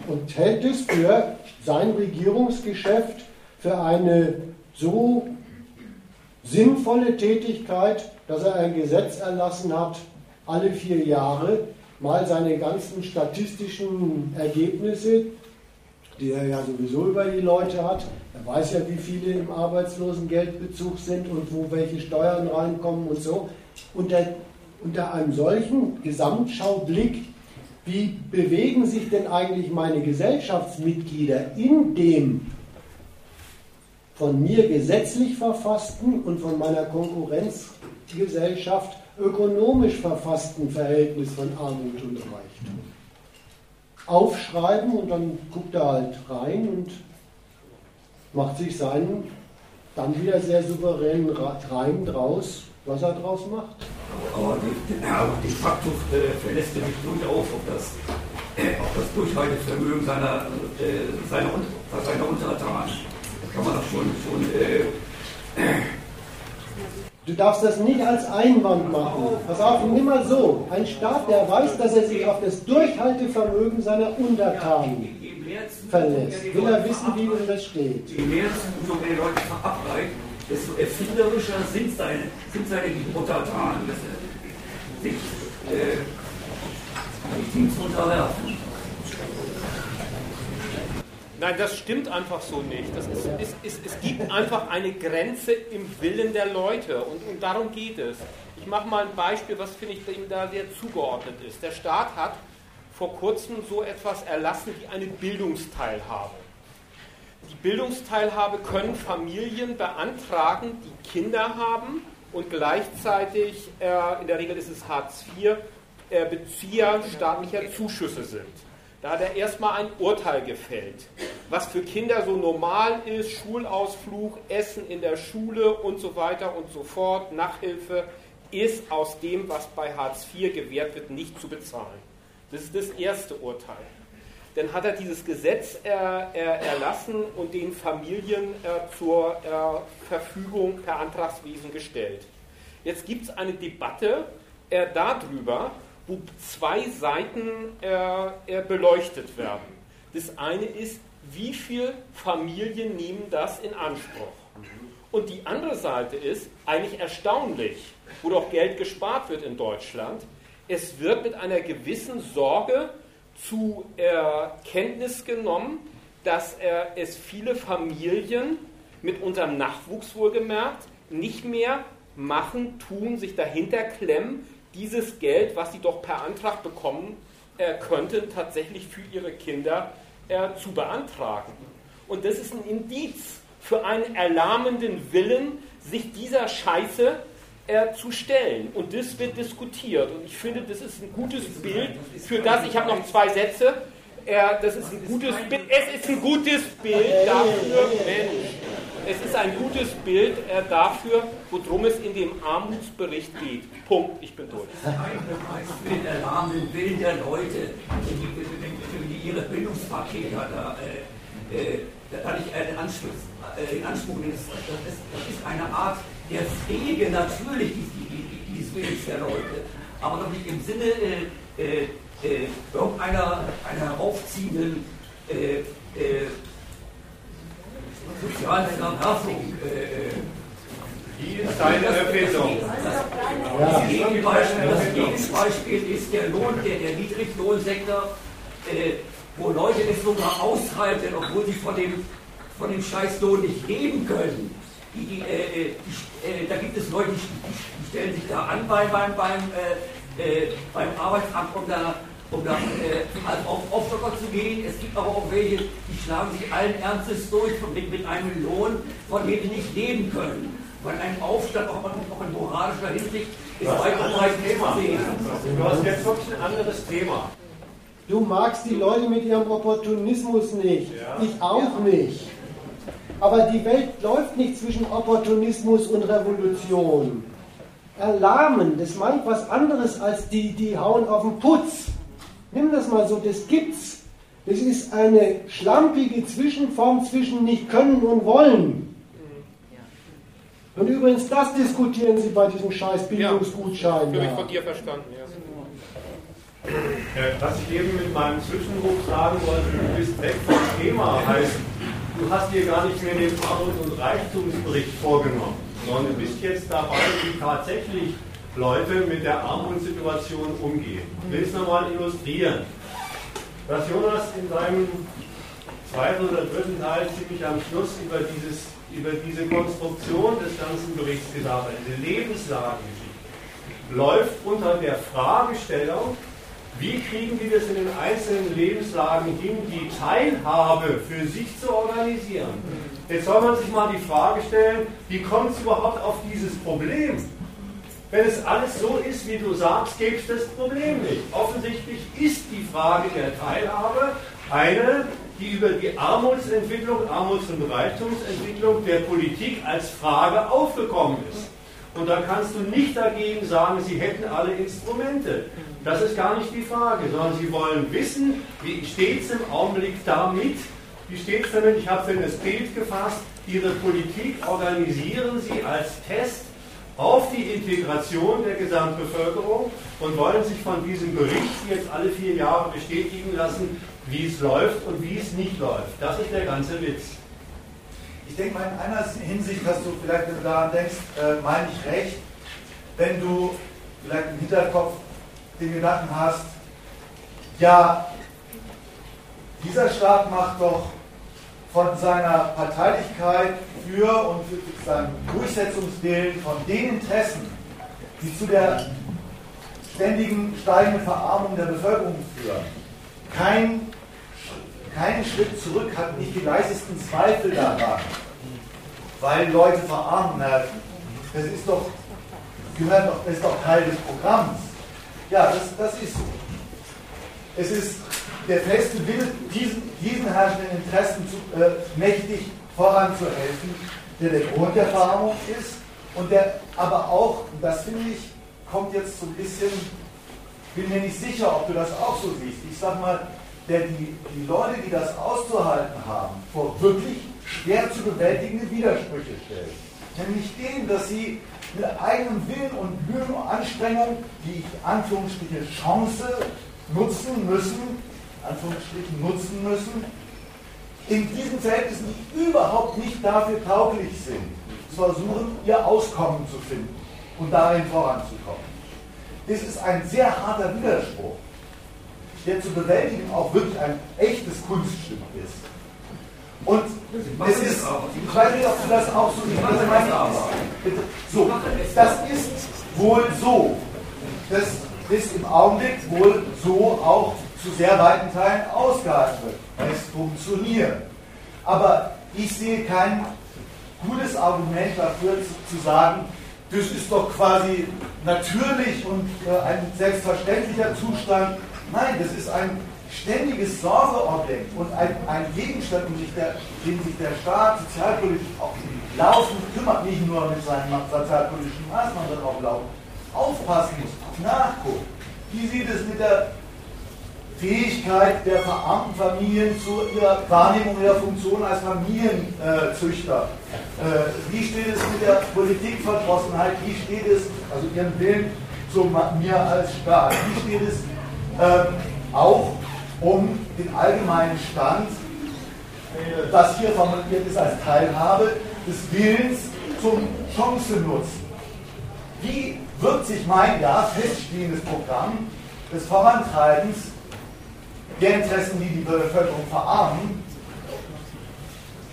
und hält es für sein Regierungsgeschäft für eine so sinnvolle Tätigkeit, dass er ein Gesetz erlassen hat, alle vier Jahre mal seine ganzen statistischen Ergebnisse, die er ja sowieso über die Leute hat, er weiß ja, wie viele im Arbeitslosengeldbezug sind und wo welche Steuern reinkommen und so, unter, unter einem solchen Gesamtschaublick, wie bewegen sich denn eigentlich meine Gesellschaftsmitglieder in dem von mir gesetzlich verfassten und von meiner Konkurrenzgesellschaft ökonomisch verfassten Verhältnis von Armut und Reichtum. Aufschreiben und dann guckt er halt rein und macht sich seinen dann wieder sehr souveränen Reim draus, was er draus macht. Aber de, aber de facto äh, verlässt er sich durchaus auf das, äh, auf das Durchhaltevermögen seiner, äh, seiner, seiner Untertanen. Kann man schon, schon äh, Du darfst das nicht als Einwand machen. Pass auf, nimm mal so. Ein Staat, der weiß, dass er sich auf das Durchhaltevermögen seiner Untertanen verlässt, will er wissen, wie denn das steht. Je mehr er den Leuten verabreicht, desto erfinderischer sind seine, sind seine Untertanen, dass er sich äh, Teams unterwerfen. Nein, das stimmt einfach so nicht. Das ist, ist, ist, es gibt einfach eine Grenze im Willen der Leute und, und darum geht es. Ich mache mal ein Beispiel, was finde ich ihm da sehr zugeordnet ist. Der Staat hat vor kurzem so etwas erlassen wie eine Bildungsteilhabe. Die Bildungsteilhabe können Familien beantragen, die Kinder haben und gleichzeitig, äh, in der Regel ist es Hartz IV, äh, Bezieher staatlicher Zuschüsse sind. Da hat er erstmal ein Urteil gefällt, was für Kinder so normal ist, Schulausflug, Essen in der Schule und so weiter und so fort, Nachhilfe, ist aus dem, was bei Hartz IV gewährt wird, nicht zu bezahlen. Das ist das erste Urteil. Dann hat er dieses Gesetz äh, äh, erlassen und den Familien äh, zur äh, Verfügung per Antragswesen gestellt. Jetzt gibt es eine Debatte äh, darüber, wo zwei Seiten äh, beleuchtet werden. Das eine ist, wie viele Familien nehmen das in Anspruch? Und die andere Seite ist, eigentlich erstaunlich, wo doch Geld gespart wird in Deutschland, es wird mit einer gewissen Sorge zu Kenntnis genommen, dass es viele Familien mit unserem Nachwuchs wohlgemerkt nicht mehr machen, tun, sich dahinter klemmen, dieses Geld, was sie doch per Antrag bekommen äh, könnten, tatsächlich für ihre Kinder äh, zu beantragen. Und das ist ein Indiz für einen erlahmenden Willen, sich dieser Scheiße äh, zu stellen. Und das wird diskutiert. Und ich finde, das ist ein gutes Bild für das. Ich habe noch zwei Sätze. Äh, das ist ein gutes Bild. Es ist ein gutes Bild dafür, Mensch. Es ist ein gutes Bild äh, dafür, worum es in dem Armutsbericht geht. Punkt, ich bin durch. Das ist ein für den erlahmenden Willen der Leute, die, ihre Bildungspakete da, äh, äh, da nicht einen Anschluss, äh, in Anspruch nehmen. Das, das, das, ist eine Art der Pflege natürlich dieses Willens der Leute, aber doch nicht im Sinne äh, äh, äh, irgendeiner einer heraufziehenden äh, äh, sozialen Verwerfung. Wie ist deine Erfindung? Das Gegenbeispiel, das Gegenbeispiel ist der Lohn, der, der Niedriglohnsektor, äh, wo Leute es sogar aushalten, obwohl sie von dem, von dem Scheißlohn nicht leben können. Die, die, äh, die, äh, da gibt es Leute, die, die, stellen sich da an beim, beim, beim, äh, beim Arbeitsamt, um da um dann äh, als auf Aufstocker zu gehen. Es gibt aber auch welche, die schlagen sich allen Ernstes durch mit, mit einem Lohn, von dem sie nicht leben können. Weil ein Aufstand auch, auch in moralischer Hinsicht ist weit und breit Thema. Du hast jetzt wirklich ein anderes Thema. Du magst die Leute mit ihrem Opportunismus nicht. Ja. Ich auch ja. nicht. Aber die Welt läuft nicht zwischen Opportunismus und Revolution. Erlahmen, das meint was anderes als die, die hauen auf den Putz. Nimm das mal so, das gibt's. Das ist eine schlampige Zwischenform zwischen nicht können und wollen. Und übrigens, das diskutieren Sie bei diesem scheiß Bildungsgutschein. Ja, habe ich von dir verstanden, ja. Was ich eben mit meinem Zwischenruf sagen wollte, du bist weg vom Thema, heißt, du hast dir gar nicht mehr den Armut- und Reichtumsbericht vorgenommen, sondern du bist jetzt dabei, wie tatsächlich Leute mit der Armutssituation umgehen. Ich will es nochmal illustrieren. Was Jonas in seinem zweiten oder dritten Teil ziemlich am Schluss über, dieses, über diese Konstruktion des ganzen Berichts gesagt hat, diese Lebenslagengeschichte, läuft unter der Fragestellung, wie kriegen wir das in den einzelnen Lebenslagen hin, die Teilhabe für sich zu organisieren? Jetzt soll man sich mal die Frage stellen, wie kommt es überhaupt auf dieses Problem? Wenn es alles so ist, wie du sagst, gäbe es das Problem nicht. Offensichtlich ist die Frage der Teilhabe eine, die über die Armutsentwicklung, Armuts- und Reichtumsentwicklung der Politik als Frage aufgekommen ist. Und da kannst du nicht dagegen sagen, sie hätten alle Instrumente. Das ist gar nicht die Frage, sondern sie wollen wissen, wie steht es im Augenblick damit, wie steht es damit, ich habe für das Bild gefasst, ihre Politik organisieren sie als Test auf die Integration der Gesamtbevölkerung und wollen sich von diesem Bericht jetzt alle vier Jahre bestätigen lassen, wie es läuft und wie es nicht läuft. Das ist der ganze Witz. Ich denke mal, in einer Hinsicht hast du vielleicht, daran denkst, äh, meine ich recht, wenn du vielleicht im Hinterkopf den Gedanken hast, ja, dieser Staat macht doch von seiner Parteilichkeit für und für seinen Durchsetzungswillen von den Interessen, die zu der ständigen steigenden Verarmung der Bevölkerung führen, kein, keinen Schritt zurück, hat nicht die leisesten Zweifel daran, weil Leute verarmen. Das ist doch, gehört doch, ist doch Teil des Programms. Ja, das, das ist so. Es ist der feste Wille, diesen, diesen herrschenden Interessen zu, äh, mächtig voranzuhelfen, der der Grund der Verarmung ist und der aber auch, und das finde ich, kommt jetzt so ein bisschen, bin mir nicht sicher, ob du das auch so siehst. Ich sag mal, der die, die Leute, die das auszuhalten haben, vor wirklich schwer zu bewältigende Widersprüche stellt. Nämlich den, dass sie mit eigenem Willen und Mühen und Anstrengung die Anführungsstriche Chance nutzen müssen, Anführungsstrichen nutzen müssen, in diesen Verhältnissen, die überhaupt nicht dafür tauglich sind, zu versuchen, ihr Auskommen zu finden und darin voranzukommen. Das ist ein sehr harter Widerspruch, der zu bewältigen auch wirklich ein echtes Kunststück ist. Und es ist, ich weiß nicht, ob du das auch so siehst, so, das ist wohl so. Das ist im Augenblick wohl so auch zu sehr weiten Teilen ausgehalten wird. Es funktioniert. Aber ich sehe kein gutes Argument dafür zu, sagen, das ist doch quasi natürlich und äh, ein selbstverständlicher Zustand. Nein, das ist ein ständiges Sorgeobjekt und ein, ein Gegenstand, um den sich der Staat sozialpolitisch auch laufend kümmert, nicht nur mit seinen sozialpolitischen Maßnahmen, sondern auch laufend aufpassen muss, nachguckt. Wie sieht es mit der Fähigkeit der verarmten Familien zu ihrer Wahrnehmung ihrer Funktion als Familienzüchter. Äh, wie steht es mit der Politikverdrossenheit? Wie steht es, also ihren Willen zu mir als Staat? Wie steht es ähm, auch um den allgemeinen Stand, das hier formuliert ist als Teilhabe des Willens zum Chancennutzen? Wie wirkt sich mein ja feststehendes Programm des Vorantreibens der Interessen, die die Bevölkerung verarmen,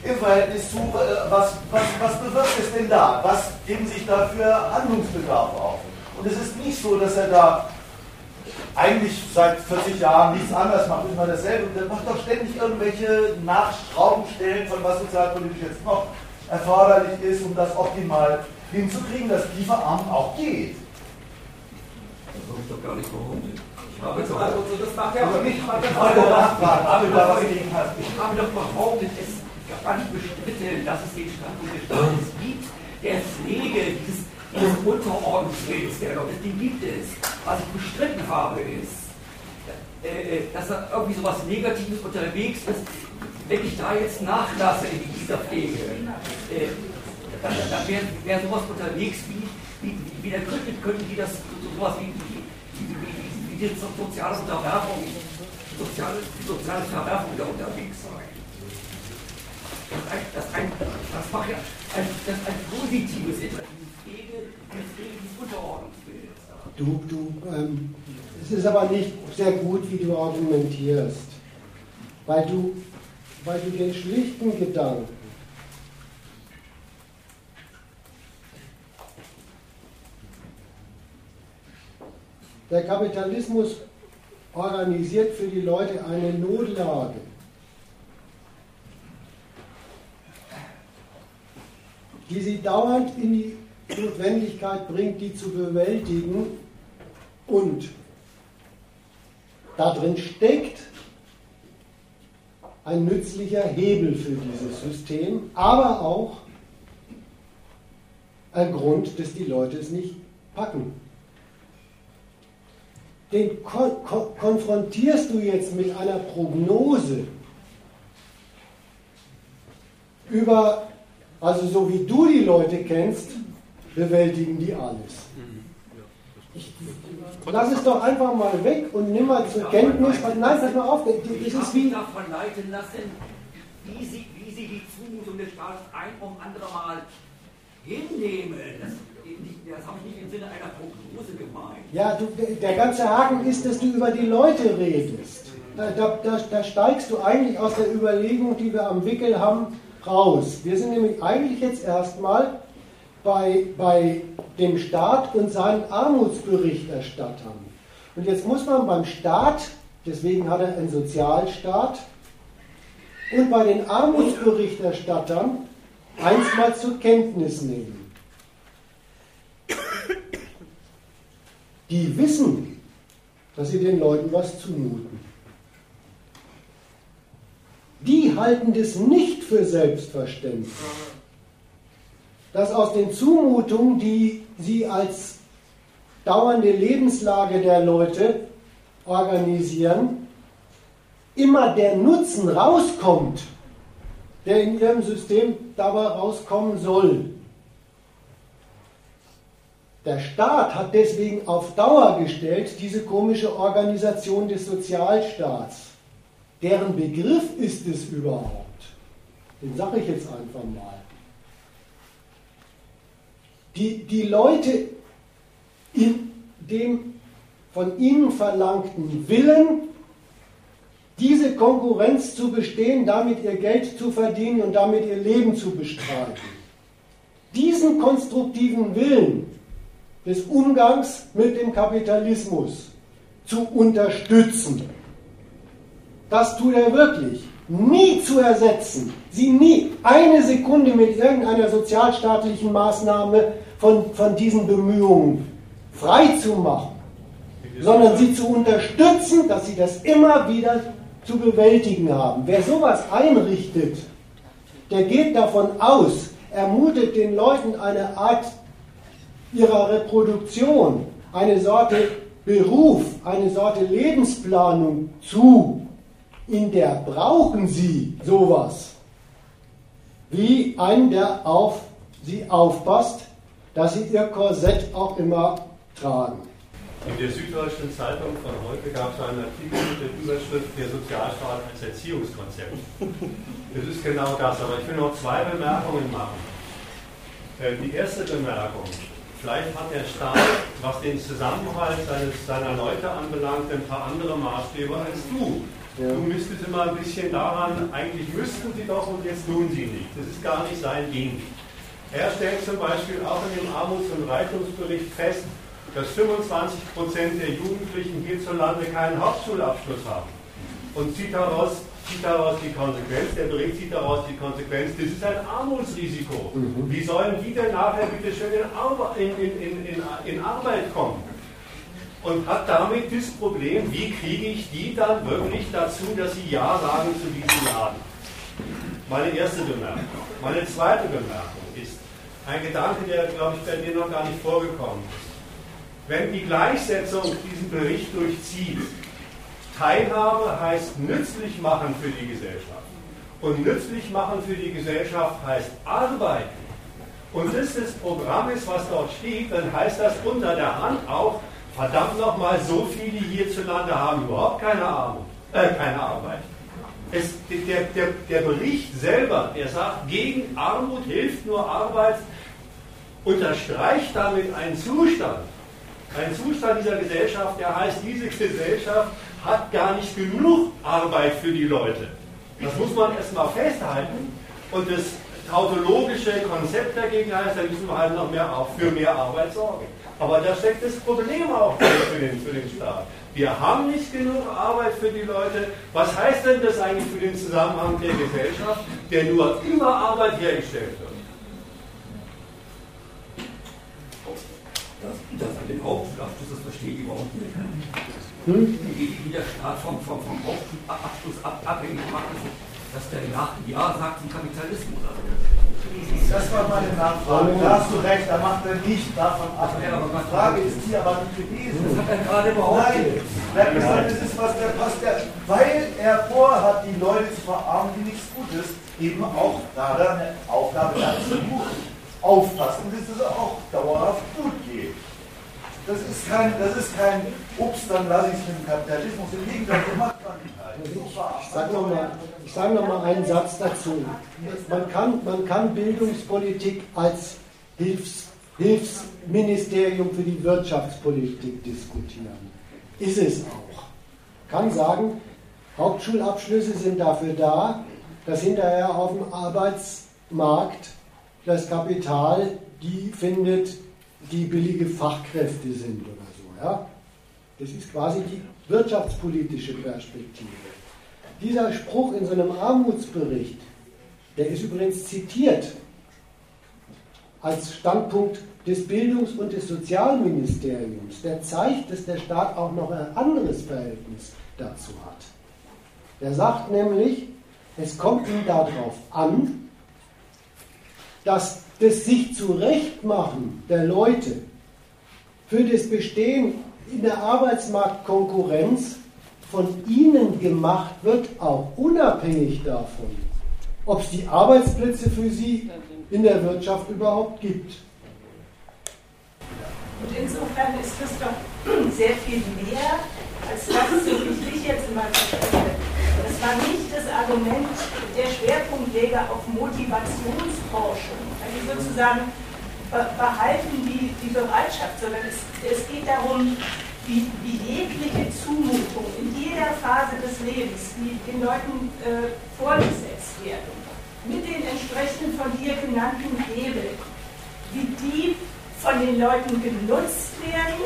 im Verhältnis zu, äh, was, was, was bewirkt es denn da? Was geben sich da für Handlungsbedarf auf? Und es ist nicht so, dass er da eigentlich seit 40 Jahren nichts anderes macht, immer dasselbe. Und er macht doch ständig irgendwelche Nachschraubenstellen von was sozialpolitisch jetzt noch erforderlich ist, um das optimal hinzukriegen, dass die Verarmung auch geht. Das habe ich doch gar nicht behauptet. Aber also, das macht ja auch nicht. Ich habe doch behauptet, es gar nicht bestritten, dass es den Standpunkt des Staates gibt, der Pflege dieses, dieses der Leute, den gibt es. Was ich bestritten habe, ist, äh, dass da irgendwie sowas Negatives unterwegs ist, wenn ich da jetzt nachlasse in dieser Pflege. Äh, dann, dann wäre wär sowas unterwegs wie, wie, wie der Gründe, könnten die das sowas wie, wie, wie hier zur sozialen Unterwerfung, soziale, soziale Verwerfung da unterwegs sein. Das, ein, das, ein, das macht ja ein, das ein positives Pflege. Du, du, ähm, es ist aber nicht sehr gut, wie du argumentierst, weil du, weil du den schlichten Gedanken, Der Kapitalismus organisiert für die Leute eine Notlage. die sie dauernd in die Notwendigkeit bringt, die zu bewältigen. Und darin steckt ein nützlicher Hebel für dieses System, aber auch ein Grund, dass die Leute es nicht packen. Den kon kon konfrontierst du jetzt mit einer Prognose über, also so wie du die Leute kennst, bewältigen die alles. Ich, lass es doch einfach mal weg und nimm mal zur Kenntnis. Nein, pass mal auf, das ist wie. davon leiten lassen, wie sie, wie sie die Zumutung des Staates ein um andere Mal hinnehmen. Das, habe ich nicht im Sinne einer Prognose gemeint. Ja, du, der ganze Haken ist, dass du über die Leute redest. Da, da, da, da steigst du eigentlich aus der Überlegung, die wir am Wickel haben, raus. Wir sind nämlich eigentlich jetzt erstmal bei, bei dem Staat und seinen Armutsberichterstattern. Und jetzt muss man beim Staat, deswegen hat er einen Sozialstaat, und bei den Armutsberichterstattern eins mal zur Kenntnis nehmen. Die wissen, dass sie den Leuten was zumuten. Die halten das nicht für selbstverständlich dass aus den Zumutungen, die sie als dauernde Lebenslage der Leute organisieren, immer der Nutzen rauskommt, der in ihrem System dabei rauskommen soll. Der Staat hat deswegen auf Dauer gestellt diese komische Organisation des Sozialstaats. Deren Begriff ist es überhaupt? Den sage ich jetzt einfach mal die, die Leute in dem von ihnen verlangten Willen, diese Konkurrenz zu bestehen, damit ihr Geld zu verdienen und damit ihr Leben zu bestreiten. Diesen konstruktiven Willen des Umgangs mit dem Kapitalismus zu unterstützen, das tut er wirklich. Nie zu ersetzen, sie nie eine Sekunde mit irgendeiner sozialstaatlichen Maßnahme von, von diesen Bemühungen frei zu machen, sondern sie zu unterstützen, dass sie das immer wieder zu bewältigen haben. Wer sowas einrichtet, der geht davon aus, er den Leuten eine Art ihrer Reproduktion, eine Sorte Beruf, eine Sorte Lebensplanung zu, in der brauchen sie sowas wie einen, der auf sie aufpasst, dass sie ihr Korsett auch immer tragen. In der Süddeutschen Zeitung von heute gab es einen Artikel mit der Überschrift Der Sozialstaat als Erziehungskonzept. Das ist genau das, aber ich will noch zwei Bemerkungen machen. Äh, die erste Bemerkung, vielleicht hat der Staat, was den Zusammenhalt seines, seiner Leute anbelangt, ein paar andere Maßstäbe als du. Ja. Du müsstest immer ein bisschen daran, eigentlich müssten sie doch und jetzt tun sie nicht. Das ist gar nicht sein Ding. Er stellt zum Beispiel auch in dem Armuts- und Reichtumsbericht fest, dass 25 Prozent der Jugendlichen hierzulande keinen Hauptschulabschluss haben. Und zieht daraus, zieht daraus die Konsequenz, der Bericht zieht daraus die Konsequenz, das ist ein Armutsrisiko. Mhm. Wie sollen die denn nachher bitte schön in, in, in, in, Arbeit kommen? Und hat damit das Problem, wie kriege ich die dann wirklich dazu, dass sie Ja sagen zu diesem Laden? Meine erste Bemerkung. Meine zweite Bemerkung ein Gedanke, der, glaube ich, bei dir noch gar nicht vorgekommen ist. Wenn die Gleichsetzung diesen Bericht durchzieht, Teilhabe heißt nützlich machen für die Gesellschaft. Und nützlich machen für die Gesellschaft heißt arbeiten. Und das das Programm ist, was dort steht, dann heißt das unter der Hand auch, verdammt nochmal, so viele hierzulande haben überhaupt keine, Armut, äh, keine Arbeit. Es, der, der, der Bericht selber, der sagt, gegen Armut hilft nur Arbeit, unterstreicht damit einen Zustand, einen Zustand dieser Gesellschaft, der heißt, diese Gesellschaft hat gar nicht genug Arbeit für die Leute. Das muss man erstmal festhalten. Und das tautologische Konzept dagegen heißt, da müssen wir halt noch mehr für mehr Arbeit sorgen. Aber da steckt das Problem auch für den, für den Staat. Wir haben nicht genug Arbeit für die Leute. Was heißt denn das eigentlich für den Zusammenhang der Gesellschaft, der nur über Arbeit hergestellt wird? Das, das mit dem Hauptschulabschluss, das verstehe ich überhaupt nicht. Hm? Wie, wie der Staat vom, vom, vom Hauptschulabschluss ab, abhängig macht, dass der Ja, ja sagt zum Kapitalismus. Also, das war einfach mal eine Nachfrage. Da hast du recht, da macht er nicht davon ab. Die Frage ist hier aber nicht gewesen. Das hat er gerade behauptet. Nein, er hat gesagt, das ist was der, was der, weil er vorhat, die Leute zu verarmen, die nichts Gutes, eben auch da eine Aufgabe dazu aufpassen, dass es auch dauerhaft gut geht. Das ist kein, das ist kein Ups, dann lasse ich es mit dem Kapitalismus. Im Gegenteil, so macht man nicht halt. Ich sage nochmal sag noch einen Satz dazu. Man kann, man kann Bildungspolitik als Hilfs, Hilfsministerium für die Wirtschaftspolitik diskutieren. Ist es auch. Kann sagen, Hauptschulabschlüsse sind dafür da, dass hinterher auf dem Arbeitsmarkt das Kapital die findet, die billige Fachkräfte sind oder so. Ja? Das ist quasi die wirtschaftspolitische Perspektive. Dieser Spruch in so einem Armutsbericht, der ist übrigens zitiert als Standpunkt des Bildungs- und des Sozialministeriums, der zeigt, dass der Staat auch noch ein anderes Verhältnis dazu hat. Der sagt nämlich, es kommt ihm darauf an, dass das sich zurechtmachen der Leute für das Bestehen in der Arbeitsmarktkonkurrenz von ihnen gemacht wird, auch unabhängig davon, ob es die Arbeitsplätze für sie in der Wirtschaft überhaupt gibt. Und insofern ist das doch sehr viel mehr als das, so wie ich jetzt immer verstehe. Das war nicht das Argument der Schwerpunktleger auf Motivationsforschung, also sozusagen behalten die, die Bereitschaft, sondern es, es geht darum, wie, wie jegliche Zumutung in jeder Phase des Lebens, die den Leuten äh, vorgesetzt werden, mit den entsprechenden von dir genannten Hebeln, wie die von den Leuten genutzt werden,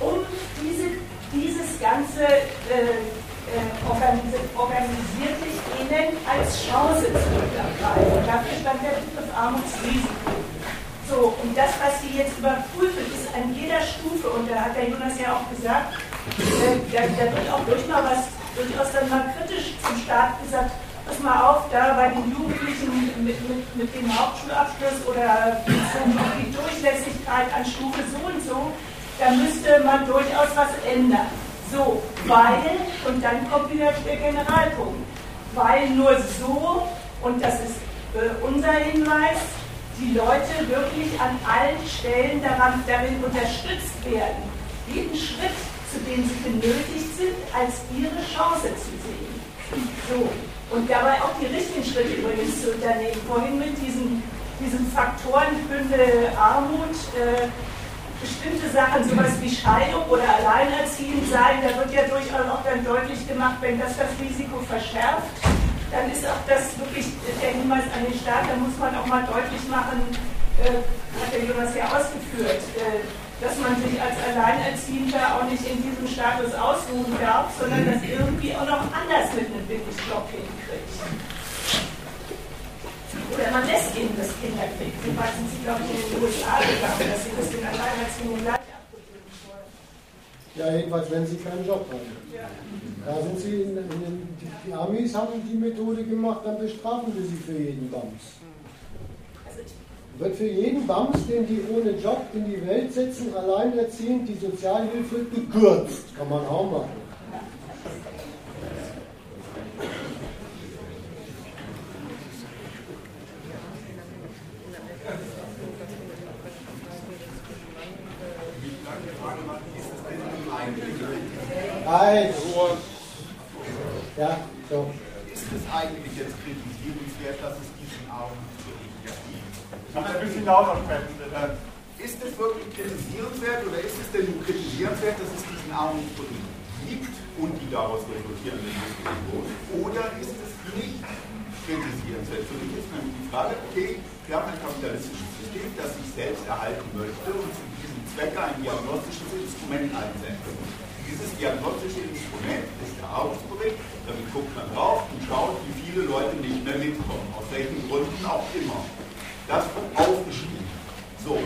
um diese, dieses ganze äh, äh, organisierte Elend als Chance zu begreifen. Dafür stand der Begriff Armutsrisiko. So, und das, was Sie jetzt überprüfen, ist an jeder Stufe, und da hat der Jonas ja auch gesagt, äh, da, da, wird auch durch mal was, durchaus dann mal kritisch zum Staat gesagt, pass mal auf, da bei den Jugendlichen mit, mit, mit dem Hauptschulabschluss oder die Durchlässigkeit an Stufe so und so, da müsste man durchaus was ändern. So, weil, und dann kommt wieder der Generalpunkt, weil nur so, und das ist äh, unser Hinweis, die Leute wirklich an allen Stellen daran, darin unterstützt werden, jeden Schritt, zu dem sie benötigt sind, als ihre Chance zu sehen. So. Und dabei auch die richtigen Schritte übrigens zu unternehmen. Vorhin mit diesen, diesen Faktorenbündel Armut, äh, bestimmte Sachen, sowas wie Scheidung oder Alleinerziehend sein, da wird ja durchaus auch dann deutlich gemacht, wenn das das Risiko verschärft, dann ist auch das wirklich der Hinweis an den Staat, da muss man auch mal deutlich machen, äh, hat der Jonas ja ausgeführt, äh, dass man sich als Alleinerziehender auch nicht in diesem Status ausruhen darf, sondern das irgendwie auch noch anders mit einem Billigjob hinkriegt. Oder man lässt ihnen das Kinderkrieg. So weit sind sie, glaube ich, in den USA gegangen, dass sie das den Alleinerziehenden gleich abgewöhnen wollen. Ja, jedenfalls, wenn sie keinen Job haben. Ja. Da sind sie in, in, die, die Amis haben die Methode gemacht, dann bestrafen wir sie für jeden Bams. Wird für jeden Bams, den die ohne Job in die Welt setzen, alleinerziehend die Sozialhilfe gekürzt. Kann man auch machen. Also, ja, so. Ist es eigentlich jetzt kritisierenswert, dass es diesen Armutsbericht ja gibt? Kann ein bisschen lauter sprechen, bitte? Ist es wirklich kritisierenswert oder ist es denn nur kritisierenswert, dass es diesen Armutsbericht gibt und die daraus resultierenden Diskussionen? Oder ist es nicht kritisierenswert? Für mich ist nämlich die Frage, okay, wir haben ein kapitalistisches System, das sich selbst erhalten möchte und zu diesem Zwecke ein diagnostisches Instrument einsetzt. Dieses diagnostische Instrument ist der Armutsbericht. Damit guckt man drauf und schaut, wie viele Leute nicht mehr mitkommen, aus welchen Gründen auch immer. Das wird aufgeschrieben. So,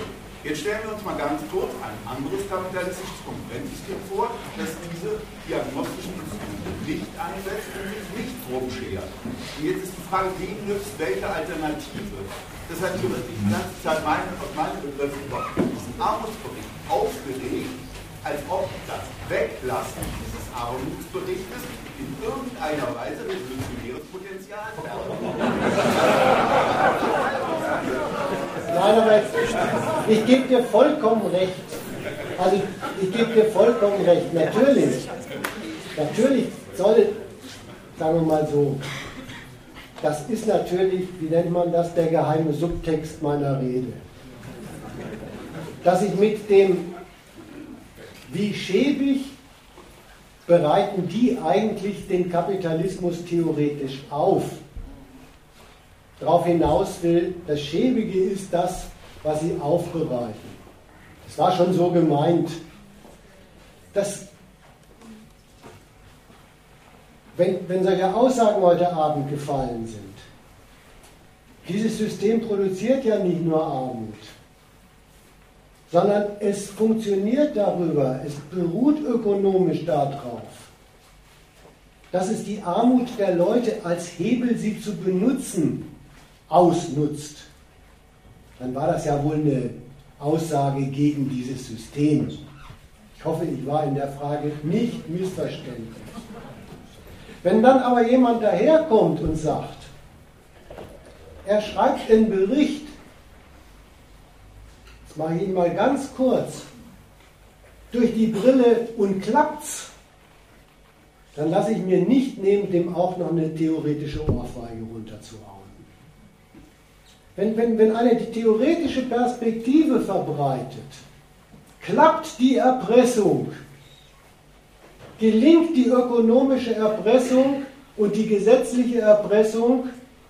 Jetzt stellen wir uns mal ganz kurz ein anderes kapitalistisches Konkurrenzsystem vor, das diese diagnostischen Institute nicht einsetzt und sich nicht rumschert. Und jetzt ist die Frage, wie nützt welche Alternative? Das hat wirklich die ganze Zeit meine, aus meinen Begriffen diesen Armutsbericht aufgeregt, als ob das Weglassen dieses Armutsberichtes in irgendeiner Weise revolutionäres Potenzial. Nein, aber ich gebe dir vollkommen recht. Also ich gebe dir vollkommen recht. Natürlich, natürlich soll, sagen wir mal so, das ist natürlich, wie nennt man das, der geheime Subtext meiner Rede. Dass ich mit dem, wie schäbig bereiten die eigentlich den Kapitalismus theoretisch auf, darauf hinaus will, das Schäbige ist das, was sie aufbereiten. Das war schon so gemeint. dass wenn, wenn solche Aussagen heute Abend gefallen sind, dieses System produziert ja nicht nur Armut, sondern es funktioniert darüber, es beruht ökonomisch darauf, dass es die Armut der Leute als Hebel, sie zu benutzen, ausnutzt, dann war das ja wohl eine Aussage gegen dieses System. Ich hoffe, ich war in der Frage nicht missverständlich. Wenn dann aber jemand daherkommt und sagt, er schreibt einen Bericht, mache ich Ihnen mal ganz kurz, durch die Brille und klappt's, dann lasse ich mir nicht nehmen, dem auch noch eine theoretische Ohrfeige runterzuhauen. Wenn, wenn, wenn eine die theoretische Perspektive verbreitet, klappt die Erpressung, gelingt die ökonomische Erpressung und die gesetzliche Erpressung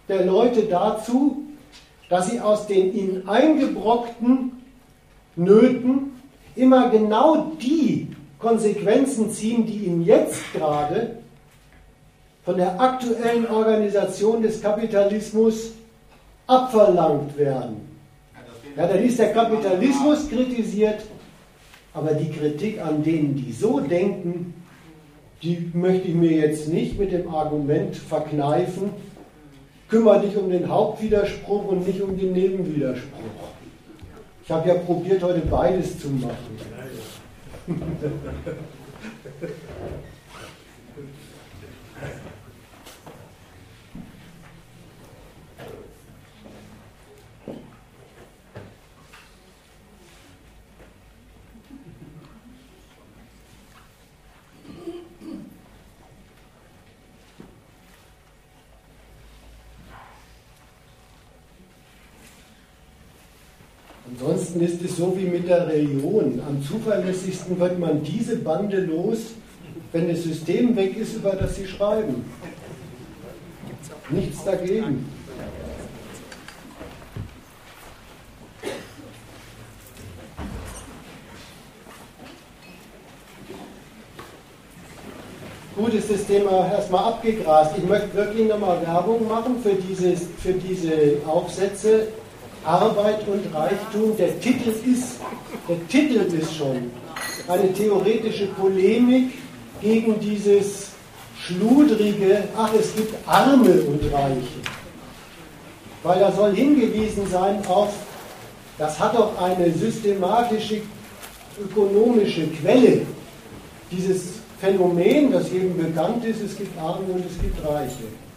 der Leute dazu, dass sie aus den ihnen eingebrockten Nöten immer genau die Konsequenzen ziehen, die ihnen jetzt gerade von der aktuellen Organisation des Kapitalismus abverlangt werden. Ja, dann ist der Kapitalismus kritisiert, aber die Kritik an denen, die so denken, die möchte ich mir jetzt nicht mit dem Argument verkneifen, kümmere dich um den Hauptwiderspruch und nicht um den Nebenwiderspruch. Ich habe ja probiert, heute beides zu machen. Ansonsten ist es so wie mit der Religion. Am zuverlässigsten wird man diese Bande los, wenn das System weg ist, über das sie schreiben. Nichts dagegen. Gut ist das Thema erstmal abgegrast. Ich möchte wirklich nochmal Werbung machen für, dieses, für diese Aufsätze Arbeit und Reichtum. Der Titel ist, der Titel ist schon eine theoretische Polemik gegen dieses schludrige, ach, es gibt Arme und Reiche. Weil da soll hingewiesen sein auf, das hat doch eine systematische ökonomische Quelle. Dieses Phänomen, das jedem bekannt ist, es gibt Arme und es gibt Reiche.